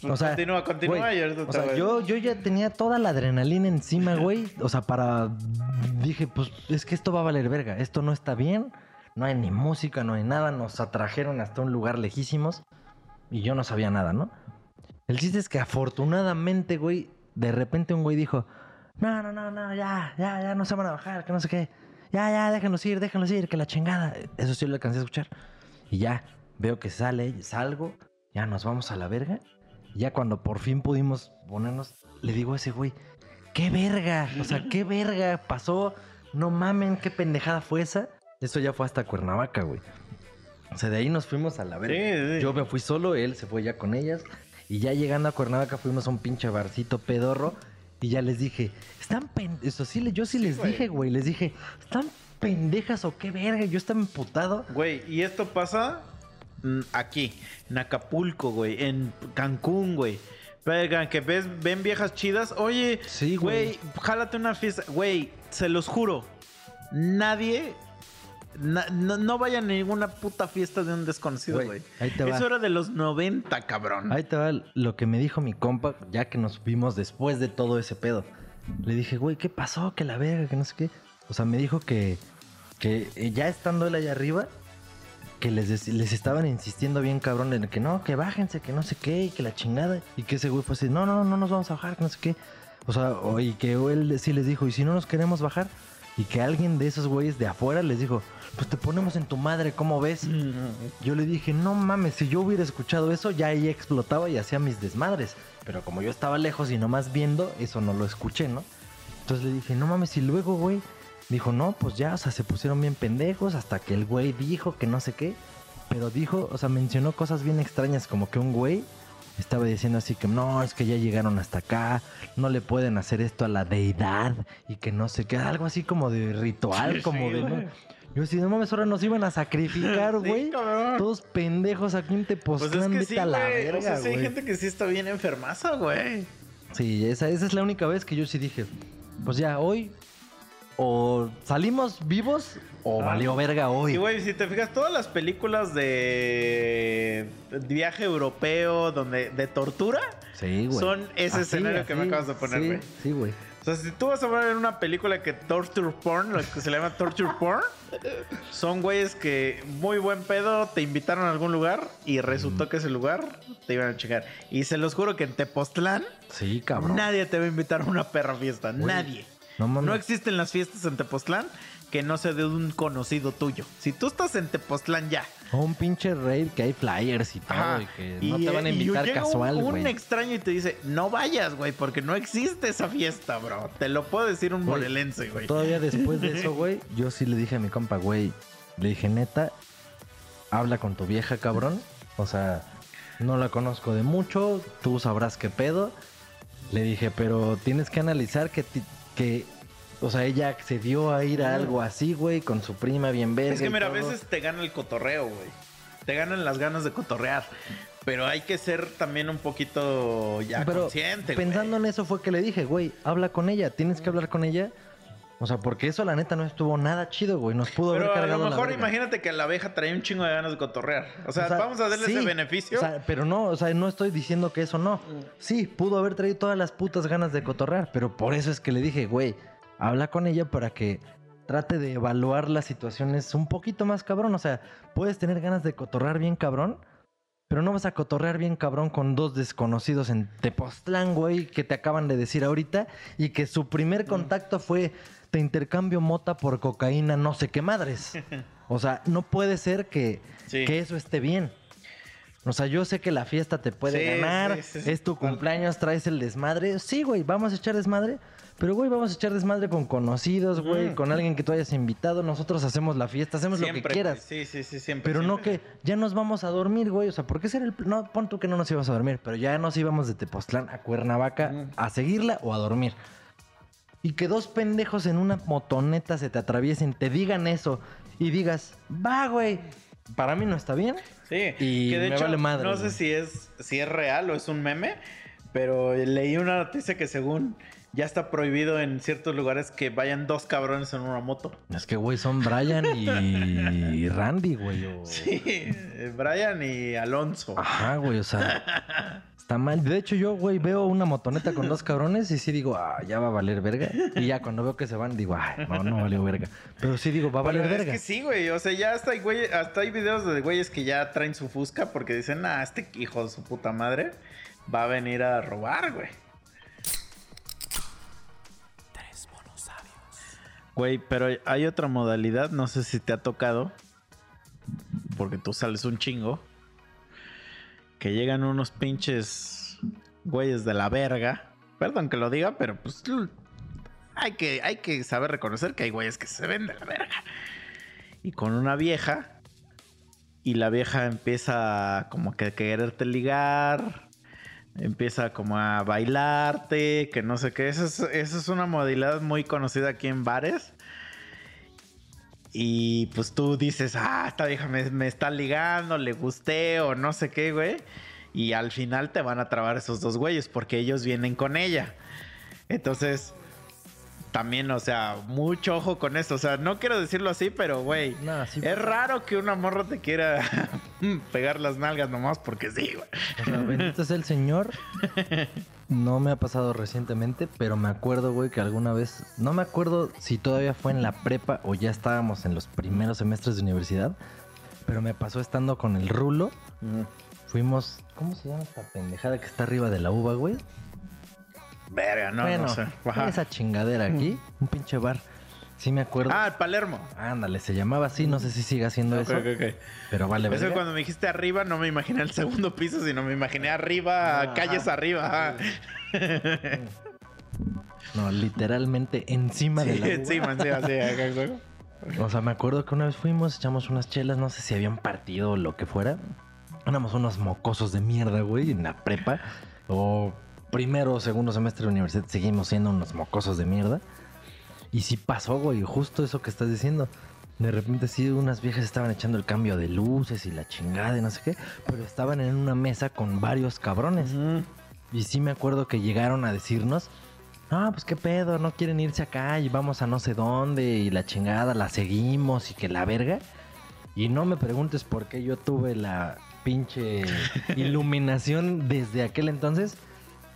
O sea, continúa, continúa O sea, yo, yo ya tenía toda la adrenalina encima, güey. O sea, para. Dije, pues es que esto va a valer verga. Esto no está bien. No hay ni música, no hay nada. Nos atrajeron hasta un lugar lejísimos. Y yo no sabía nada, ¿no? El chiste es que afortunadamente, güey, de repente un güey dijo: No, no, no, no, ya, ya, ya no se van a bajar, que no sé qué. Ya, ya, déjenlos ir, déjenlos ir, que la chingada. Eso sí lo alcancé a escuchar. Y ya, veo que sale, salgo, ya nos vamos a la verga. Ya cuando por fin pudimos ponernos, le digo a ese güey, ¿qué verga? O sea, ¿qué verga pasó? No mamen, qué pendejada fue esa. Eso ya fue hasta Cuernavaca, güey. O sea, de ahí nos fuimos a la verga. Sí, sí. Yo me fui solo, él se fue ya con ellas. Y ya llegando a Cuernavaca fuimos a un pinche barcito pedorro. Y ya les dije, están pendejos. Eso sí, yo sí les güey. dije, güey. Les dije, ¿están pendejas o qué verga? Yo estaba emputado. Güey, y esto pasa aquí, en Acapulco, güey, en Cancún, güey. Vengan, que ves, ven viejas chidas. Oye, Sí, güey. jálate una fiesta. Güey, se los juro. Nadie. na- no, no vayan a ninguna puta fiesta de un desconocido, Güey. Eso era de los 90, cabrón. Ahí te va lo que me dijo mi compa, ya que nos vimos después de todo ese pedo. Le dije, güey, ¿qué pasó? Que la verga, que no sé qué. O sea, me dijo que, que ya estando él allá arriba, que les, les estaban insistiendo bien cabrón en que no, que bájense, que no sé qué, y que la chingada. Y que ese güey fue así, no, no, no nos vamos a bajar, que no sé qué. O sea, o- y que él sí les dijo, y si no nos queremos bajar, y que alguien de esos güeyes de afuera les dijo, pues te ponemos en tu madre, ¿cómo ves? Yo le dije, no mames, si yo hubiera escuchado eso, ya ahí explotaba y hacía mis desmadres. Pero como yo estaba lejos y nomás viendo, eso no lo escuché, ¿no? Entonces le dije, no mames, y luego, güey. Dijo, no, pues ya, o sea, se pusieron bien pendejos hasta que el güey dijo que no sé qué. Pero dijo, o sea, mencionó cosas bien extrañas, como que un güey estaba diciendo así que no, es que ya llegaron hasta acá, no le pueden hacer esto a la deidad y que no sé qué, algo así como de ritual, Sí, como sí, de... ¿no? Yo así, no mames, ahora nos iban a sacrificar, güey. Todos pendejos aquí en Pues Tepoztlán, es que vete sí, a la güey. verga, O sea, sí hay gente que sí está bien enfermaza, güey. Sí, esa, esa es la única vez que yo sí dije, pues ya, hoy o salimos vivos o Ah. valió verga hoy. Y güey, si te fijas, todas las películas de viaje europeo, donde de tortura, sí, güey. son ese Así, escenario que me acabas de poner, sí, güey. Sí, güey. O sea, si tú vas a ver en una película que torture porn, lo que se le llama torture porn, son güeyes que muy buen pedo te invitaron a algún lugar y resultó que ese lugar te iban a chingar. Y se los juro que en Tepoztlán Sí, cabrón. nadie te va a invitar a una perra fiesta, Güey, nadie. No existen las fiestas en Tepoztlán que no sea de un conocido tuyo. Si tú estás en Tepoztlán ya. O un pinche raid que hay flyers y todo Ajá, y que no te van a y invitar llega un- casual, un, extraño y te dice, no vayas, güey, porque no existe esa fiesta, bro. Te lo puedo decir un Güey, morelense, güey. Todavía después de eso, güey, yo sí le dije a mi compa, güey, le dije, neta, habla con tu vieja, cabrón. O sea, no la conozco de mucho, tú sabrás qué pedo. Le dije, pero tienes que analizar que, que o sea, ella accedió a ir a algo así, güey, con su prima bien verga. Es que mira, a veces te gana el cotorreo, güey. Te ganan las ganas de cotorrear. Pero hay que ser también un poquito ya Pero consciente, güey. pensando en eso fue que le dije, güey, habla con ella, tienes que hablar con ella. O sea, porque eso la neta no estuvo nada chido, güey. Nos pudo Pero haber a cargado lo la mejor imagínate que la abeja traía un chingo de ganas de cotorrear. O sea, O sea, vamos a darle sí, ese beneficio. O sea, pero no, o sea, no estoy diciendo que eso no. Sí, pudo haber traído todas las putas ganas de cotorrear, pero por eso es que le dije, güey, habla con ella para que trate de evaluar las situaciones un poquito más cabrón. O sea, puedes tener ganas de cotorrear bien cabrón, pero no vas a cotorrear bien cabrón con dos desconocidos en Tepoztlán, güey, que te acaban de decir ahorita y que su primer contacto fue te intercambio mota por cocaína, no sé qué madres. O sea, no puede ser que, Sí. que eso esté bien. O sea, yo sé que la fiesta te puede Sí, ganar, sí, es tu cumpleaños, traes el desmadre. Sí, güey, vamos a echar desmadre. Pero, güey, vamos a echar desmadre con conocidos, güey, Ujú. con alguien que tú hayas invitado. Nosotros hacemos la fiesta, hacemos lo que quieras. güey. Sí, sí, sí, siempre. Pero no que ya nos vamos a dormir, güey. O sea, ¿por qué ser el... No, pon tú que no nos íbamos a dormir, pero ya nos íbamos de Tepoztlán a Cuernavaca Ujú. a seguirla o a dormir. Y que dos pendejos en una motoneta se te atraviesen, te digan eso y digas, va, güey. Para mí no está bien. Sí, Y que de me hecho, vale madre, no sé si es, si es real o es un meme, pero leí una noticia que según ya está prohibido en ciertos lugares que vayan dos cabrones en una moto. Es que, güey, son Brian y Randy, güey. o- Sí, Brian y Alonso. Ajá, güey, o sea, está mal. De hecho, yo, güey, veo una motoneta con dos cabrones y sí digo, ah, ya va a valer verga. Y ya cuando veo que se van, digo, ay, no, no valió verga. Pero sí digo, va a valer Pero verga. Es que sí, güey. O sea, ya hasta hay, güey, hasta hay videos de güeyes que ya traen su fusca porque dicen, ah, este hijo de su puta madre va a venir a robar, güey. Tres monos sabios. Güey, pero hay otra modalidad, no sé si te ha tocado, porque tú sales un chingo, que llegan unos pinches güeyes de la verga. Perdón que lo diga, pero pues hay que, hay que saber reconocer que hay güeyes que se ven de la verga. Y con una vieja, y la vieja empieza como que a quererte ligar, empieza como a bailarte, que no sé qué. Esa es, esa es una modalidad muy conocida aquí en bares. Y pues tú dices, ah, esta vieja me, está ligando, le gusté o no sé qué, güey. Y al final te van a trabar esos dos güeyes porque ellos vienen con ella. Entonces, también, o sea, mucho ojo con eso. O sea, no quiero decirlo así, pero, güey, No, sí, es raro que una morra te quiera pegar las nalgas nomás porque sí, güey. O sea, bendito sea el Señor. No me ha pasado recientemente, pero me acuerdo, güey, que alguna vez, no me acuerdo si todavía fue en la prepa o ya estábamos en los primeros semestres de universidad, pero me pasó estando con el rulo. Fuimos, ¿cómo se llama esta pendejada que está arriba de la uva, güey? Verga, no, bueno, no sé. Ajá. esa chingadera aquí, un pinche bar. Sí me acuerdo. Ah, el Palermo. Ándale, se llamaba así, no sé si sigue haciendo Ok, eso, ok, ok. pero vale, Es que verga. cuando me dijiste arriba, no me imaginé el segundo piso, sino me imaginé arriba, Ah, calles ajá. arriba. ajá. No, literalmente encima de Sí, la uva. encima, encima, sí, acá, acá. O sea, me acuerdo que una vez fuimos, echamos unas chelas, no sé si habían partido o lo que fuera. Éramos unos mocosos de mierda, güey, en la prepa. O primero o segundo semestre de universidad seguimos siendo unos mocosos de mierda. Y sí pasó, güey, justo eso que estás diciendo. De repente sí, unas viejas estaban echando el cambio de luces y la chingada y no sé qué. Pero estaban en una mesa con varios cabrones. Ujú. Y sí me acuerdo que llegaron a decirnos, no, pues qué pedo, no quieren irse acá y vamos a no sé dónde y la chingada, la seguimos y que la verga. Y no me preguntes por qué yo tuve la pinche iluminación desde aquel entonces.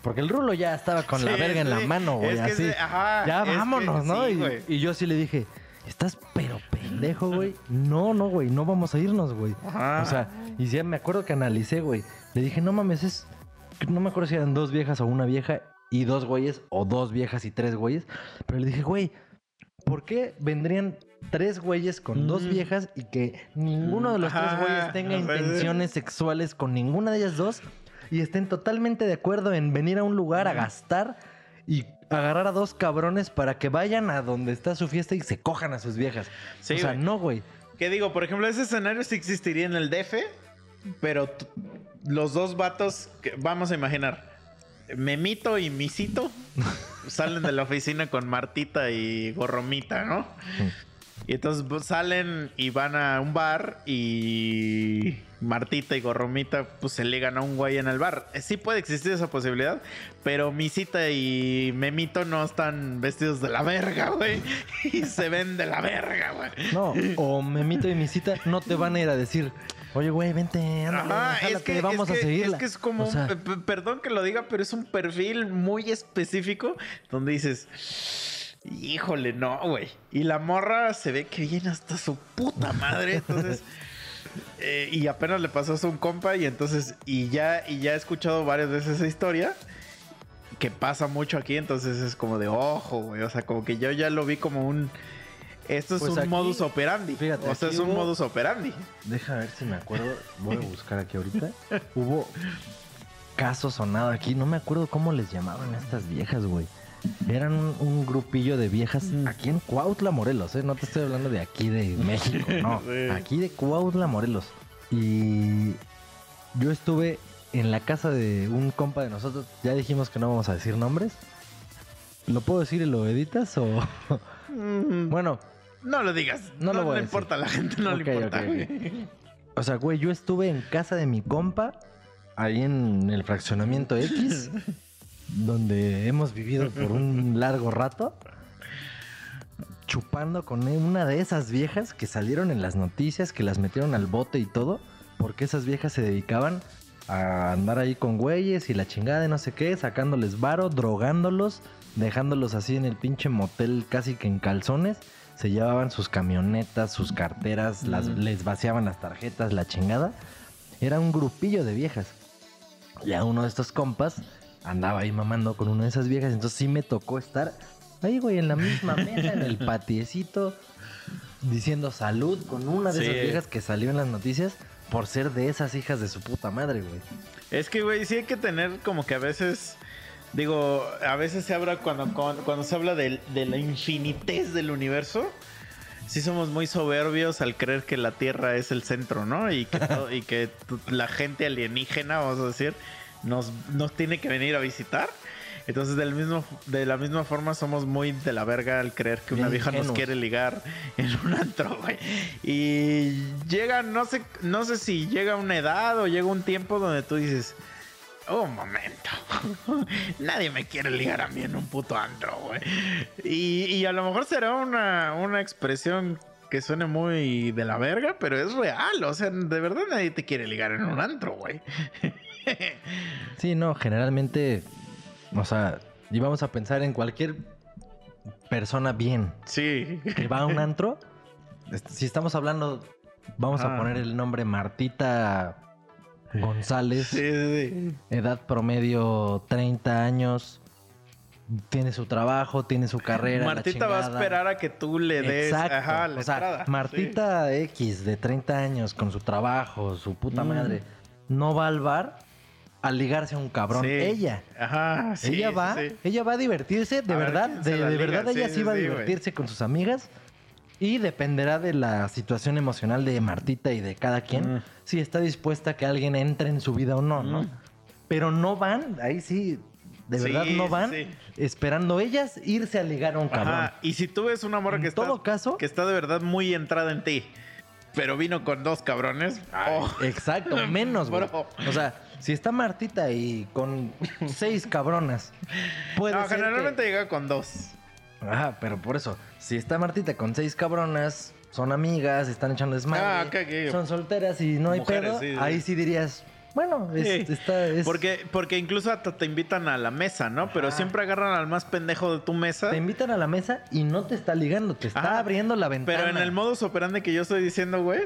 Porque el rulo ya estaba con la verga en la mano, güey, así. ajá, ya que vámonos, ¿no? sí, y, yo sí le dije, estás pero pendejo, güey. No, no, güey, no vamos a irnos, güey. Ajá. O sea, y sí, me acuerdo que analicé, güey. Le dije, no mames, es. No me acuerdo si eran dos viejas o una vieja y dos güeyes, o dos viejas y tres güeyes. Pero le dije, güey, ¿por qué vendrían tres güeyes con dos Mm. viejas y que ninguno de los tres güeyes tenga intenciones sexuales con ninguna de ellas dos y estén totalmente de acuerdo en venir a un lugar a gastar y agarrar a dos cabrones para que vayan a donde está su fiesta y se cojan a sus viejas? Sí, o sea, güey. no, güey. ¿Qué digo? Por ejemplo, ese escenario sí existiría en el DF, pero los dos vatos, que, vamos a imaginar, Memito y Misito salen de la oficina con Martita y Gorromita, ¿no? Y entonces pues, salen y van a un bar y Martita y Gorromita pues se ligan a un güey en el bar. Eh, Sí puede existir esa posibilidad, pero Misita y Memito no están vestidos de la verga, güey. Y se ven de la verga, güey. No, o Memito y Misita no te van a ir a decir, oye, güey, vente, ándale, Ajá, es que, vamos es a seguirla. Es que es como, O sea, eh, perdón que lo diga, pero es un perfil muy específico donde dices, Híjole, no, güey. Y la morra se ve que viene hasta su puta madre. Entonces. eh, y apenas le pasó a un compa. Y entonces. Y ya, y ya he escuchado varias veces esa historia. Que pasa mucho aquí. Entonces es como de ojo, güey. O sea, como que yo ya lo vi como un. Esto es Pues un aquí- modus operandi. fíjate, o sea, es un hubo- modus operandi. Deja ver si me acuerdo. Voy a buscar aquí ahorita. Hubo caso sonado aquí. No me acuerdo cómo les llamaban a estas viejas, güey. Eran un, un grupillo de viejas aquí en Cuautla, Morelos, ¿eh? No te estoy hablando de aquí de México, no. Sí. Aquí de Cuautla, Morelos. Y yo estuve en la casa de un compa de nosotros. Ya dijimos que no vamos a decir nombres. ¿Lo puedo decir y lo editas o...? Mm, bueno, No lo digas. No No, lo voy a le decir. importa a la gente, no le importa. O sea, güey, yo estuve en casa de mi compa, ahí en el fraccionamiento X, donde hemos vivido por un largo rato, chupando con una de esas viejas que salieron en las noticias, que las metieron al bote y todo, porque esas viejas se dedicaban a andar ahí con güeyes y la chingada de no sé qué, sacándoles varo, drogándolos, dejándolos así en el pinche motel casi que en calzones. Se llevaban sus camionetas, sus carteras, las, Mm. les vaciaban las tarjetas, la chingada. Era un grupillo de viejas. Ya uno de estos compas andaba ahí mamando con una de esas viejas. Entonces sí me tocó estar ahí, güey, en la misma mesa, en el patiecito, diciendo salud con una de Sí. esas viejas que salió en las noticias por ser de esas hijas de su puta madre, güey. Es que, güey, sí hay que tener como que a veces. Digo, a veces se habla cuando, cuando, cuando se habla de, de la infinitez del universo. Sí somos muy soberbios al creer que la Tierra es el centro, ¿no? Y que, todo- y que la gente alienígena, vamos a decir, nos, nos tiene que venir a visitar. Entonces, del mismo, de la misma forma, somos muy de la verga al creer que una vieja nos quiere ligar en un antro, güey. Y llega, no sé, no sé si llega una edad o llega un tiempo donde tú dices, un momento, nadie me quiere ligar a mí en un puto antro, güey. Y, y a lo mejor será una, una expresión que suene muy de la verga, pero es real. O sea, de verdad nadie te quiere ligar en un antro, güey. Sí, no, generalmente, o sea, y vamos a pensar en cualquier persona bien Sí. que va a un antro. est- Si estamos hablando, vamos a Ah. poner el nombre Martita González. Sí, sí, sí. edad promedio 30 años, tiene su trabajo, tiene su carrera. la Martita va a esperar a que tú le des Exacto. ajá, la o sea, entrada. Martita X de 30 años con su trabajo, su puta Mm. madre, no va al bar a ligarse a un cabrón. Sí. Ella. Ajá, sí, ella va, sí. ella va a divertirse, de A verdad, de, verdad ella Sí, va a güey. divertirse con sus amigas y dependerá de la situación emocional de Martita y de cada quien Mm. si está dispuesta a que alguien entre en su vida o no, ¿no? Mm. Pero no van, ahí sí, de verdad no van esperando ellas irse a ligar a un cabrón. Ajá, y si tú ves una morra En que está, todo caso- que está de verdad muy entrada en ti, pero vino con dos cabrones, oh, Exacto, menos, güey. O sea, si está Martita y con seis cabronas, puede no, ser que- generalmente llega con dos. Ajá, pero por eso, si está Martita con seis cabronas, son amigas, están echando desmadre, Ah, ok, ok. son solteras y no hay Mujeres, pedo, sí, sí. ahí sí dirías, bueno, es, Sí, está, es- Porque, porque incluso hasta te invitan a la mesa, ¿no? Pero siempre agarran al más pendejo de tu mesa. te invitan a la mesa y no te está ligando, te está Ajá, abriendo la ventana. Pero en el modus operandi que yo estoy diciendo, güey,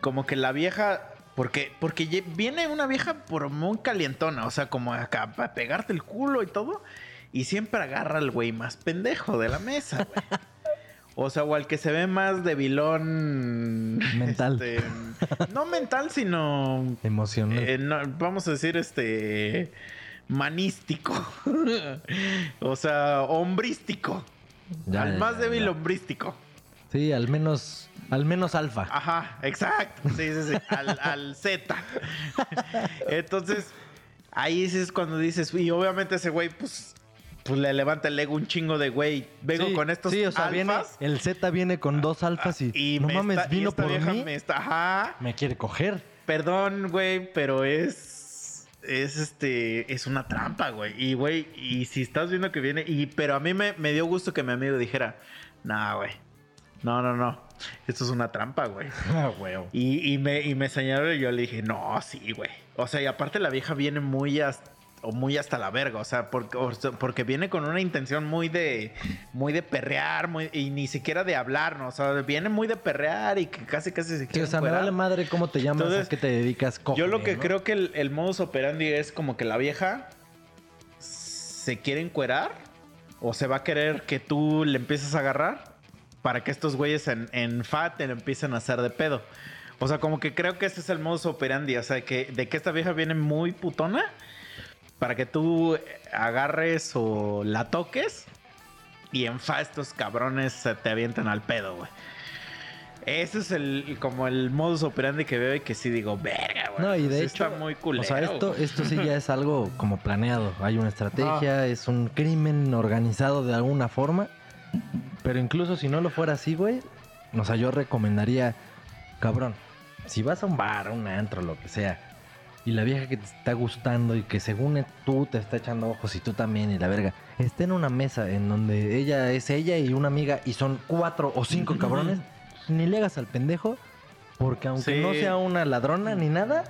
como que la vieja. Porque, porque viene una vieja por muy calientona, o sea, como acá para pegarte el culo y todo. Y siempre agarra al güey más pendejo de la mesa, güey. O sea, o al que se ve más debilón. Mental. este, no mental, sino. Emocional. eh, no, vamos a decir, este. Manístico. o sea, hombrístico. Ya, al ya, más ya, débil hombrístico. Sí, al menos, al menos alfa. Ajá, exacto. Sí, sí, sí. Al, al Z. Entonces, ahí es cuando dices, y obviamente ese güey, pues, pues le levanta el ego un chingo de güey. Vengo Sí, con estos Sí, o sea, viene, alfas, el Z viene con dos alfas y, no me mames, está- y vino por mí, me está, ajá. me quiere coger. Perdón, güey, pero es. Es este. Es una trampa, güey. Y, güey, y si estás viendo que viene. Y, pero a mí me, me dio gusto que mi amigo dijera: Nah, güey. No, no, no. Esto es una trampa, güey. Ah, huevo. Y, y me, y me señaló y yo le dije: No, sí, güey. O sea, y aparte la vieja viene muy. as- o muy hasta la verga, o sea, porque, o porque viene con una intención muy de muy de perrear, muy, y ni siquiera de hablar, ¿no? O sea, viene muy de perrear y que casi casi se Sí, quiere o sea, me vale madre cómo te llamas, Entonces, a qué te dedicas, Yo lo que ¿no? creo que el, el modus operandi es como que la vieja se quiere encuerar o se va a querer que tú le empieces a agarrar para que estos güeyes en, en FAT te lo empiecen a hacer de pedo. O sea, como que creo que ese es el modus operandi. O sea, que, de que esta vieja viene muy putona para que tú agarres o la toques y en FA estos cabrones se te avientan al pedo, güey. Ese es el como el modus operandi que veo y que sí digo, verga, güey. No, y de sí hecho, está muy culero. o sea, esto, esto sí ya es algo como planeado. Hay una estrategia, es un crimen organizado de alguna forma. Pero incluso si no lo fuera así, güey, o sea, yo recomendaría, cabrón, si vas a un bar, a un antro, lo que sea, y la vieja que te está gustando y que según tú te está echando ojos y tú también y la verga, esté en una mesa en donde ella es ella y una amiga y son cuatro o cinco cabrones, ni le hagas al pendejo, porque aunque Sí. no sea una ladrona ni nada,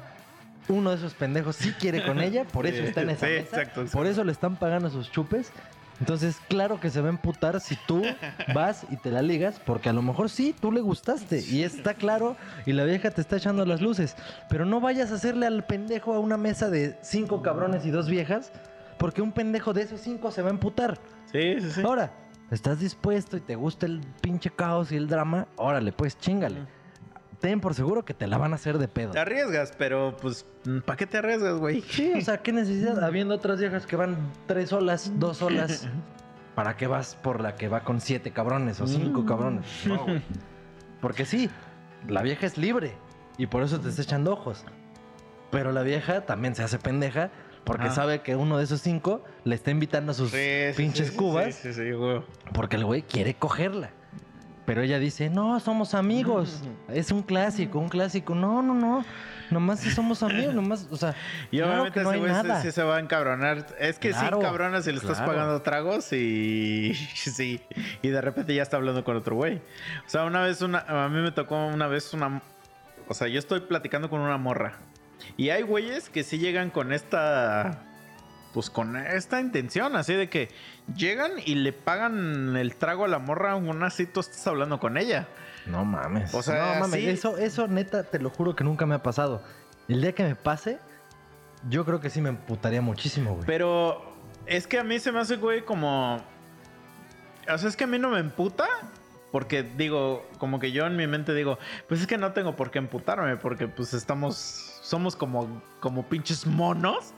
uno de esos pendejos sí quiere con ella, por eso está en esa sí, mesa, exacto, exacto. por eso le están pagando sus chupes. Entonces, claro que se va a emputar si tú vas y te la ligas, porque a lo mejor sí, tú le gustaste y está claro y la vieja te está echando las luces. Pero no vayas a hacerle al pendejo a una mesa de cinco cabrones y dos viejas, porque un pendejo de esos cinco se va a emputar. Sí, sí, sí. Ahora, ¿estás dispuesto y te gusta el pinche caos y el drama? Órale, pues chingale. Ten por seguro que te la van a hacer de pedo. Te arriesgas, pero pues, ¿para qué te arriesgas, güey? Sí, o sea, ¿qué necesidad? Habiendo otras viejas que van tres olas, dos olas, ¿para qué vas por la que va con siete cabrones o cinco cabrones? No, güey. Porque sí, la vieja es libre y por eso te está echando ojos. Pero la vieja también se hace pendeja porque sabe que uno de esos cinco le está invitando a sus Sí, pinches sí, sí, cubas Sí, sí, sí, güey. porque el güey quiere cogerla. Pero ella dice, no, somos amigos. Es un clásico, un clásico. No, no, no. Nomás si somos amigos, nomás, o sea, Y claro obviamente que no ese hay güey nada. sí se va a encabronar. Es que Claro, sí, cabronas, si le estás claro. pagando tragos y sí. Y de repente ya está hablando con otro güey. O sea, una vez una, a mí me tocó una vez una, o sea, yo estoy platicando con una morra. Y hay güeyes que sí llegan con esta, pues con esta intención, así de que llegan y le pagan el trago a la morra, aún así tú estás hablando con ella. No mames. O sea, no mames. sí. Eso, eso neta, te lo juro que nunca me ha pasado. El día que me pase, yo creo que sí me emputaría muchísimo, güey. Pero es que a mí se me hace, güey, como. O sea, es que a mí no me emputa. Porque digo, como que yo en mi mente digo, pues es que no tengo por qué emputarme. Porque pues estamos. Somos como, como pinches monos.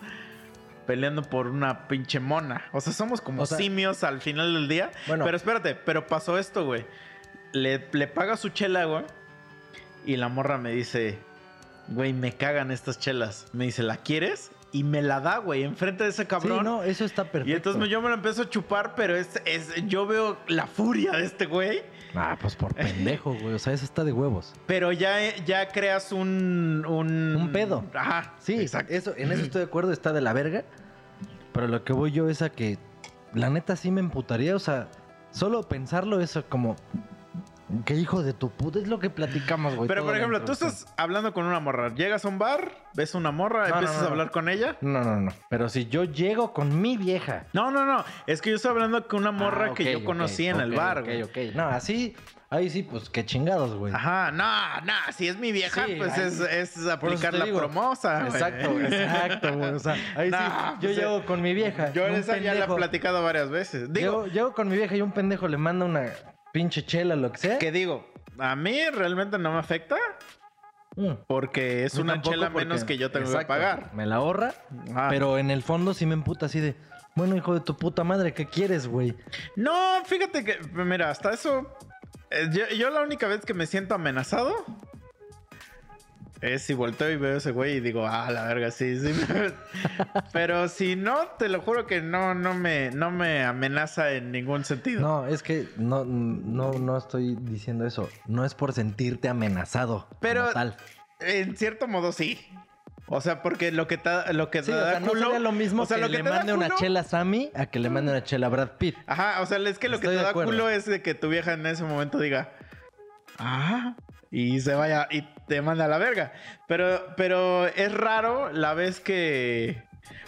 Peleando por una pinche mona. O sea, somos como O sea- simios al final del día. Bueno. Pero espérate, pero pasó esto, güey. Le, le paga su chela, güey. Y la morra me dice, güey, me cagan estas chelas. Me dice, ¿la quieres? Y me la da, güey, enfrente de ese sí, cabrón. no, eso está perfecto. y entonces yo me la empiezo a chupar, pero es, es, yo veo la furia de este güey. Ah, pues por pendejo, güey. O sea, eso está de huevos. Pero ya, ya creas un, un... Un pedo. Ajá. Sí, exacto. Eso, en eso estoy de acuerdo, está de la verga. Pero lo que voy yo es a que la neta sí me emputaría. O sea, solo pensarlo eso como. Qué hijo de tu puta. Es lo que platicamos, güey. Pero, por ejemplo, tú estás hablando con una morra. Llegas a un bar, ves una morra, No, empiezas no, a hablar con ella. No, no, no. Pero si yo llego con mi vieja. No, no, no. Es que yo estoy hablando con una morra Ah, que ok, yo ok, conocí en el ok, bar, ok, güey. ok. No, así. Ahí sí, pues qué chingados, güey. Ajá, no, no, si es mi vieja, Sí, pues ahí- es, es aplicar la digo. promosa. güey. Exacto, exacto, güey. O sea, ahí No, sí. Yo pues, llego con mi vieja. Yo esa ya la he platicado varias veces. Digo, Llego, llego con mi vieja y un pendejo le manda una pinche chela, lo que sea. que digo, a mí realmente no me afecta Mm. porque es una chela porque- menos que yo tengo que Exacto, pagar. Me la ahorra, Ah. pero en el fondo sí me emputa así de, bueno, hijo de tu puta madre, ¿qué quieres, güey? No, fíjate que, mira, hasta eso. eh, yo, yo la única vez que me siento amenazado es si volteo y veo ese güey y digo, ah, la verga, sí, sí. Pero si no, te lo juro que no, no me, no me amenaza en ningún sentido. No, es que no, no, no estoy diciendo eso. No es por sentirte amenazado. Pero- tal. En cierto modo sí. O sea, porque lo que te, lo que Sí, te o da sea, no culo. sería lo mismo o sea, que, lo le te da mande una chela a Sammy a que le mande una chela a Brad Pitt. Ajá, o sea, es que lo que te da acuerdo. culo es de que tu vieja en ese momento diga, ah, y se vaya y te manda a la verga. Pero, pero es raro la vez que,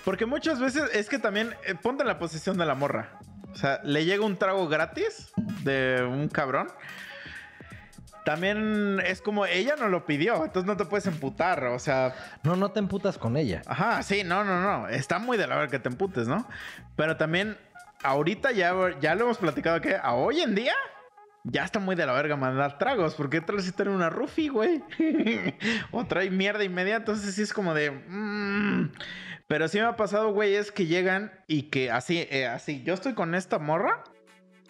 Porque muchas veces es que también eh, ponte en la posición de la morra. O sea, le llega un trago gratis de un cabrón. También es como ella no lo pidió, entonces no te puedes emputar. O sea, No, no te emputas con ella. Ajá, sí, no, no, no. Está muy de la verga que te emputes, ¿no? Pero también, ahorita ya, ya lo hemos platicado que a hoy en día ya está muy de la verga mandar tragos. Porque tal vez trae una rufi, güey. o trae mierda y media. Entonces sí es como de. mm. Pero sí me ha pasado, güey, es que llegan y que así, eh, así. Yo estoy con esta morra.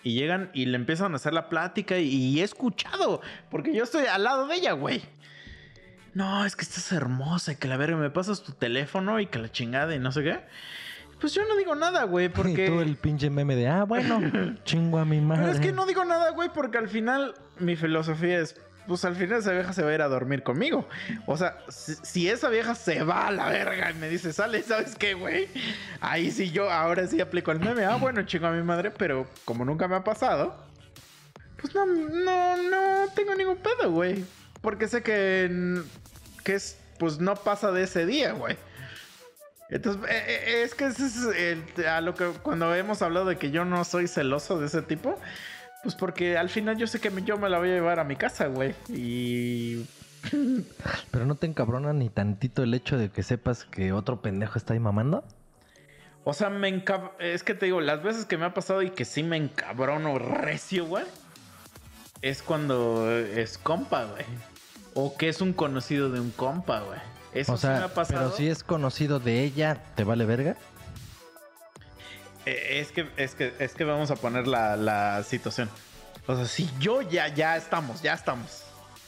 Y llegan y le empiezan a hacer la plática y he escuchado. Porque yo estoy al lado de ella, güey. No, es que estás hermosa y que la verga me pasas tu teléfono y que la chingada y no sé qué. Pues yo no digo nada, güey, Y porque... tú el pinche meme de, ah, bueno, chingo a mi madre. Pero es que no digo nada, güey, porque al final mi filosofía es, pues al final esa vieja se va a ir a dormir conmigo. O sea, si, si esa vieja se va a la verga y me dice, sale, ¿sabes qué, güey? Ahí sí yo ahora sí aplico el meme. Ah, bueno, chingo a mi madre, pero como nunca me ha pasado, pues no, no, no tengo ningún pedo, güey. Porque sé que, que es, pues no pasa de ese día, güey. Entonces, eh, eh, es que ese es el- a lo que cuando hemos hablado de que yo no soy celoso de ese tipo, pues porque al final yo sé que yo me la voy a llevar a mi casa, güey. Y Pero no te encabrona ni tantito el hecho de que sepas que otro pendejo está ahí mamando. O sea, me encab... Es que te digo, las veces que me ha pasado y que sí me encabrono recio, güey. Es cuando es compa, güey. O que es un conocido de un compa, güey. Eso o sí me sea, ha pasado. pero si es conocido de ella, ¿te vale verga? Eh, es, que, es, que, es que vamos a poner la, la situación. O sea, si yo ya, ya estamos, ya estamos.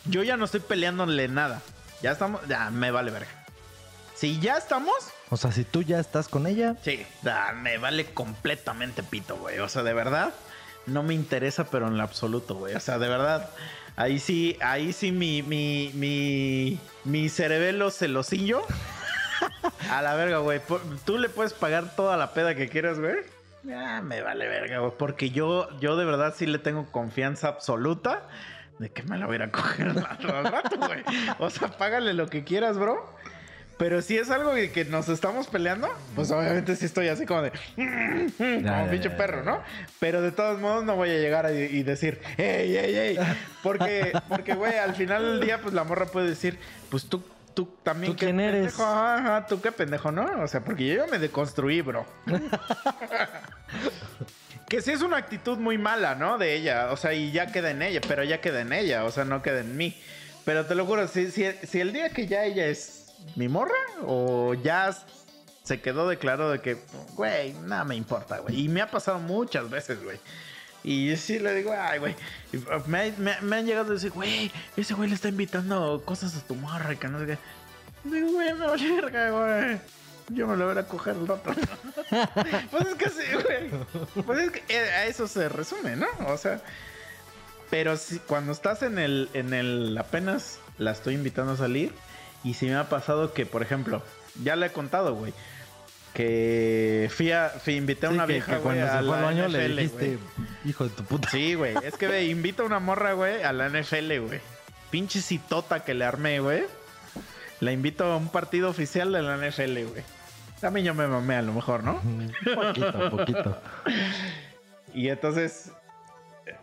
Yo ya no estoy peleándole nada. Ya estamos, ya me vale verga. Si ya estamos, O sea, si tú ya estás con ella, Sí, da, me vale completamente pito, güey. O sea, de verdad, no me interesa, pero en lo absoluto, güey. O sea, de verdad, ahí sí, ahí sí mi, mi, mi, mi cerebelo celosillo. A la verga, güey. Tú le puedes pagar toda la peda que quieras, güey. Ya, me vale verga, güey. Porque yo, yo de verdad sí le tengo confianza absoluta de que me la voy a ir a coger al rato, güey. O sea, págale lo que quieras, bro. Pero si es algo que nos estamos peleando, pues obviamente sí estoy así como de. como Ya, un ya, pinche perro, ¿no? Pero de todos modos no voy a llegar a- y decir, ¡ey, ey, ey! Porque, porque, güey, al final del día, pues la morra puede decir, pues tú. Tú también ¿Tú qué quién eres? ajá, ajá, tú qué pendejo, ¿no? O sea, porque yo ya me deconstruí, bro. que sí es una actitud muy mala, ¿no? De ella, o sea, y ya queda en ella, pero ya queda en ella, o sea, no queda en mí. Pero te lo juro, si, si, si el día que ya ella es mi morra, o ya se quedó de de que, güey, nada me importa, güey. Y me ha pasado muchas veces, güey. Y sí le digo, ay, güey. Uh, Me, me- han llegado a decir, güey, ese güey le está invitando cosas a tu morra y que no sé qué. Digo, güey, me vale verga, güey. Yo me lo voy a coger el rato. pues es que sí, güey. Pues es que eh, a eso se resume, ¿no? O sea. Pero si, cuando estás en el, en el. apenas la estoy invitando a salir. Y si me ha pasado que, por ejemplo, ya le he contado, güey. Que fui a. Fui, invité a Sí, una que- vieja, que cuando a se fue al la baño le dijiste, hijo de tu puta. Sí, güey. Es que ve, invita a una morra, güey, a la NFL, güey. Pinche citota que le armé, güey. La invito a un partido oficial de la NFL, güey. También yo me mamé a lo mejor, ¿no? Poquito, poquito. Y entonces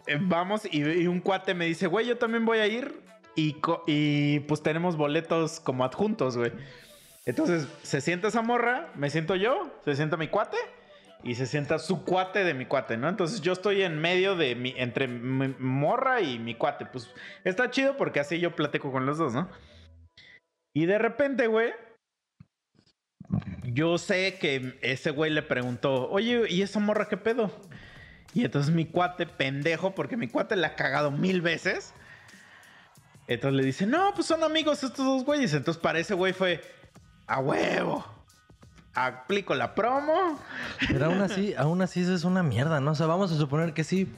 eh, vamos y, y un cuate me dice, güey, yo también voy a ir. Y, pues tenemos boletos como adjuntos, güey. Entonces se sienta esa morra, me siento yo, se sienta mi cuate y se sienta su cuate de mi cuate, ¿no? Entonces yo estoy en medio de mi, entre mi morra y mi cuate. Pues está chido porque así yo platico con los dos, ¿no? Y de repente, güey, yo sé que ese güey le preguntó, oye, ¿y esa morra qué pedo? Y entonces mi cuate, pendejo, porque mi cuate le ha cagado mil veces. Entonces le dice, no, pues son amigos estos dos güeyes. Entonces para ese güey fue, a huevo. Aplico la promo. Pero aún así, aún así eso es una mierda, ¿no? O sea, vamos a suponer que sí,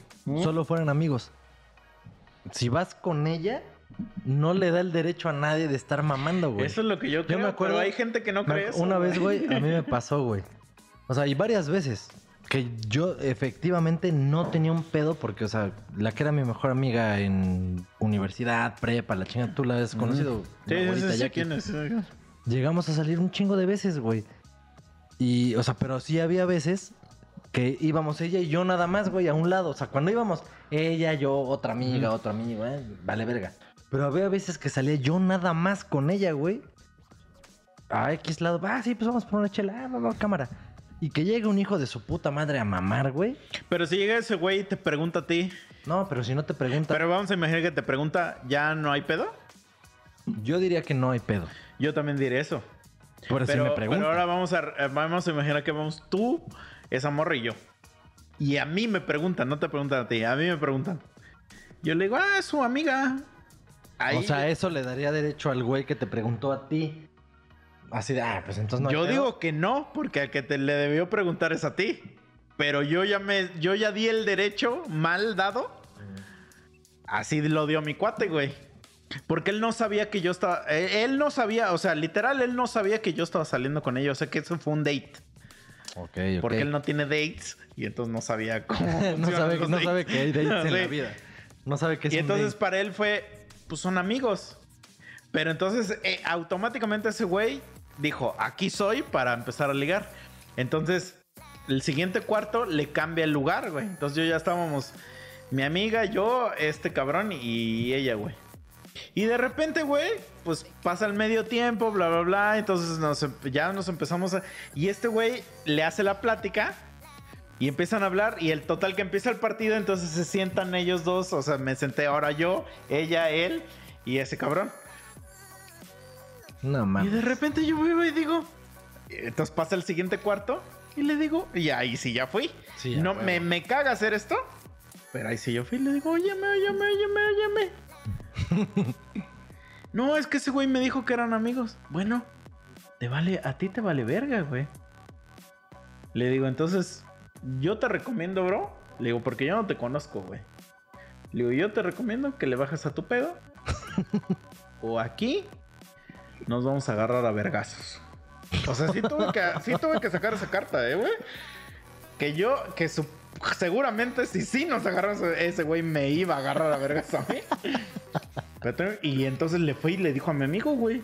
solo fueran amigos. Si vas con ella, no le da el derecho a nadie de estar mamando, güey. Eso es lo que yo creo. me acuerdo- pero hay gente que no cree eso. Una vez, güey, a mí me pasó, güey. O sea, y varias veces. Que yo efectivamente no tenía un pedo porque, o sea, la que era mi mejor amiga en universidad, prepa, la chinga, tú la has conocido. Sí, sí, sí. ¿quién es? Llegamos a salir un chingo de veces, güey. Y, o sea, pero sí había veces que íbamos ella y yo nada más, güey, a un lado. O sea, cuando íbamos ella, yo, otra amiga, otro amigo, eh, vale verga. Pero había veces que salía yo nada más con ella, güey. A X lado, ah, sí, pues vamos por una chela, ah, vamos, cámara. Y que llegue un hijo de su puta madre a mamar, güey. Pero si llega ese güey y te pregunta a ti. No, pero si no te pregunta, Pero vamos a imaginar que te pregunta, ¿ya no hay pedo? yo diría que no hay pedo. Yo también diré eso. Pero, si Pero, me pero ahora vamos a, eh, vamos a imaginar que vamos tú, esa morra y yo. Y a mí me preguntan, no te preguntan a ti, a mí me preguntan. Yo le digo, ah, es su amiga. Ahí- O sea, eso le daría derecho al güey que te preguntó a ti. Así de, ah, pues entonces no yo pedo. digo que no, porque al que te le debió preguntar es a ti. Pero yo ya me, yo ya di el derecho mal dado. Así lo dio mi cuate, güey. Porque él no sabía que yo estaba. eh, Él no sabía, o sea, literal, él no sabía que yo estaba saliendo con ella. O sea, que eso fue un date. Ok, ok. Porque él no tiene dates y entonces no sabía cómo. no, sabe, no dates. sabe que hay dates en la Sí. vida. No sabe que es Y un entonces date. para él fue, pues son amigos. Pero entonces eh, automáticamente ese güey dijo, aquí soy para empezar a ligar. Entonces el siguiente cuarto le cambia el lugar, güey. Entonces yo ya estábamos, mi amiga, yo, este cabrón y ella, güey. Y de repente, güey, pues pasa el medio tiempo, bla, bla, bla. Entonces nos em- ya nos empezamos a... Y este güey le hace la plática y empiezan a hablar. Y el total que empieza el partido, entonces se sientan ellos dos. O sea, me senté ahora yo, ella, él y ese cabrón. No Y mames. de repente yo veo y digo... Entonces pasa el siguiente cuarto y le digo... Y ahí sí ya fui. Sí, ya no, huevo. me, me caga hacer esto. Pero ahí sí yo fui y le digo, óyeme, óyeme, óyeme, óyeme. no, es que ese güey me dijo que eran amigos. Bueno, te vale, a ti te vale verga, güey. Le digo, entonces, yo te recomiendo, bro. Le digo, porque yo no te conozco, güey. Le digo, yo te recomiendo que le bajes a tu pedo. o aquí nos vamos a agarrar a vergazos. O sea, sí tuve que, sí tuve que sacar esa carta, ¿eh, güey? Que yo, que su- seguramente si sí nos agarramos, ese güey me iba a agarrar a vergas a mí. Pero Y entonces le fue y le dijo a mi amigo, güey.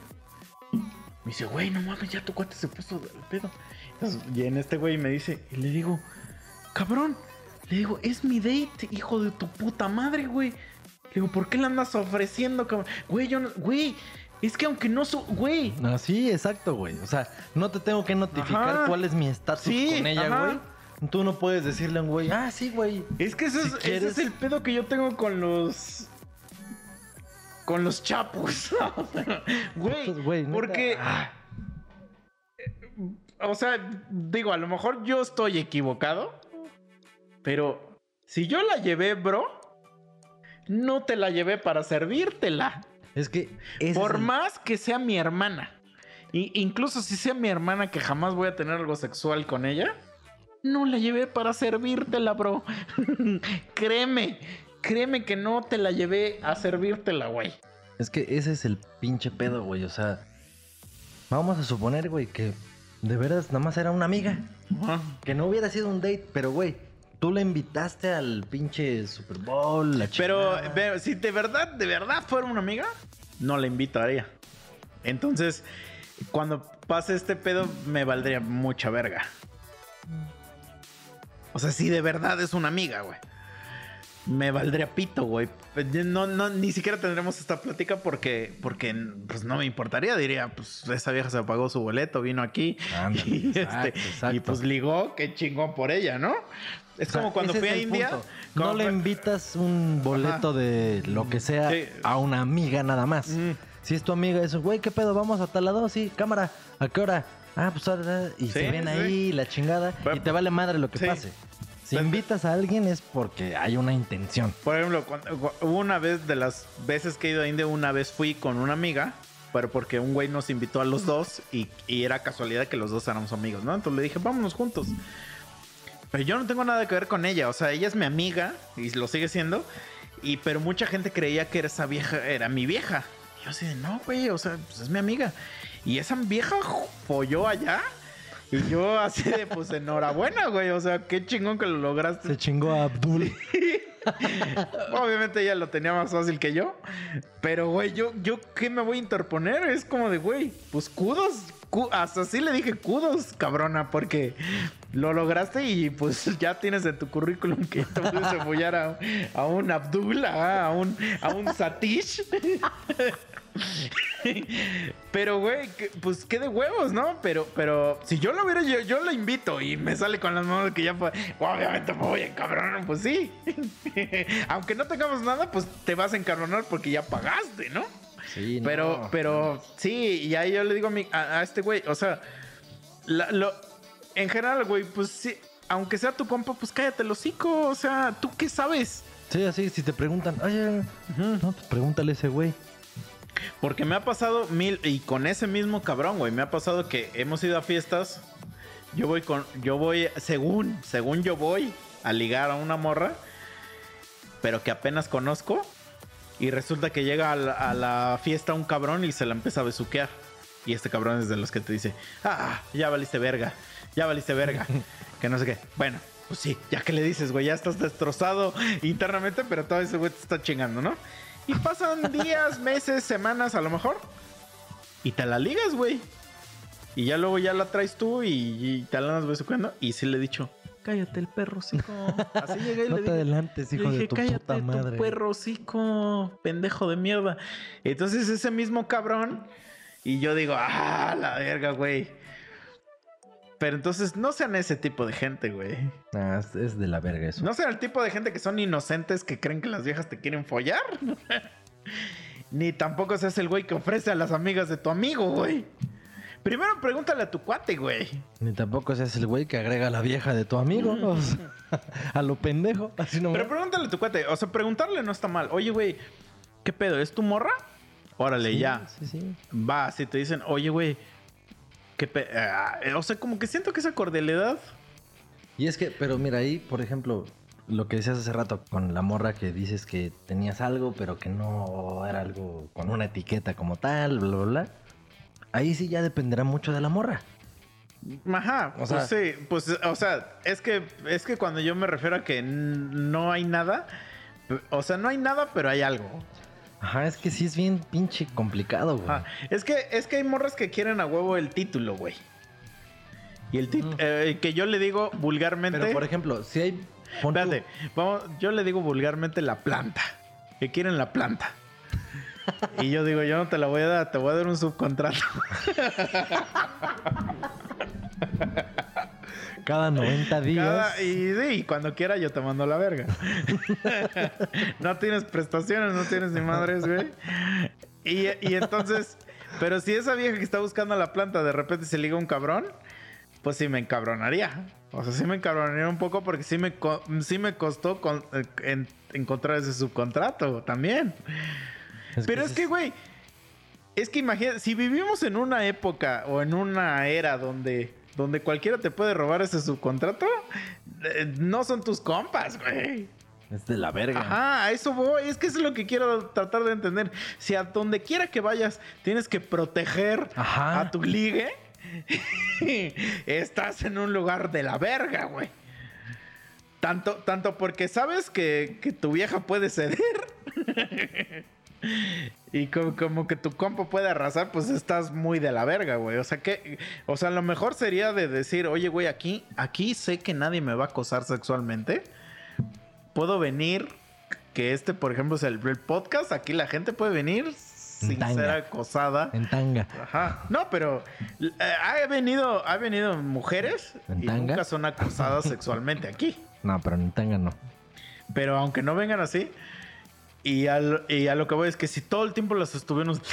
Me dice, güey, no mames, ya tu cuate se puso del pedo. Entonces, y en este güey me dice, y le digo, cabrón, le digo, es mi date, hijo de tu puta madre, güey. Le digo, ¿por qué le andas ofreciendo, cabrón? Güey, yo no, güey, es que aunque no su, güey. No, sí, exacto, güey. O sea, no te tengo que notificar Ajá. cuál es mi estatus Sí, con ella, ajá. güey. Tú no puedes decirle a un güey, ah, sí, güey. Es que Si es, ese es el pedo que yo tengo con los. Con los chapos. Güey. Güey, Porque. ah. O sea, digo, a lo mejor yo estoy equivocado. Pero si yo la llevé, bro. No te la llevé para servírtela. Es que. Por es el- más que sea mi hermana. Y incluso si sea mi hermana que jamás voy a tener algo sexual con ella. No la llevé para servírtela, bro. créeme. Créeme que no te la llevé a servírtela, güey. Es que ese es el pinche pedo, güey. O sea, vamos a suponer, güey, que de veras nada más era una amiga. Que no hubiera sido un date, pero, güey, tú la invitaste al pinche Super Bowl, la Pero, pero si de verdad, de verdad fuera una amiga, no la invitaría. Entonces, cuando pase este pedo, me valdría mucha verga. O sea, si de verdad es una amiga, güey. Me valdría pito, güey. No, no, ni siquiera tendremos esta plática porque, porque pues no me importaría. Diría, pues esa vieja se pagó su boleto, vino aquí. Ándale, y, exacto, este, exacto. y pues ligó, qué chingón por ella, ¿no? Es O sea, como cuando fui a India. punto. No le invitas un boleto de lo que sea Sí. a una amiga nada más. Mm. Si es tu amiga, eso, güey, ¿qué pedo? Vamos a tal lado, sí, cámara. ¿A qué hora? Ah, pues ahora. Y se ven sí. ahí, la chingada. Y te vale madre lo que pase. Si Pero- invitas a alguien es porque hay una intención. Por ejemplo, cuando- una vez de las veces que he ido a India, una vez fui con una amiga, pero porque un güey nos invitó a los dos y, y era casualidad que los dos éramos amigos, ¿no? Entonces le dije, vámonos juntos. Pero yo no tengo nada que ver con ella, o sea, ella es mi amiga y lo sigue siendo, y pero mucha gente creía que esa vieja era mi vieja. Y yo así de, no, güey, o sea, pues es mi amiga. Y esa vieja folló allá. Y yo así de, pues enhorabuena, güey. O sea, qué chingón que lo lograste. Se chingó a Abdul. Obviamente ella lo tenía más fácil que yo. Pero, güey, yo, yo, ¿qué me voy a interponer? Es como de, güey, pues kudos. cu- hasta así le dije kudos, cabrona, porque lo lograste y pues ya tienes en tu currículum que te puedes apoyar a, a un Abdul, a, un, a un Satish. Pero, güey, pues qué de huevos, ¿no? Pero, pero si yo lo hubiera, yo, yo la invito y me sale con las manos que ya fue. Obviamente me voy a encabronar, pues sí. Aunque no tengamos nada, pues te vas a encabronar porque ya pagaste, ¿no? Sí, no. Pero, pero sí, y ahí yo le digo a, mi- a- a este güey, o sea, la- lo, en general, güey, pues sí, aunque sea tu compa, pues cállate el hocico, o sea, ¿tú qué sabes? Sí, así, si te preguntan, oye, no, pues pregúntale a ese güey. Porque me ha pasado mil, y con ese mismo cabrón, güey, me ha pasado que hemos ido a fiestas, yo voy con, yo voy, según, según yo voy a ligar a una morra, pero que apenas conozco, y resulta que llega a la, a la fiesta un cabrón y se la empieza a besuquear. Y este cabrón es de los que te dice, ah, ya valiste verga, ya valiste verga, que no sé qué. Bueno, pues sí, ya que le dices, güey, ya estás destrozado internamente, pero todo ese güey te está chingando, ¿no? Y pasan días, meses, semanas a lo mejor. Y te la ligas, güey. Y ya luego ya la traes tú y, y te la andas besuqueando. Y sí le he dicho, cállate el perro, hocico. Así llegué y No le te dije, adelantes, le hijo de tu cállate puta madre. tu perro, hocico, pendejo de mierda. Entonces ese mismo cabrón. Y yo digo, ah, la verga, güey. Pero entonces no sean ese tipo de gente, güey. Ah, es, de la verga eso. No sean el tipo de gente que son inocentes que creen que las viejas te quieren follar. Ni tampoco seas el güey que ofrece a las amigas de tu amigo, güey. Primero pregúntale a tu cuate, güey. Ni tampoco seas el güey que agrega a la vieja de tu amigo. o sea, a lo pendejo. Así no Pero pregúntale a tu cuate. O sea, preguntarle no está mal. Oye, güey, ¿qué pedo? ¿Es tu morra? Órale, ya. Sí, sí. Va, si te dicen, oye, güey, ¿qué pe ah, O sea, como que siento que esa cordialidad. Y es que, pero mira, ahí, por ejemplo, lo que decías hace rato con la morra que dices que tenías algo, pero que no era algo con una etiqueta como tal, bla, bla, bla. Ahí sí ya dependerá mucho de la morra. Ajá, O pues sea- sí, pues, o sea, es que, es que cuando yo me refiero a que no hay nada, o sea, no hay nada, pero hay algo. Ajá, es que sí es bien pinche complicado, güey. Ajá. Es que, es que hay morras que quieren a huevo el título, güey. Y el título, Ujú. que yo le digo vulgarmente. Pero, por ejemplo, si hay... Espérate, vamos, yo le digo vulgarmente la planta. Que quieren la planta. Y yo digo, yo no te la voy a dar, te voy a dar un subcontrato. Cada 90 días. Cada- y, cuando quiera yo te mando la verga. no tienes prestaciones, no tienes ni madres, güey. Y, y entonces, pero si esa vieja que está buscando la planta de repente se liga un cabrón, pues sí me encabronaría. O sea, sí me encabronaría un poco porque sí me, sí me costó con- eh, en- encontrar ese subcontrato también. Pero es sí que, güey, es que imagínate, si vivimos en una época o en una era donde, donde cualquiera te puede robar ese subcontrato, eh, no son tus compas, güey. Es de la verga. Ajá, a eso voy. Es que eso es lo que quiero tratar de entender. Si a donde quiera que vayas tienes que proteger Ajá. a tu ligue, estás en un lugar de la verga, güey. Tanto, tanto porque sabes que, que tu vieja puede ceder. Y como, como que tu compa puede arrasar, pues estás muy de la verga, güey. O sea que, o sea, lo mejor sería de decir, oye, güey, aquí, aquí sé que nadie me va a acosar sexualmente. Puedo venir, que este, por ejemplo, es el, el podcast. Aquí la gente puede venir sin tanga. ser acosada. En tanga. Ajá. No, pero eh, ha venido, ha venido mujeres ¿En y tanga? nunca son acosadas sexualmente aquí. No, pero en tanga no. Pero aunque no vengan así, y a, lo, y a lo que voy es que si todo el tiempo las estuvieron.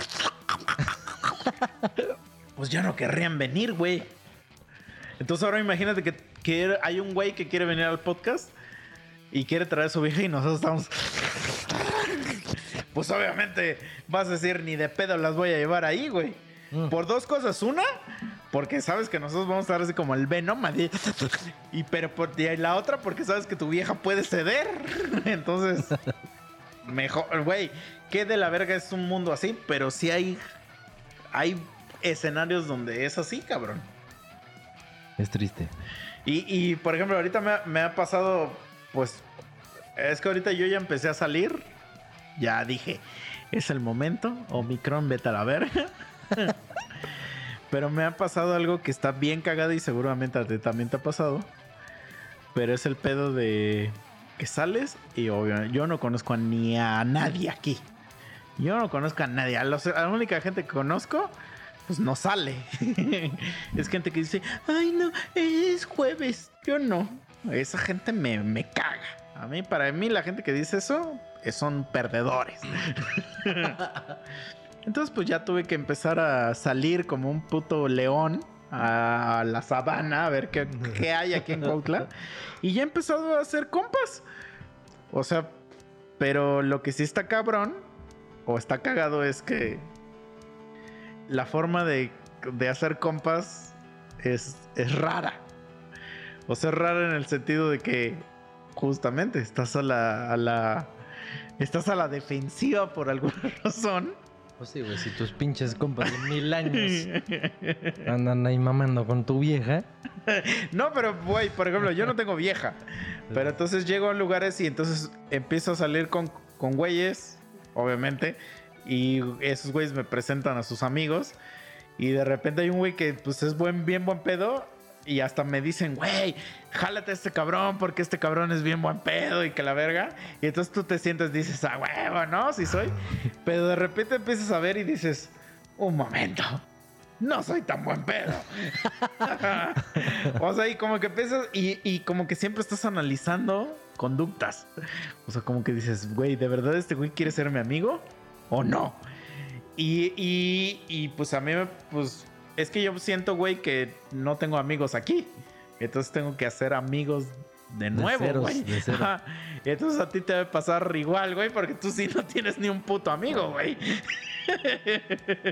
Pues ya no querrían venir, güey. Entonces ahora imagínate que, que hay un güey que quiere venir al podcast y quiere traer a su vieja y nosotros estamos. Pues obviamente vas a decir, ni de pedo las voy a llevar ahí, güey. Mm. Por dos cosas. Una, porque sabes que nosotros vamos a estar así como el Venom. Y pero por y la otra, porque sabes que tu vieja puede ceder. Entonces, mejor, güey. Que de la verga es un mundo así, pero sí hay. Hay escenarios donde es así, cabrón. Es triste. Y, y, por ejemplo, ahorita me ha, me ha pasado, pues, Es que ahorita yo ya empecé a salir. Ya dije, es el momento. Omicron, vete a la verga. Pero me ha pasado algo que está bien cagado y seguramente a ti también te ha pasado. Pero es el pedo de que sales y obviamente yo no conozco a ni a nadie aquí. Yo no conozco a nadie. A, a la única gente que conozco, pues no sale. es gente que dice, ay no, es jueves. Yo no. Esa gente me, me caga. A mí, para mí, la gente que dice eso son perdedores. Entonces, pues ya tuve que empezar a salir como un puto león a la sabana a ver qué, qué hay aquí en Cuautla. Y ya he empezado a hacer compas. O sea, pero lo que sí está cabrón o está cagado es que la forma de, de hacer compas es, es rara. O sea, es rara en el sentido de que justamente estás a la, a la estás a la defensiva por alguna razón. Pues sí, güey, si tus pinches compas de mil años andan ahí mamando con tu vieja. No, pero güey, por ejemplo, yo no tengo vieja. Pero entonces llego a lugares y entonces empiezo a salir con, con güeyes, obviamente. Y esos güeyes me presentan a sus amigos. Y de repente hay un güey que pues es buen, bien buen pedo. Y hasta me dicen, güey, jálate a este cabrón porque este cabrón es bien buen pedo y que la verga. Y entonces tú te sientes, dices, ah, huevo, ¿no? Sí soy. Pero de repente empiezas a ver y dices, un momento. No soy tan buen pedo. o sea, y como que empiezas y, y como que siempre estás analizando conductas. O sea, como que dices, güey, ¿de verdad este güey quiere ser mi amigo o no? Y, y, y pues a mí, me- pues es que yo siento, güey, que no tengo amigos aquí. Entonces tengo que hacer amigos de nuevo, ceros, güey. de cero. Entonces a ti te debe pasar igual, güey, porque tú sí no tienes ni un puto amigo, güey.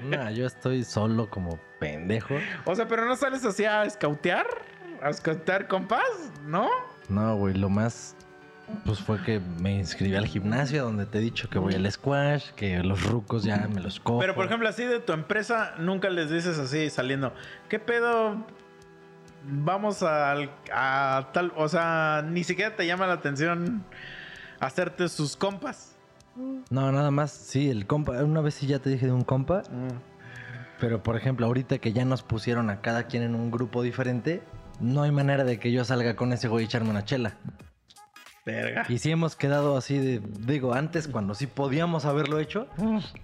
Nah, yo estoy solo como pendejo. O sea, pero no sales así a escautear, a escautear compas, ¿no? No, güey, lo más pues fue que me inscribí al gimnasio donde te he dicho que voy al squash, que los rucos ya me los cojo. Pero por ejemplo, así de tu empresa, nunca les dices así saliendo, ¿qué pedo? Vamos al- a, tal, o sea, ni siquiera te llama la atención hacerte sus compas. No, nada más, sí, el compa, una vez sí ya te dije de un compa, pero por ejemplo, ahorita que ya nos pusieron a cada quien en un grupo diferente, no hay manera de que yo salga con ese güey y echarme una chela. Verga. Y sí hemos quedado así de, digo, antes cuando sí podíamos haberlo hecho,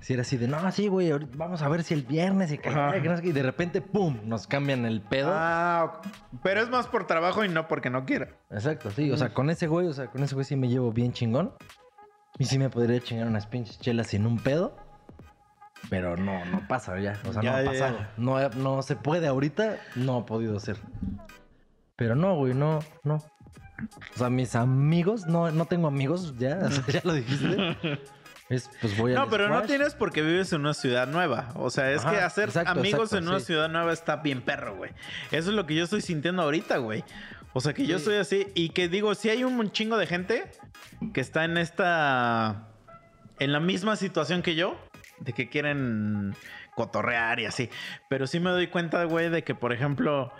si era así de, no, sí, güey, vamos a ver si el viernes y, que, Ajá. que no sé qué", y de repente, ¡pum!, nos cambian el pedo. Ah, pero es más por trabajo y no porque no quiera. Exacto, sí, o sea, con ese güey, o sea, con ese güey sí me llevo bien chingón. Y sí me podría chingar unas pinches chelas sin un pedo. Pero no, no pasa ya. O sea, Ya, no ha ya, pasado. ya. No, no se puede ahorita, no ha podido ser. Pero no, güey, no, no. O sea, mis amigos, no, no tengo amigos ya, o sea, ya lo dijiste. Es, pues voy a. No, pero no tienes porque vives en una ciudad nueva. O sea, es Ajá, que hacer exacto, amigos exacto, en una sí. ciudad nueva está bien perro, güey. Eso es lo que yo estoy sintiendo ahorita, güey. O sea, que yo Sí. soy así y que digo, si hay un chingo de gente que está en esta... En la misma situación que yo, de que quieren cotorrear y así. Pero sí me doy cuenta, güey, de que, por ejemplo,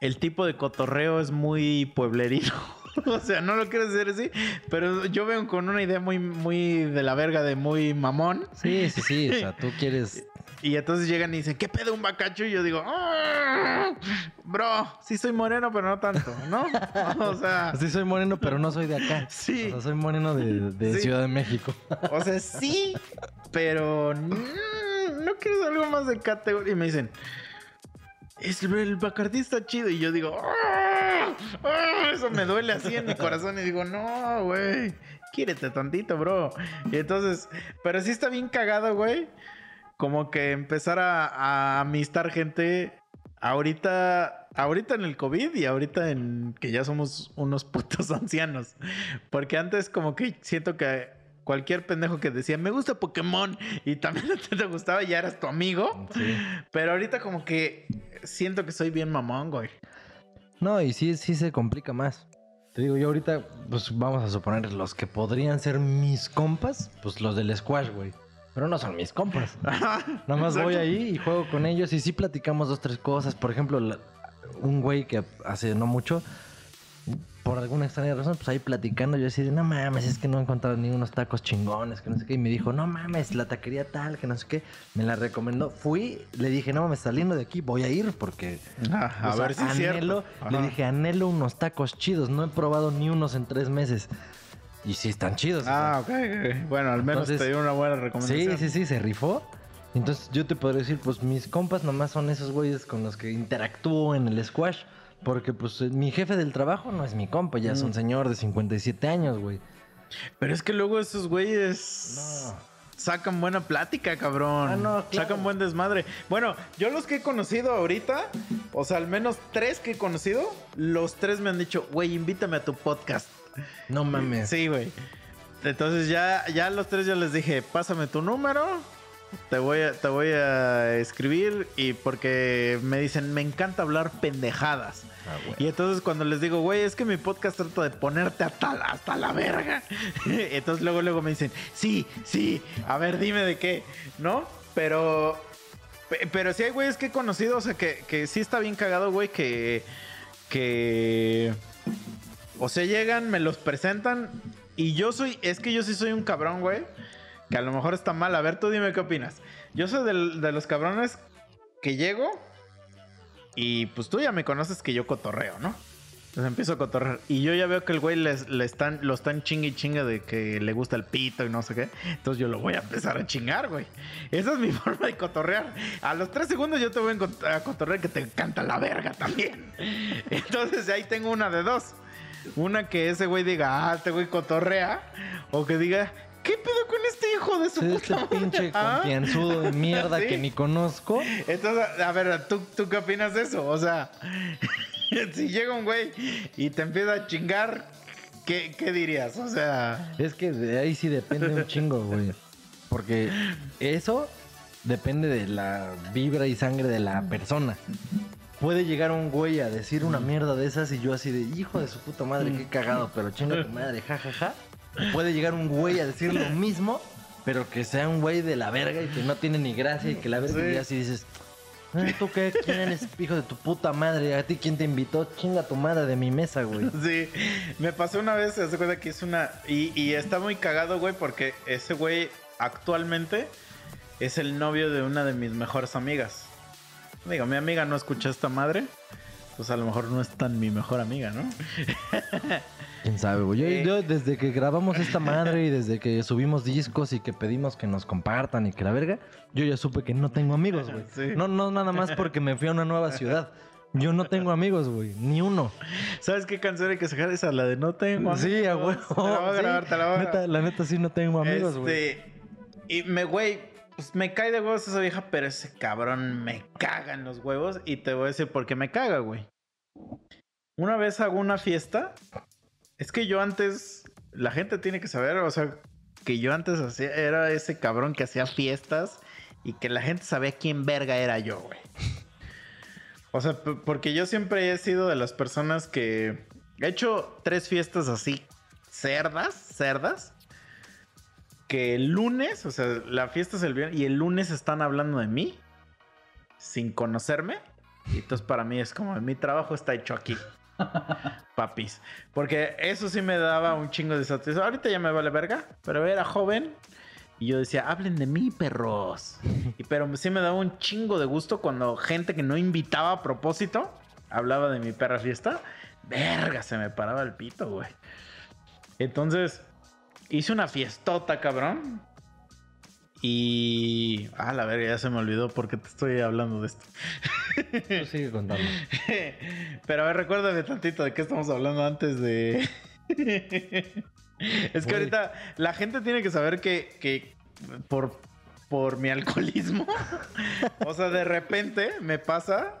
el tipo de cotorreo es muy pueblerino. o sea, no lo quiero decir así, pero yo veo con una idea muy, muy de la verga, de muy mamón. Sí, sí, sí. O sea, tú quieres. Y entonces llegan y dicen, ¿qué pedo un bacacho? Y yo digo, "Ah, bro, sí soy moreno, pero no tanto, ¿no? O sea, Sí, soy moreno, pero no soy de acá. Sí. O sea, soy moreno de, de Sí. Ciudad de México. o sea, sí, pero mm, no quiero algo más de categoría. Y me dicen, es, el Bacardí está chido. Y yo digo, "Ah, ah", eso me duele así en mi corazón. Y digo, no, güey, quiérete tantito, bro. Y entonces, pero sí está bien cagado, güey. Como que empezar a, a amistar gente ahorita, ahorita en el COVID y ahorita en que ya somos unos putos ancianos. Porque antes como que siento que cualquier pendejo que decía, me gusta Pokémon y también a ti te gustaba, ya eras tu amigo. Sí. Pero ahorita como que siento que soy bien mamón, güey. No, y sí, sí se complica más. Te digo, yo ahorita, pues vamos a suponer los que podrían ser mis compas, pues los del squash, güey. Pero no son mis compas. Nada más voy ahí y juego con ellos y sí platicamos dos, tres cosas. Por ejemplo, la- un güey que hace no mucho, por alguna extraña razón, pues ahí platicando, yo decía, no mames, es que no he encontrado ni unos tacos chingones, que no sé qué. Y me dijo, no mames, la taquería tal, que no sé qué. Me la recomendó. Fui, le dije, no mames, saliendo de aquí voy a ir porque. Ah, a o sea, ver si es cierto. anhelo, Le dije, anhelo unos tacos chidos. No he probado ni unos en tres meses. Y sí están chidos. o sea. Ah, ok, ok. Bueno, al menos Entonces- te dio una buena Sí, recomendación. sí, sí, se rifó. Entonces yo te podría decir, pues mis compas nomás son esos güeyes con los que interactúo en el squash. Porque pues eh, mi jefe del trabajo no es mi compa, ya es un señor de 57 años, güey. Pero es que luego esos güeyes No. sacan buena plática, cabrón. Ah, no, claro. Sacan buen desmadre. Bueno, yo los que he conocido ahorita, o sea, al menos tres que he conocido, los tres me han dicho, güey, invítame a tu podcast. No mames. Sí, güey. Entonces ya, ya a los tres ya les dije, pásame tu número. Te voy, a, te voy a escribir y porque me dicen, me encanta hablar pendejadas. Ah, güey. Y entonces cuando les digo, güey, es que mi podcast trata de ponerte hasta la, hasta la verga. entonces luego, luego me dicen, sí, sí, a ver, dime de qué, ¿no? Pero, pe- pero sí hay güeyes que he conocido, o sea, que, que sí está bien cagado, güey, que, que, o sea, llegan, me los presentan y yo soy, es que yo sí soy un cabrón, güey, que a lo mejor está mal. A ver, tú dime qué opinas. Yo soy de los cabrones que llego y pues tú ya me conoces que yo cotorreo, ¿no? Entonces empiezo a cotorrear. Y yo ya veo que el güey les, le están, lo están chingue y chinga de que le gusta el pito y no sé qué. Entonces yo lo voy a empezar a chingar, güey. Esa es mi forma de cotorrear. A los tres segundos yo te voy a cotorrear que te encanta la verga también. Entonces ahí tengo una de dos. Una que ese güey diga, ah, este güey cotorrea. O que diga, ¿qué pedo con este hijo de su Sí, puta este madre?" pinche Ah. confianzudo de mierda Sí. que ni conozco. Entonces, a ver, ¿tú, ¿tú qué opinas de eso? O sea, si llega un güey y te empieza a chingar, ¿qué, qué dirías? O sea, Es que de ahí sí depende un chingo, güey. Porque eso depende de la vibra y sangre de la persona. Puede llegar un güey a decir una mierda de esas y yo así de hijo de su puta madre, qué cagado, pero chinga tu madre, jajaja. Puede llegar un güey a decir lo mismo, pero que sea un güey de la verga y que no tiene ni gracia y que la verga Sí. y así dices, "Ah, ¿tú qué? ¿Quién eres, hijo de tu puta madre? ¿A ti quién te invitó? Chinga tu madre de mi mesa, güey. sí, me pasó una vez, se cuenta que es una... Y, y está muy cagado, güey, porque ese güey actualmente es el novio de una de mis mejores amigas. Digo, mi amiga no escucha esta madre, pues a lo mejor no es tan mi mejor amiga, ¿no? ¿Quién sabe, güey? Yo, yo desde que grabamos esta madre y desde que subimos discos y que pedimos que nos compartan y que la verga, yo ya supe que no tengo amigos, güey. Sí. No, no nada más porque me fui a una nueva ciudad. Yo no tengo amigos, güey. Ni uno. ¿Sabes qué canción hay que sacar? Esa, la de No tengo Sí, a amigos. huevo. Te la voy a Sí. grabar, te la voy a Neta, grabar. la neta sí no tengo amigos, güey. Este, y me, güey, pues me cae de huevos esa vieja, pero ese cabrón me caga en los huevos. Y te voy a decir por qué me caga, güey. Una vez hago una fiesta. Es que yo antes, la gente tiene que saber, o sea, que yo antes hacía, era ese cabrón que hacía fiestas y que la gente sabía quién verga era yo, güey. O sea, porque yo siempre he sido de las personas que he hecho tres fiestas así, cerdas, cerdas, que el lunes, o sea, la fiesta es el viernes y el lunes están hablando de mí sin conocerme. Y entonces para mí es como, mi trabajo está hecho aquí. Papis. Porque eso sí me daba un chingo de satisfacción. Ahorita ya me vale verga, pero era joven. Y yo decía, hablen de mí, perros. Y pero sí me daba un chingo de gusto cuando gente que no invitaba a propósito hablaba de mi perra fiesta. Verga, se me paraba el pito, güey. Entonces, hice una fiestota, cabrón. Y. Ah, la verga, ya se me olvidó porque te estoy hablando de esto. Tú sigue contando. Pero a ver, recuérdame tantito de qué estamos hablando antes de. es que ahorita la gente tiene que saber que, que por, por mi alcoholismo, o sea, de repente me pasa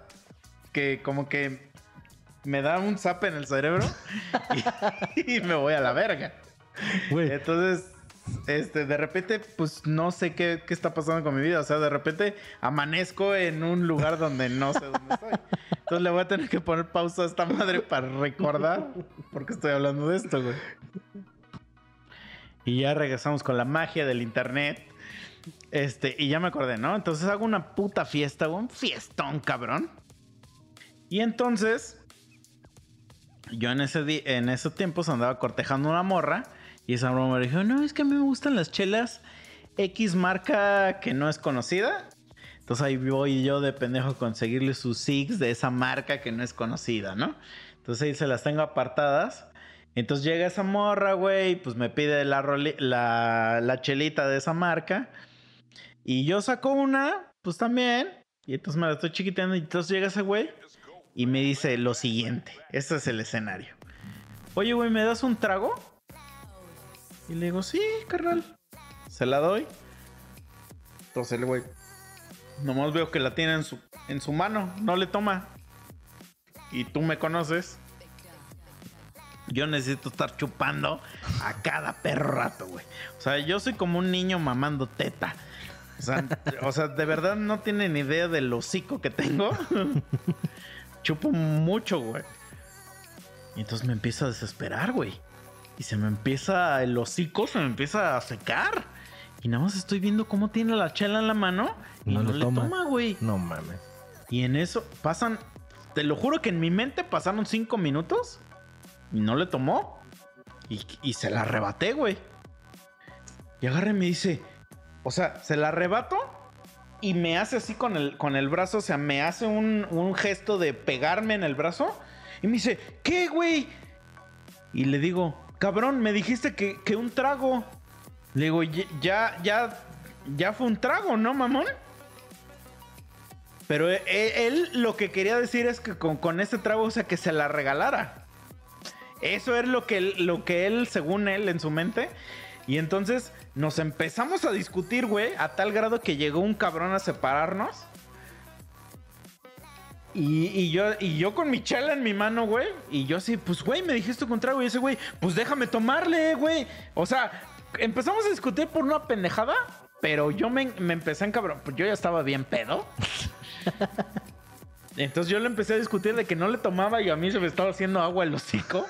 que como que me da un zap en el cerebro y, y me voy a la verga. Entonces, este, de repente, pues no sé qué, está pasando con mi vida. O sea, de repente amanezco en un lugar donde no sé dónde estoy. Entonces le voy a tener que poner pausa a esta madre para recordar por qué estoy hablando de esto, güey. Y ya regresamos con la magia del internet. Este, y ya me acordé, ¿no? Entonces hago una puta fiesta, un fiestón, cabrón. Y entonces yo en ese, en esos tiempos andaba cortejando una morra y esa morra me dijo, no, es que a mí me gustan las chelas X marca que no es conocida. Entonces ahí voy yo de pendejo a conseguirle sus SIGs de esa marca que no es conocida, ¿no? Entonces ahí se las tengo apartadas. Entonces llega esa morra, güey, pues me pide la, la, la chelita de esa marca. Y yo saco una, pues también. Y entonces me la estoy chiquiteando. Y entonces llega ese güey y me dice lo siguiente. Este es el escenario. Oye, güey, ¿me das un trago? Y le digo, sí, carnal. Se la doy. Entonces el güey, nomás veo que la tiene en su, en su mano. No le toma. Y tú me conoces. Yo necesito estar chupando a cada perro rato, güey. O sea, yo soy como un niño mamando teta. O sea, o sea, de verdad no tienen idea del hocico que tengo. Chupo mucho, güey. Y entonces me empiezo a desesperar, güey. Y se me empieza, el hocico se me empieza a secar. Y nada más estoy viendo cómo tiene la chela en la mano. Y No no, le toma. toma, güey. No mames. Y en eso pasan, te lo juro que en mi mente pasaron cinco minutos y no le tomó. Y, y se la arrebaté, güey. Y agarra y me dice, o sea, se la arrebato y me hace así con el, con el brazo, o sea, me hace un, un gesto de pegarme en el brazo. Y me dice, ¿qué, güey? Y le digo, cabrón, me dijiste que, que un trago. Le digo, "Ya- ya, ya, fue un trago, ¿no, mamón? Pero él, él lo que quería decir es que con, con trago, o sea, que se la regalara. Eso es lo que, lo que él, según él, en su mente. Y entonces nos empezamos a discutir, güey, a tal grado que llegó un cabrón a separarnos. Y, y yo, y yo con mi chela en mi mano, güey. Y yo así, pues, güey, me dijiste un trago. Y ese, güey, pues déjame tomarle, güey. O sea, empezamos a discutir por una pendejada. Pero yo me, me empecé a cabrón. Pues yo ya estaba bien pedo. Entonces yo le empecé a discutir de que no le tomaba y a mí se me estaba haciendo agua el hocico.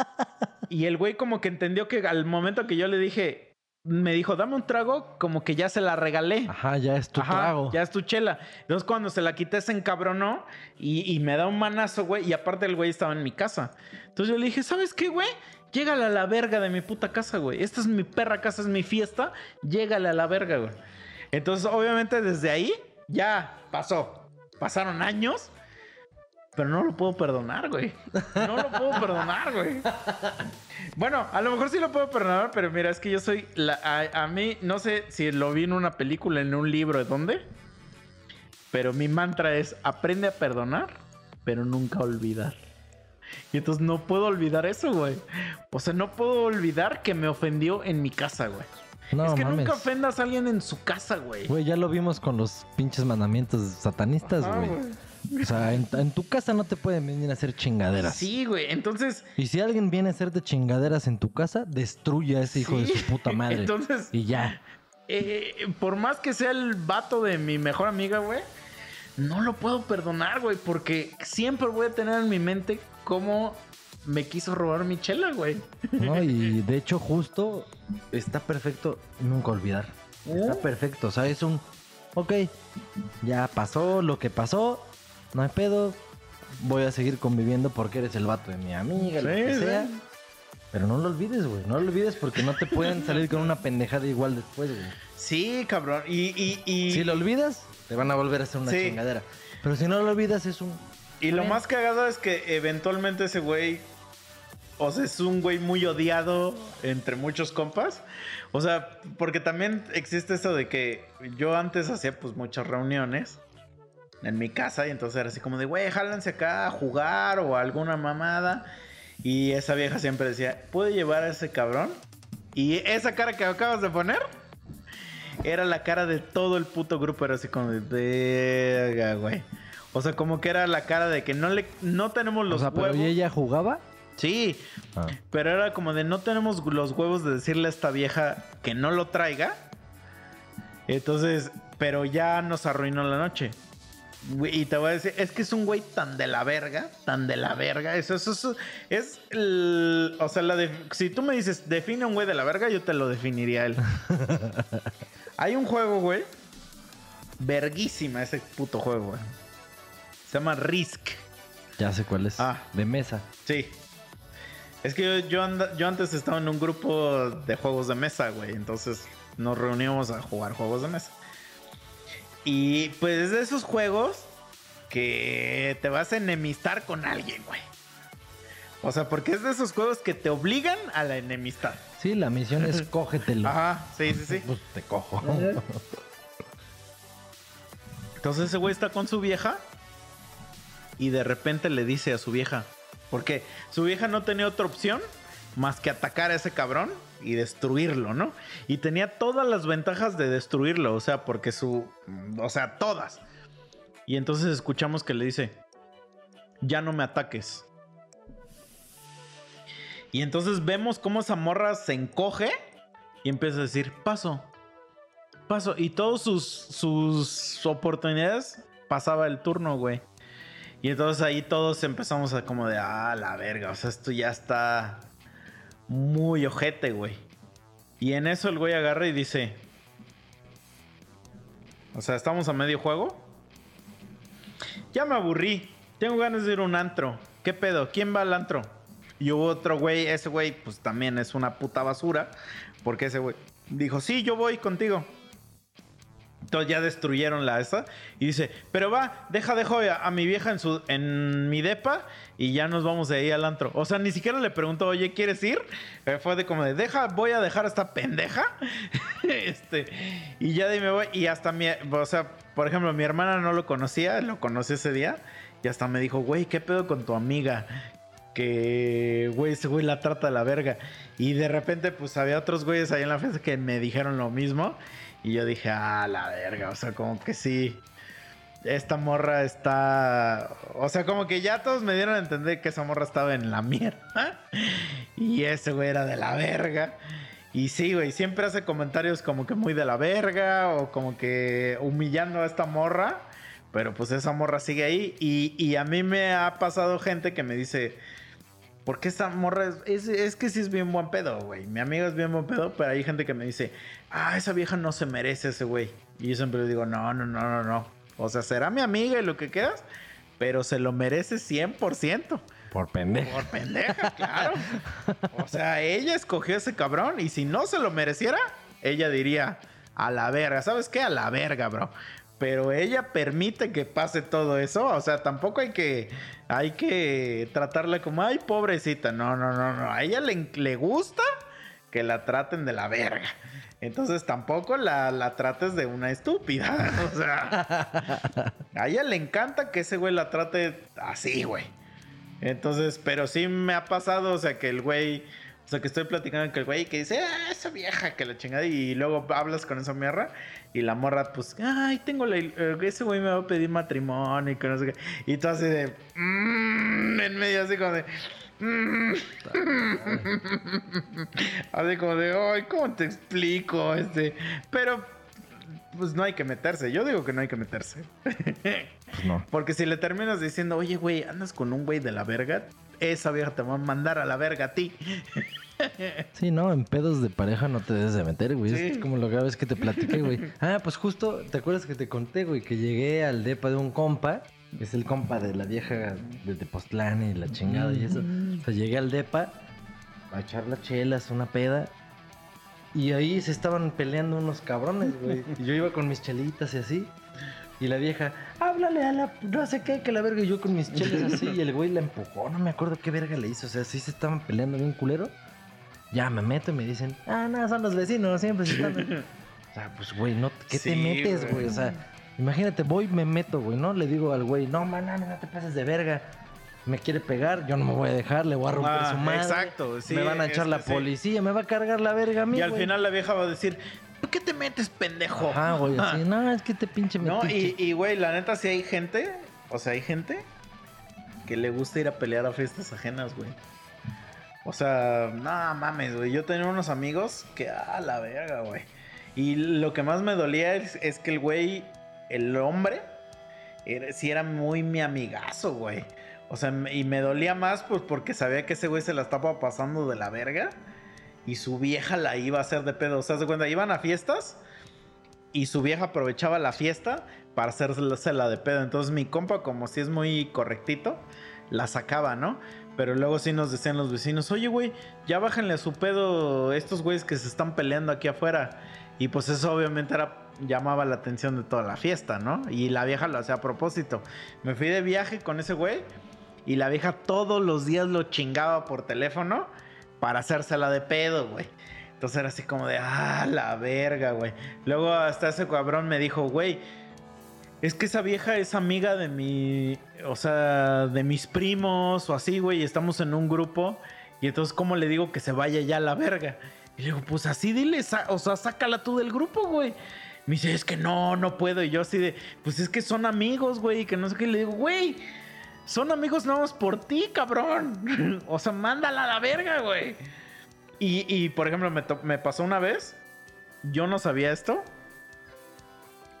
y el güey como que entendió que al momento que yo le dije, me dijo, dame un trago, como que ya se la regalé. Ajá, ya es tu Ajá, trago. Ya es tu chela. Entonces cuando se la quité se encabronó y, y me da un manazo, güey. Y aparte el güey estaba en mi casa. Entonces yo le dije, ¿sabes qué, güey? Llégale a la verga de mi puta casa, güey. Esta es mi perra casa, es mi fiesta. Llégale a la verga, güey. Entonces obviamente desde ahí ya pasó. Pasaron años. Pero no lo puedo perdonar, güey. No lo puedo perdonar, güey. Bueno, a lo mejor sí lo puedo perdonar, pero mira, es que yo soy. la- a, a mí, no sé si lo vi en una película, en un libro, ¿de dónde? Pero mi mantra es: aprende a perdonar, pero nunca olvidar. Y entonces no puedo olvidar eso, güey. O sea, no puedo olvidar que me ofendió en mi casa, güey. No es que mames. nunca ofendas a alguien en su casa, güey. Güey, ya lo vimos con los pinches mandamientos satanistas, Ajá, güey. O sea, en, en tu casa no te pueden venir a hacer chingaderas. Sí, güey. Entonces. Y si alguien viene a hacerte chingaderas en tu casa, destruye a ese hijo de su puta madre. Entonces- Y ya. eh, por más que sea el vato de mi mejor amiga, güey, no lo puedo perdonar, güey, porque siempre voy a tener en mi mente cómo me quiso robar mi chela, güey. ¿no? Y de hecho, justo está perfecto nunca olvidar. Está Uh. perfecto. O sea, es un. Ok, ya pasó lo que pasó. No hay pedo. Voy a seguir conviviendo porque eres el vato de mi amiga, lo que sí. sea. Pero no lo olvides, güey. No lo olvides porque no te pueden salir con una pendejada igual después, güey. Sí, cabrón. Y, y, y, Si lo olvidas, te van a volver a hacer una Sí. chingadera. Pero si no lo olvidas, es un. y lo Bien. más cagado es que eventualmente ese güey, o sea, es un güey muy odiado entre muchos compas. O sea, porque también existe eso de que yo antes hacía pues muchas reuniones en mi casa y entonces era así como de, güey, jálanse acá a jugar o a alguna mamada. Y esa vieja siempre decía, ¿puedo llevar a ese cabrón? Y esa cara que acabas de poner era la cara de todo el puto grupo. Era así como de, verga, güey. O sea, como que era la cara de que no le no tenemos los o sea, pero huevos. ¿y ella jugaba? Sí, Ah. pero era como de no tenemos los huevos de decirle a esta vieja que no lo traiga. Entonces, pero ya nos arruinó la noche. Y te voy a decir, es que es un güey tan de la verga, tan de la verga. Eso, eso, eso es el- o sea, la de- si tú me dices, define un güey de la verga, yo te lo definiría él. Hay un juego, güey. Verguísima ese puto juego, güey. Se llama Risk. Ya sé cuál es. Ah. De mesa. Sí. Es que yo, yo, anda- yo antes estaba en un grupo de juegos de mesa, güey. Entonces nos reuníamos a jugar juegos de mesa. Y pues es de esos juegos que te vas a enemistar con alguien, güey. O sea, porque es de esos juegos que te obligan a la enemistad. Sí, la misión es cógetelo. Ajá, sí, sí, sí. Pues te cojo. Entonces ese güey está con su vieja y de repente le dice a su vieja, porque su vieja no tenía otra opción más que atacar a ese cabrón y destruirlo, ¿no? Y tenía todas las ventajas de destruirlo, o sea, porque su, o sea, todas. Y entonces escuchamos que le dice, ya no me ataques. Y entonces vemos cómo esa se encoge y empieza a decir, paso, paso. Y todas sus, sus oportunidades pasaba el turno, güey. Y entonces ahí todos empezamos a como de, ah, la verga, o sea, esto ya está muy ojete, güey. Y en eso el güey agarra y dice, o sea, estamos a medio juego. Ya me aburrí, tengo ganas de ir a un antro. ¿Qué pedo? ¿Quién va al antro? Y hubo otro güey, ese güey pues también es una puta basura, porque ese güey dijo, sí, yo voy contigo. Entonces ya destruyeron la esa. Y dice, pero va, deja, dejo a, a mi vieja en su en mi depa y ya nos vamos de ahí al antro. O sea, ni siquiera le preguntó, oye, ¿quieres ir? Eh, fue de como de, deja, voy a dejar a esta pendeja. este, y ya de me voy. Y hasta mi, o sea, por ejemplo, mi hermana no lo conocía, lo conocí ese día. Y hasta me dijo, güey, ¿qué pedo con tu amiga? Que, güey, ese güey la trata de la verga. Y de repente, pues había otros güeyes ahí en la fiesta que me dijeron lo mismo. Y yo dije, ah, la verga. O sea, como que sí. Esta morra está. O sea, como que ya todos me dieron a entender que esa morra estaba en la mierda. Y ese güey era de la verga. Y sí, güey, siempre hace comentarios como que muy de la verga. O como que humillando a esta morra. Pero pues esa morra sigue ahí. Y, y a mí me ha pasado gente que me dice. Porque esta morra es, es, es que sí es bien buen pedo, güey. Mi amiga es bien buen pedo, pero hay gente que me dice, ah, esa vieja no se merece ese güey. Y yo siempre le digo, no, no, no, no, no. O sea, será mi amiga y lo que quieras, pero se lo merece 100%. Por pendejo. Por pendeja, claro. O sea, ella escogió ese cabrón y si no se lo mereciera, ella diría, a la verga. ¿Sabes qué? A la verga, bro. Pero ella permite que pase todo eso. O sea, tampoco hay que, hay que tratarla como, ay, pobrecita. No, no, no, no. A ella le, le gusta que la traten de la verga. Entonces tampoco la, la trates de una estúpida. O sea, a ella le encanta que ese güey la trate así, güey. Entonces, pero sí me ha pasado, o sea, que el güey, o sea, que estoy platicando con el güey que dice, ah, esa vieja que la chingada, y luego hablas con esa mierda, y la morra, pues, ay, tengo la, eh, ese güey me va a pedir matrimonio, y que no sé qué, y tú así de, "Mm", en medio así como de, "Mm". así como de, ay, ¿cómo te explico? Este, pero, pues no hay que meterse, yo digo que no hay que meterse. Pues no. Porque si le terminas diciendo, oye, güey, andas con un güey de la verga, esa vieja te va a mandar a la verga a ti. Sí, no, en pedos de pareja no te debes de meter, güey. Sí. Es como lo que vez que te platiqué, güey. Ah, pues justo, ¿te acuerdas que te conté, güey? Que llegué al depa de un compa, que es el compa de la vieja de Tepoztlán y la chingada y eso. O sea, llegué al depa a echar las chelas, una peda. Y ahí se estaban peleando unos cabrones, güey. Y yo iba con mis chelitas y así. Y la vieja, háblale a la no sé qué, que la verga. Y yo con mis chelas así. Y el güey la empujó, no me acuerdo qué verga le hizo. O sea, sí se estaban peleando bien culero. Ya me meto y me dicen, ah, no, son los vecinos, siempre se están. o sea, pues, güey, no, ¿qué te metes, güey. O sea, imagínate, voy, me meto, güey, ¿no? Le digo al güey, no, man, no, no te pases de verga. Me quiere pegar, yo no me voy a dejar, le voy a romper Ah, su madre. exacto, sí, me van a echar es la sí. policía, me va a cargar la verga a mí. y al final la vieja va a decir, ¿por qué te metes, pendejo? Ajá, güey, así, no, es que te pinche No, metiche. y, y, güey, la neta, sí hay gente, o sea, hay gente que le gusta ir a pelear a fiestas ajenas, güey. O sea, no mames, güey. Yo tenía unos amigos que, ah, la verga, güey. Y lo que más me dolía es, que el güey, el hombre, era, sí era muy mi amigazo, güey. O sea, y me dolía más pues porque sabía que ese güey se la estaba pasando de la verga. Y su vieja la iba a hacer de pedo. O sea, ¿se cuenta? Iban a fiestas y su vieja aprovechaba la fiesta para hacerse la de pedo. Entonces mi compa, como si es muy correctito, la sacaba, ¿no? Pero luego sí nos decían los vecinos, oye, güey, ya bájenle a su pedo estos güeyes que se están peleando aquí afuera. Y pues eso obviamente era, llamaba la atención de toda la fiesta, ¿no? Y la vieja lo hacía a propósito. Me fui de viaje con ese güey y la vieja todos los días lo chingaba por teléfono para hacérsela de pedo, güey. Entonces era así como de, ah, la verga, güey. Luego hasta ese cabrón me dijo, güey, es que esa vieja es amiga de mi, o sea, de mis primos o así, güey, estamos en un grupo. Y entonces, ¿cómo le digo que se vaya ya a la verga? Y le digo, pues así dile, o sea, sácala tú del grupo, güey. Me dice, es que no, no puedo. Y yo así de, pues es que son amigos, güey, y que no sé qué. Y le digo, güey, son amigos más por ti, cabrón. o sea, mándala a la verga, güey. Y, y, por ejemplo, me pasó una vez, yo no sabía esto,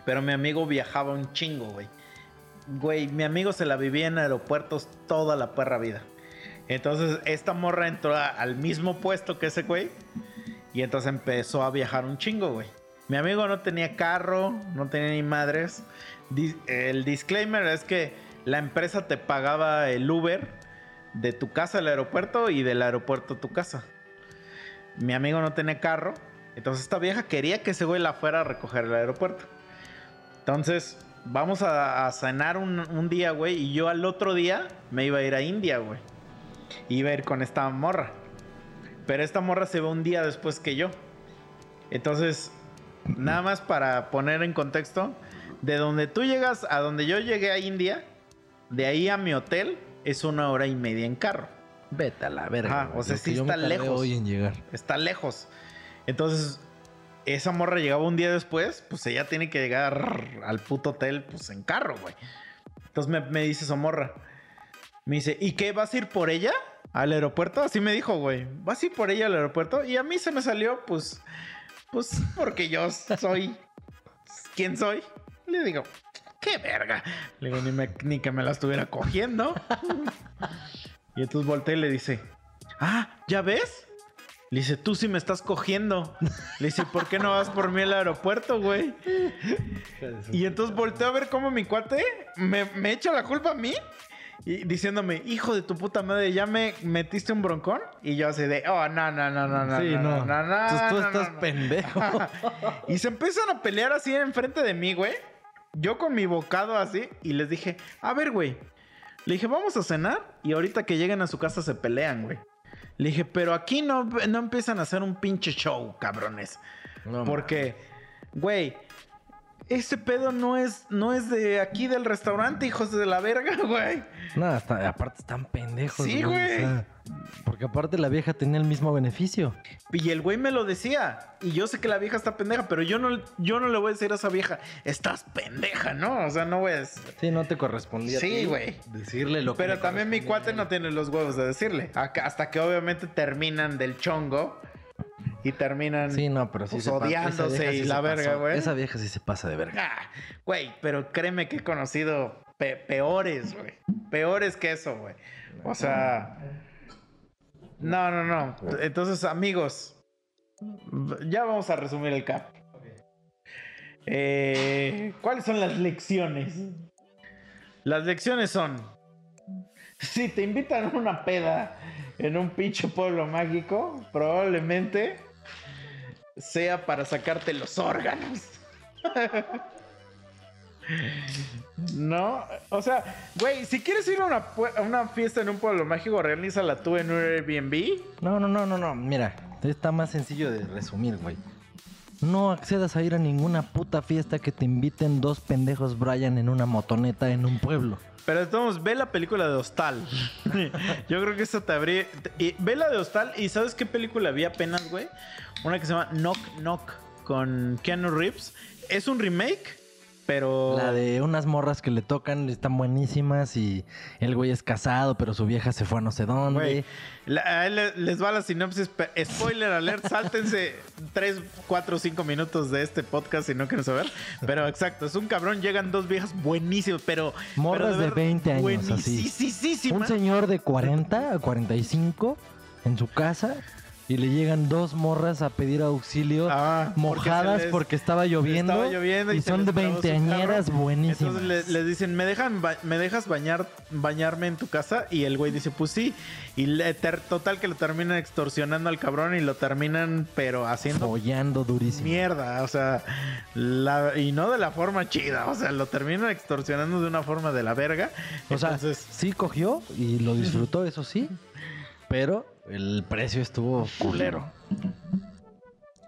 pero mi amigo viajaba un chingo, güey. Güey, mi amigo se la vivía en aeropuertos toda la perra vida. Entonces, esta morra entró al mismo puesto que ese güey. Y entonces empezó a viajar un chingo, güey. Mi amigo no tenía carro, no tenía ni madres. El disclaimer es que la empresa te pagaba el Uber de tu casa al aeropuerto y del aeropuerto a tu casa. Mi amigo no tenía carro. Entonces esta vieja quería que ese güey la fuera a recoger al aeropuerto. Entonces, vamos a, a cenar un, un día, güey. Y yo al otro día me iba a ir a India, güey. Iba a ir con esta morra. Pero esta morra se ve un día después que yo. Entonces, nada más para poner en contexto, de donde tú llegas a donde yo llegué a India, de ahí a mi hotel es una hora y media en carro. Vete a la verga. Ajá, o sea, sí está lejos. hoy en llegar. Está lejos. Entonces, esa morra llegaba un día después, pues ella tiene que llegar al puto hotel, pues en carro, güey. Entonces me, me dice esa morra. Me dice, ¿y qué? ¿Vas a ir por ella al aeropuerto? Así me dijo, güey. ¿Vas a ir por ella al aeropuerto? Y a mí se me salió, pues, pues, porque yo soy. ¿Quién soy? Le digo, qué verga. Le digo, ni, me- ni que me la estuviera cogiendo. y entonces volteé y le dice, ah, ¿ya ves? Le dice, tú sí me estás cogiendo. Le dice, ¿por qué no vas por mí al aeropuerto, güey? Y entonces volteo a ver cómo mi cuate me, me echa la culpa a mí. Y diciéndome, hijo de tu puta madre, ¿ya me metiste un broncón? Y yo así de, oh, no, no, no, no, no. sí, no, no. no, no, Entonces tú no, estás no, no". pendejo. Y se empiezan a pelear así enfrente de mí, güey. Yo con mi bocado así. Y les dije, a ver, güey. Le dije, vamos a cenar. Y ahorita que lleguen a su casa se pelean, güey. Le dije, pero aquí no, no empiezan a hacer un pinche show, cabrones. No, Porque, güey, ese pedo no es, no es de aquí del restaurante, hijos de la verga, güey. No, hasta- aparte están pendejos. Sí, o güey. sea, porque aparte la vieja tenía el mismo beneficio. Y el güey me lo decía. Y yo sé que la vieja está pendeja, pero yo no, yo no le voy a decir a esa vieja, estás pendeja, ¿no? O sea, no a... Sí, no te correspondía. Sí, güey. Decirle lo que. Pero también mi cuate no tiene los huevos de decirle. Hasta que obviamente terminan del chongo y terminan. Sí, no, pero sí pues, odiándose y la verga, güey. Esa vieja sí se pasa de verga. Ah, güey, pero créeme que he conocido pe- peores, güey. Peores que eso, güey. O sea. No, no, no. Entonces, amigos, ya vamos a resumir el cap. Eh, ¿Cuáles son las lecciones? Las lecciones son: si te invitan a una peda en un pinche pueblo mágico, probablemente sea para sacarte los órganos. No, o sea, güey, si quieres ir a una, a una fiesta en un pueblo mágico, realízala tú en un Airbnb. No, no, no, no, no. Mira, está más sencillo de resumir, güey. No accedas a ir a ninguna puta fiesta que te inviten dos pendejos Brian en una motoneta en un pueblo. Pero entonces ve la película de Hostal. Yo creo que esa te habría. Ve la de Hostal y ¿sabes qué película vi apenas, güey? Una que se llama Knock Knock con Keanu Reeves. Es un remake, pero. La de unas morras que le tocan están buenísimas y el güey es casado, pero su vieja se fue a no sé dónde. Güey, la- a él le- les va la sinopsis. Spoiler alert, sáltense 3, 4, 5 minutos de este podcast si no quieren saber. Pero exacto, es un cabrón, llegan dos viejas buenísimas, pero... Morras pero de ver- 20 años, así. Un señor de 40 a 45 en su casa y le llegan dos morras a pedir auxilio Ah, mojadas les- porque estaba lloviendo, Estaba lloviendo y, son les de veinteañeras buenísimas. Entonces le, le dicen, ¿me, dejan ¿me dejas bañar, bañarme en tu casa? Y el güey dice, pues sí. Y le, total que lo terminan extorsionando al cabrón y lo terminan, pero haciendo Follando durísimo. mierda. O sea, la- y no de la forma chida. O sea, lo terminan extorsionando de una forma de la verga. O sea, Entonces, sí cogió y lo disfrutó, eso sí, pero el precio estuvo culero.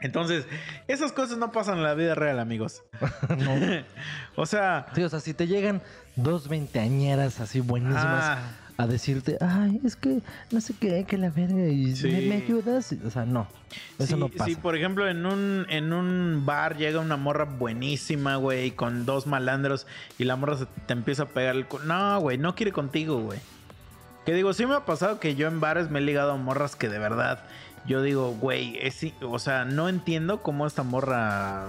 entonces, esas cosas no pasan en la vida real, amigos. No. O sea, Sí, o sea, si te llegan dos veinteañeras así buenísimas Ah. a decirte, ay, es que no sé qué, que la verga, y Sí. ¿me, me ayudas? O sea, no, eso sí, no pasa. sí, por ejemplo, en un, en un bar llega una morra buenísima, güey, con dos malandros y la morra se te empieza a pegar el... No, güey, no quiere contigo, güey. Que digo, sí me ha pasado que yo en bares me he ligado a morras que de verdad yo digo, güey, es, o sea, no entiendo cómo esta morra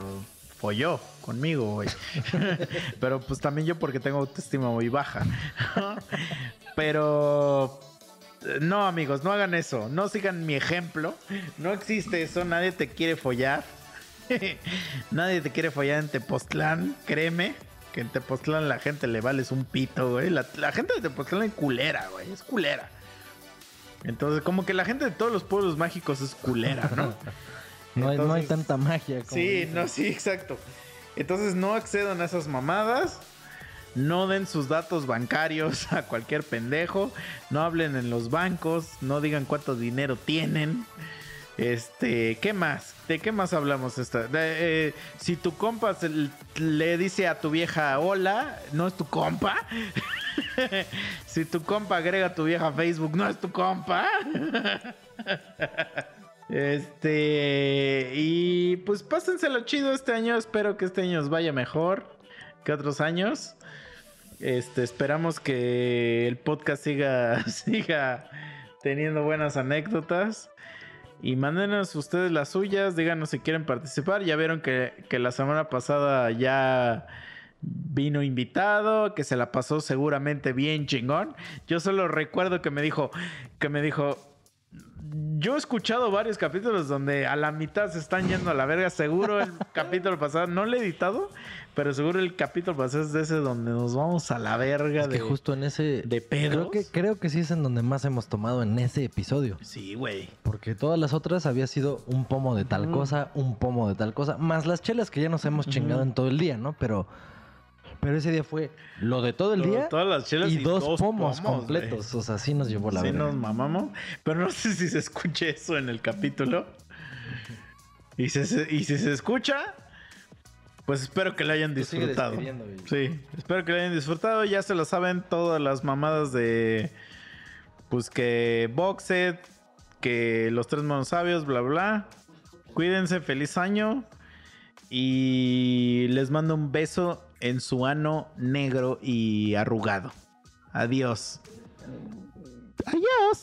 folló conmigo, güey. Pero pues también yo porque tengo autoestima muy baja. Pero no, amigos, no hagan eso. No sigan mi ejemplo. No existe eso. Nadie te quiere follar. Nadie te quiere follar en Tepoztlán. Créeme que en Tepoztlán la gente le vales un pito, güey. La, la gente de Tepoztlán es culera, güey. Es culera. Entonces, como que la gente de todos los pueblos mágicos es culera, ¿no? no, hay, no hay entonces- tanta magia. Como Sí, no, sí, exacto. Entonces no accedan a esas mamadas. No den sus datos bancarios a cualquier pendejo. No hablen en los bancos. No digan cuánto dinero tienen. Este, ¿qué más? ¿De qué más hablamos esta? Eh, si tu compa le dice a tu vieja hola, no es tu compa. si tu compa agrega a tu vieja Facebook, no es tu compa. Este, y pues pásenselo chido este año. Espero que este año os vaya mejor que otros años. Este, esperamos que el podcast siga, siga teniendo buenas anécdotas. Y mándenos ustedes las suyas, díganos si quieren participar. Ya vieron que, que la semana pasada ya vino invitado, que se la pasó seguramente bien chingón. Yo solo recuerdo que me dijo, que me dijo, yo he escuchado varios capítulos donde a la mitad se están yendo a la verga. Seguro el capítulo pasado, no lo he editado, pero seguro el capítulo pasado es de ese donde nos vamos a la verga Es de... que justo en ese... de pedos. Creo que, creo que sí es en donde más hemos tomado en ese episodio. Sí, güey. Porque todas las otras había sido un pomo de tal cosa, un pomo de tal cosa, más las chelas que ya nos hemos chingado en todo el día, ¿no? Pero, pero ese día fue lo de todo el día todas las chelas y, dos, pomos, güey. completos. O sea, sí nos llevó la sí verga. nos mamamos. Pero no sé si se escuche eso en el capítulo. Y, si se- y si se escucha, pues espero que lo hayan disfrutado. Sí, espero que lo hayan disfrutado. Ya se lo saben todas las mamadas de. Pues que Boxet, que los tres monos sabios, bla, bla. Cuídense, feliz año. Y les mando un beso en su ano negro y arrugado. Adiós. Adiós.